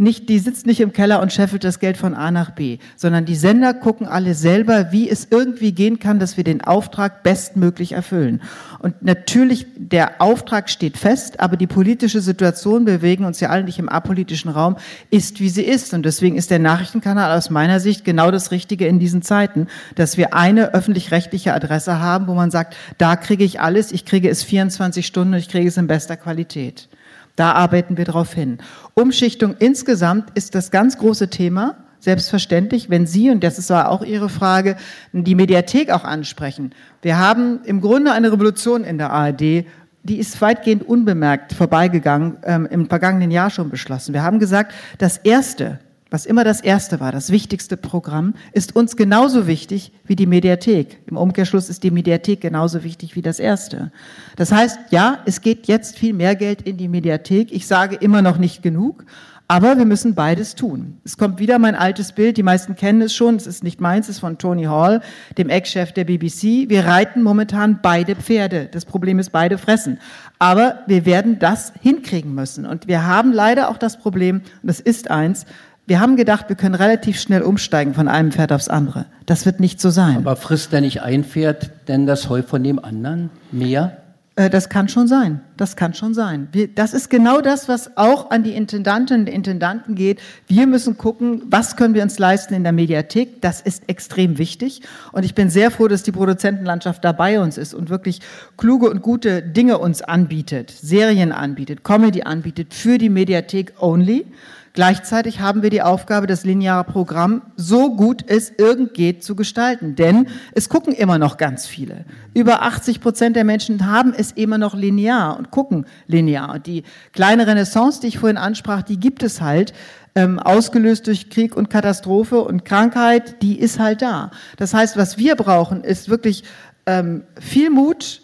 nicht, die sitzt nicht im Keller und scheffelt das Geld von A nach B, sondern die Sender gucken alle selber, wie es irgendwie gehen kann, dass wir den Auftrag bestmöglich erfüllen. Und natürlich, der Auftrag steht fest, aber die politische Situation, bewegen uns ja alle nicht im apolitischen Raum, ist, wie sie ist. Und deswegen ist der Nachrichtenkanal aus meiner Sicht genau das Richtige in diesen Zeiten, dass wir eine öffentlich-rechtliche Adresse haben, wo man sagt, da kriege ich alles, ich kriege es 24 Stunden und ich kriege es in bester Qualität. Da arbeiten wir darauf hin. Umschichtung insgesamt ist das ganz große Thema. Selbstverständlich, wenn Sie, und das ist auch Ihre Frage, die Mediathek auch ansprechen. Wir haben im Grunde eine Revolution in der ARD, die ist weitgehend unbemerkt vorbeigegangen, ähm, im vergangenen Jahr schon beschlossen. Wir haben gesagt, das Erste, was immer das erste war, das wichtigste Programm, ist uns genauso wichtig wie die Mediathek. Im Umkehrschluss ist die Mediathek genauso wichtig wie das erste. Das heißt, ja, es geht jetzt viel mehr Geld in die Mediathek. Ich sage immer noch nicht genug, aber wir müssen beides tun. Es kommt wieder mein altes Bild, die meisten kennen es schon, es ist nicht meins, es ist von Tony Hall, dem Ex-Chef der BBC. Wir reiten momentan beide Pferde. Das Problem ist, beide fressen. Aber wir werden das hinkriegen müssen. Und wir haben leider auch das Problem, und das ist eins, wir haben gedacht, wir können relativ schnell umsteigen von einem Pferd aufs andere. Das wird nicht so sein. Aber frisst der nicht ein Pferd denn das Heu von dem anderen mehr? Äh, das kann schon sein. Das kann schon sein. Wir, das ist genau das, was auch an die Intendantinnen und Intendanten geht. Wir müssen gucken, was können wir uns leisten in der Mediathek. Das ist extrem wichtig. Und ich bin sehr froh, dass die Produzentenlandschaft da bei uns ist und wirklich kluge und gute Dinge uns anbietet, Serien anbietet, Comedy anbietet für die Mediathek only. Gleichzeitig haben wir die Aufgabe, das lineare Programm so gut es irgend geht zu gestalten. Denn es gucken immer noch ganz viele. Über 80 Prozent der Menschen haben es immer noch linear und gucken linear. Und die kleine Renaissance, die ich vorhin ansprach, die gibt es halt. Ähm, ausgelöst durch Krieg und Katastrophe und Krankheit, die ist halt da. Das heißt, was wir brauchen, ist wirklich ähm, viel Mut,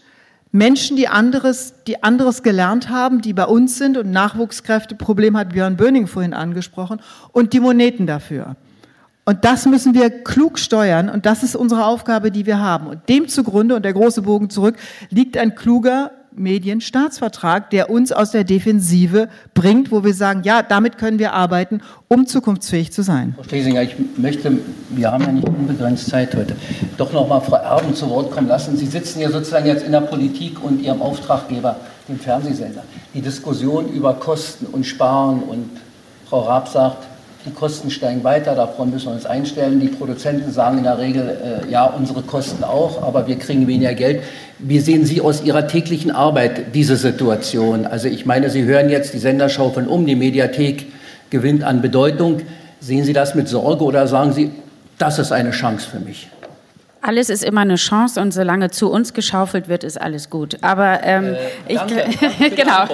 Menschen, die anderes, die anderes gelernt haben, die bei uns sind und Nachwuchskräfteproblem hat Björn Böning vorhin angesprochen und die Moneten dafür. Und das müssen wir klug steuern und das ist unsere Aufgabe, die wir haben. Und dem zugrunde, und der große Bogen zurück, liegt ein kluger Medienstaatsvertrag, der uns aus der Defensive bringt, wo wir sagen, ja, damit können wir arbeiten, um zukunftsfähig zu sein. Frau Schlesinger, ich möchte, wir haben ja nicht unbegrenzt Zeit heute, doch noch mal Frau Erben zu Wort kommen lassen. Sie sitzen ja sozusagen jetzt in der Politik und Ihrem Auftraggeber, dem Fernsehsender. Die Diskussion über Kosten und Sparen und Frau Raab sagt, die Kosten steigen weiter, darauf müssen wir uns einstellen. Die Produzenten sagen in der Regel, äh, ja, unsere Kosten auch, aber wir kriegen weniger Geld. Wie sehen Sie aus Ihrer täglichen Arbeit diese Situation? Also ich meine, Sie hören jetzt, die Sender schaufeln um, die Mediathek gewinnt an Bedeutung. Sehen Sie das mit Sorge oder sagen Sie, das ist eine Chance für mich? Alles ist immer eine Chance und solange zu uns geschaufelt wird, ist alles gut. Aber ähm, äh, danke, ich, danke [LAUGHS] genau.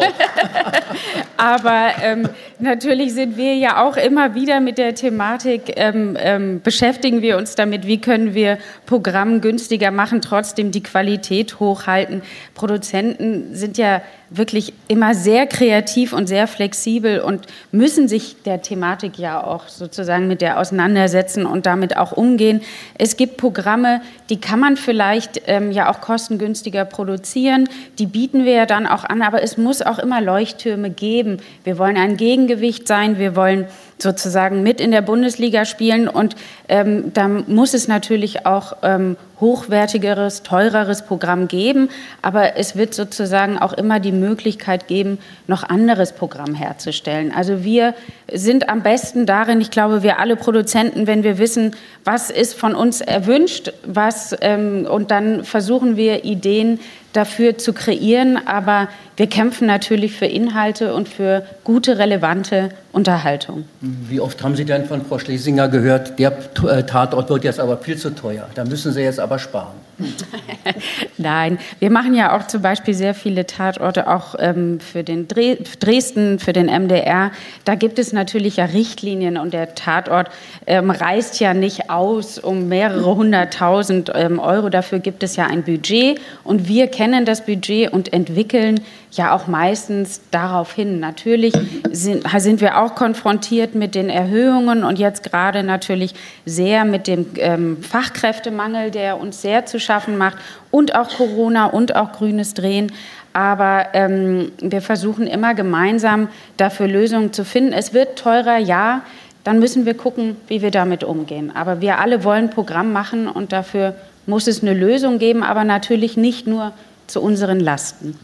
[LAUGHS] Aber ähm, natürlich sind wir ja auch immer wieder mit der Thematik ähm, ähm, beschäftigen wir uns damit, wie können wir Programm günstiger machen, trotzdem die Qualität hochhalten. Produzenten sind ja wirklich immer sehr kreativ und sehr flexibel und müssen sich der Thematik ja auch sozusagen mit der auseinandersetzen und damit auch umgehen. Es gibt Programme, die kann man vielleicht ähm, ja auch kostengünstiger produzieren, die bieten wir ja dann auch an, aber es muss auch immer Leuchttürme geben. Wir wollen ein Gegengewicht sein, wir wollen sozusagen mit in der Bundesliga spielen. Und ähm, da muss es natürlich auch ähm, hochwertigeres, teureres Programm geben. Aber es wird sozusagen auch immer die Möglichkeit geben, noch anderes Programm herzustellen. Also wir sind am besten darin, ich glaube, wir alle Produzenten, wenn wir wissen, was ist von uns erwünscht, was, ähm, und dann versuchen wir Ideen dafür zu kreieren. Aber wir kämpfen natürlich für Inhalte und für gute, relevante Unterhaltung. Wie oft haben Sie denn von Frau Schlesinger gehört, der äh, Tatort wird jetzt aber viel zu teuer, da müssen Sie jetzt aber sparen? [LAUGHS] Nein, wir machen ja auch zum Beispiel sehr viele Tatorte auch ähm, für den Dresden, für den MDR. Da gibt es natürlich ja Richtlinien und der Tatort ähm, reißt ja nicht aus um mehrere hunderttausend ähm, Euro. Dafür gibt es ja ein Budget und wir kennen das Budget und entwickeln ja auch meistens darauf hin. Natürlich sind, sind wir auch konfrontiert mit den Erhöhungen und jetzt gerade natürlich sehr mit dem ähm, Fachkräftemangel, der uns sehr zu schaffen macht und auch Corona und auch grünes Drehen. Aber ähm, wir versuchen immer gemeinsam dafür Lösungen zu finden. Es wird teurer, ja. Dann müssen wir gucken, wie wir damit umgehen. Aber wir alle wollen Programm machen und dafür muss es eine Lösung geben, aber natürlich nicht nur zu unseren Lasten.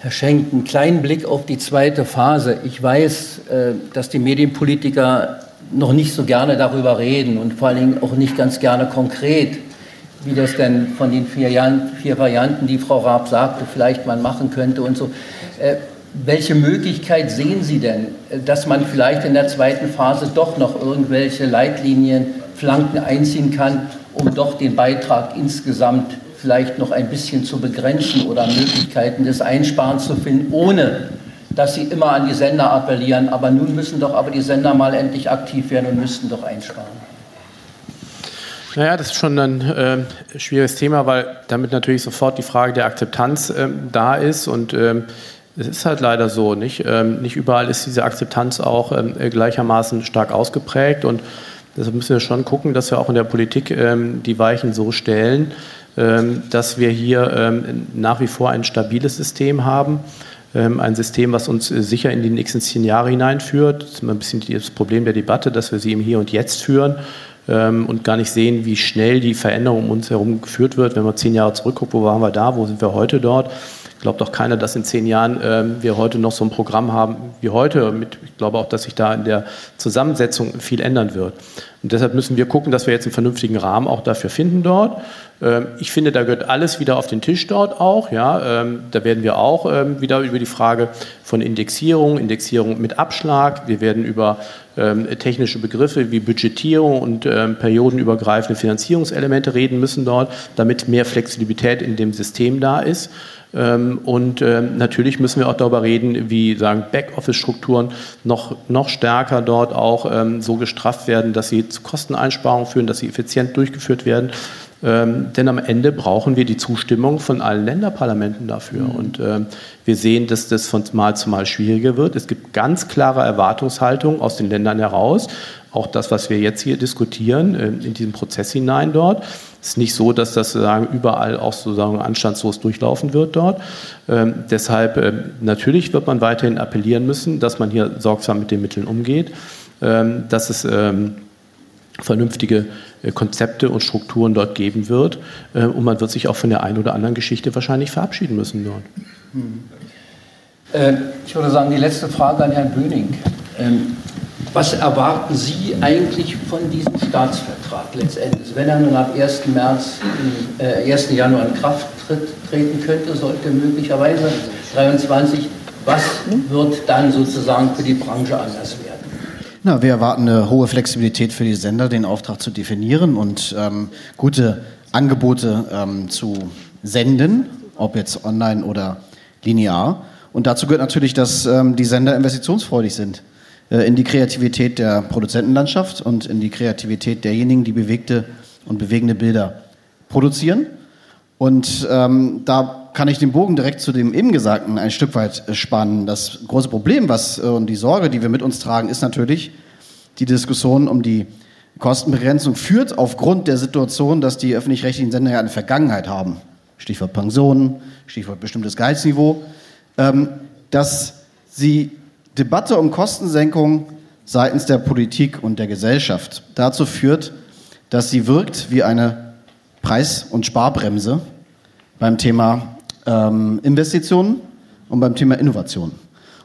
Herr Schenk, einen kleinen Blick auf die zweite Phase. Ich weiß, äh, dass die Medienpolitiker noch nicht so gerne darüber reden und vor allen Dingen auch nicht ganz gerne konkret, wie das denn von den vier, Varianten, die Frau Raab sagte, vielleicht man machen könnte und so. Äh, welche Möglichkeit sehen Sie denn, dass man vielleicht in der zweiten Phase doch noch irgendwelche Leitlinien, Flanken einziehen kann, um doch den Beitrag insgesamt vielleicht noch ein bisschen zu begrenzen oder Möglichkeiten des Einsparens zu finden, ohne dass sie immer an die Sender appellieren. Aber nun müssen doch aber die Sender mal endlich aktiv werden und müssten doch einsparen. Naja, das ist schon ein äh, schwieriges Thema, weil damit natürlich sofort die Frage der Akzeptanz äh, da ist und ähm, es ist halt leider so, nicht? Ähm, nicht überall ist diese Akzeptanz auch ähm, gleichermaßen stark ausgeprägt und deshalb müssen wir schon gucken, dass wir auch in der Politik ähm, die Weichen so stellen, dass wir hier ähm, nach wie vor ein stabiles System haben. Ähm, ein System, was uns äh, sicher in die nächsten zehn Jahre hineinführt. Das ist immer ein bisschen das Problem der Debatte, dass wir sie im Hier und Jetzt führen und gar nicht sehen, wie schnell die Veränderung um uns herum geführt wird. Wenn man zehn Jahre zurückguckt, wo waren wir da, wo sind wir heute dort? Glaubt auch keiner, dass in zehn Jahren wir heute noch so ein Programm haben wie heute. Ich glaube auch, dass sich da in der Zusammensetzung viel ändern wird. Und deshalb müssen wir gucken, dass wir jetzt einen vernünftigen Rahmen auch dafür finden dort. Ähm, ich finde, da gehört alles wieder auf den Tisch dort auch. Ja, ähm, da werden wir auch ähm, wieder über die Frage von Indexierung, Indexierung mit Abschlag. Wir werden über technische Begriffe wie Budgetierung und periodenübergreifende Finanzierungselemente reden müssen dort, damit mehr Flexibilität in dem System da ist. Und natürlich müssen wir auch darüber reden, wie sagen Backoffice-Strukturen noch, noch stärker dort auch so gestrafft werden, dass sie zu Kosteneinsparungen führen, dass sie effizient durchgeführt werden. Ähm, denn am Ende brauchen wir die Zustimmung von allen Länderparlamenten dafür. Mhm. Und ähm, wir sehen, dass das von Mal zu Mal schwieriger wird. Es gibt ganz klare Erwartungshaltungen aus den Ländern heraus. Auch das, was wir jetzt hier diskutieren, äh, in diesen Prozess hinein dort. Es ist nicht so, dass das sozusagen überall auch sozusagen anstandslos durchlaufen wird dort. Ähm, deshalb ähm, natürlich wird man weiterhin appellieren müssen, dass man hier sorgsam mit den Mitteln umgeht, ähm, dass es ähm, vernünftige äh, Konzepte und Strukturen dort geben wird. Äh, und man wird sich auch von der einen oder anderen Geschichte wahrscheinlich verabschieden müssen dort. Hm. Äh, ich würde sagen, die letzte Frage an Herrn Böning. Ähm, was erwarten Sie eigentlich von diesem Staatsvertrag letztendlich? Wenn er nun ab 1. März, äh, 1. Januar in Kraft tritt, treten könnte, sollte möglicherweise 23, was wird dann sozusagen für die Branche anders werden? Na, wir erwarten eine hohe Flexibilität für die Sender, den Auftrag zu definieren und ähm, gute Angebote ähm, zu senden, ob jetzt online oder linear. Und dazu gehört natürlich, dass ähm, die Sender investitionsfreudig sind. Äh, in die Kreativität der Produzentenlandschaft und in die Kreativität derjenigen, die bewegte und bewegende Bilder produzieren. Und ähm, da kann ich den Bogen direkt zu dem eben Gesagten ein Stück weit spannen. Das große Problem was, äh, und die Sorge, die wir mit uns tragen, ist natürlich die Diskussion um die Kostenbegrenzung führt aufgrund der Situation, dass die öffentlich-rechtlichen Sender ja eine Vergangenheit haben. Stichwort Pensionen, Stichwort bestimmtes Gehaltsniveau, ähm, dass sie Debatte um Kostensenkung seitens der Politik und der Gesellschaft dazu führt, dass sie wirkt wie eine Preis- und Sparbremse beim Thema ähm, Investitionen und beim Thema Innovation.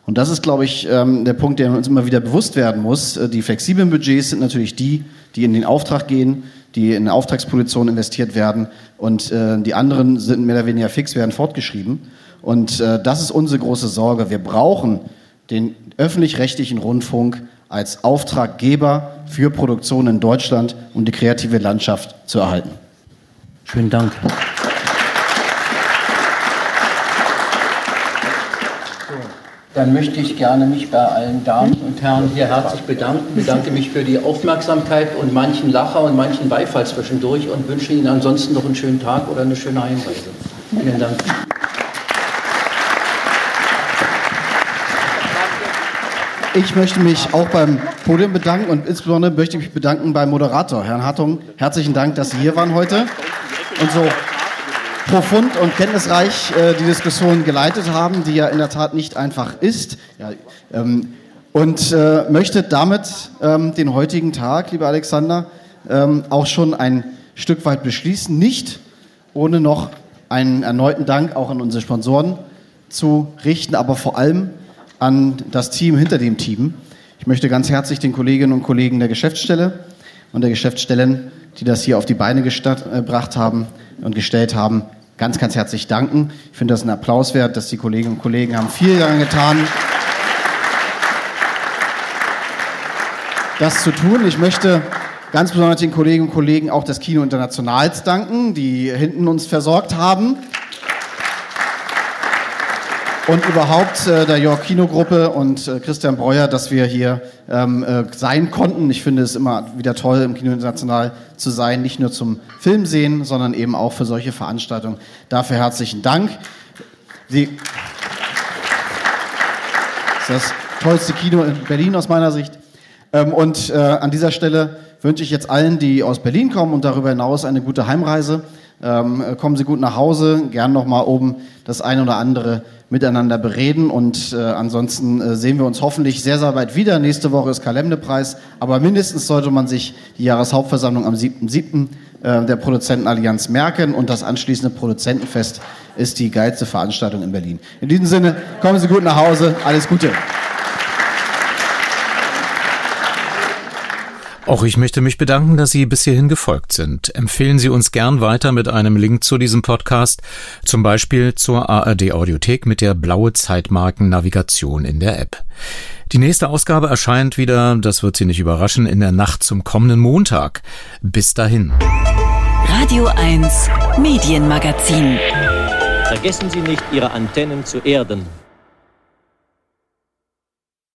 Und das ist, glaube ich, ähm, der Punkt, der uns immer wieder bewusst werden muss. Äh, die flexiblen Budgets sind natürlich die, die in den Auftrag gehen, die in Auftragspositionen investiert werden und äh, die anderen sind mehr oder weniger fix, werden fortgeschrieben. Und äh, das ist unsere große Sorge. Wir brauchen den öffentlich-rechtlichen Rundfunk als Auftraggeber für Produktion in Deutschland, um die kreative Landschaft zu erhalten. Schönen Dank. Dann möchte ich gerne mich bei allen Damen und Herren hier herzlich bedanken. Ich bedanke mich für die Aufmerksamkeit und manchen Lacher und manchen Beifall zwischendurch und wünsche Ihnen ansonsten noch einen schönen Tag oder eine schöne Heimreise. Vielen Dank. Ich möchte mich auch beim Podium bedanken und insbesondere möchte ich mich bedanken beim Moderator, Herrn Hartung. Herzlichen Dank, dass Sie hier waren heute und so profund und kenntnisreich äh, die Diskussion geleitet haben, die ja in der Tat nicht einfach ist. Ja, ähm, und äh, möchte damit ähm, den heutigen Tag, lieber Alexander, ähm, auch schon ein Stück weit beschließen. Nicht ohne noch einen erneuten Dank auch an unsere Sponsoren zu richten, aber vor allem an das Team hinter dem Team. Ich möchte ganz herzlich den Kolleginnen und Kollegen der Geschäftsstelle und der Geschäftsstellen, die das hier auf die Beine gebracht haben und gestellt haben, ganz, ganz herzlich danken. Ich finde das ein Applaus wert, dass die Kolleginnen und Kollegen haben viel daran getan, das zu tun. Ich möchte ganz besonders den Kolleginnen und Kollegen auch des Kino Internationals danken, die hinten uns versorgt haben. Und überhaupt äh, der York Kinogruppe und äh, Christian Breuer, dass wir hier ähm, äh, sein konnten. Ich finde es immer wieder toll, im Kino International zu sein, nicht nur zum Film sehen, sondern eben auch für solche Veranstaltungen. Dafür herzlichen Dank. Sie das ist das tollste Kino in Berlin aus meiner Sicht. Ähm, und äh, an dieser Stelle wünsche ich jetzt allen, die aus Berlin kommen und darüber hinaus eine gute Heimreise. Ähm, kommen Sie gut nach Hause, gern noch mal oben das eine oder andere miteinander bereden und äh, ansonsten äh, sehen wir uns hoffentlich sehr, sehr bald wieder. Nächste Woche ist Kalemne-Preis, aber mindestens sollte man sich die Jahreshauptversammlung am 7.7. Äh, der Produzentenallianz merken und das anschließende Produzentenfest ist die geilste Veranstaltung in Berlin. In diesem Sinne, kommen Sie gut nach Hause, alles Gute. Auch ich möchte mich bedanken, dass Sie bis hierhin gefolgt sind. Empfehlen Sie uns gern weiter mit einem Link zu diesem Podcast, zum Beispiel zur ARD Audiothek mit der blaue Zeitmarken-Navigation in der App. Die nächste Ausgabe erscheint wieder, das wird Sie nicht überraschen, in der Nacht zum kommenden Montag. Bis dahin. Radio 1 Medienmagazin. Vergessen Sie nicht, Ihre Antennen zu erden.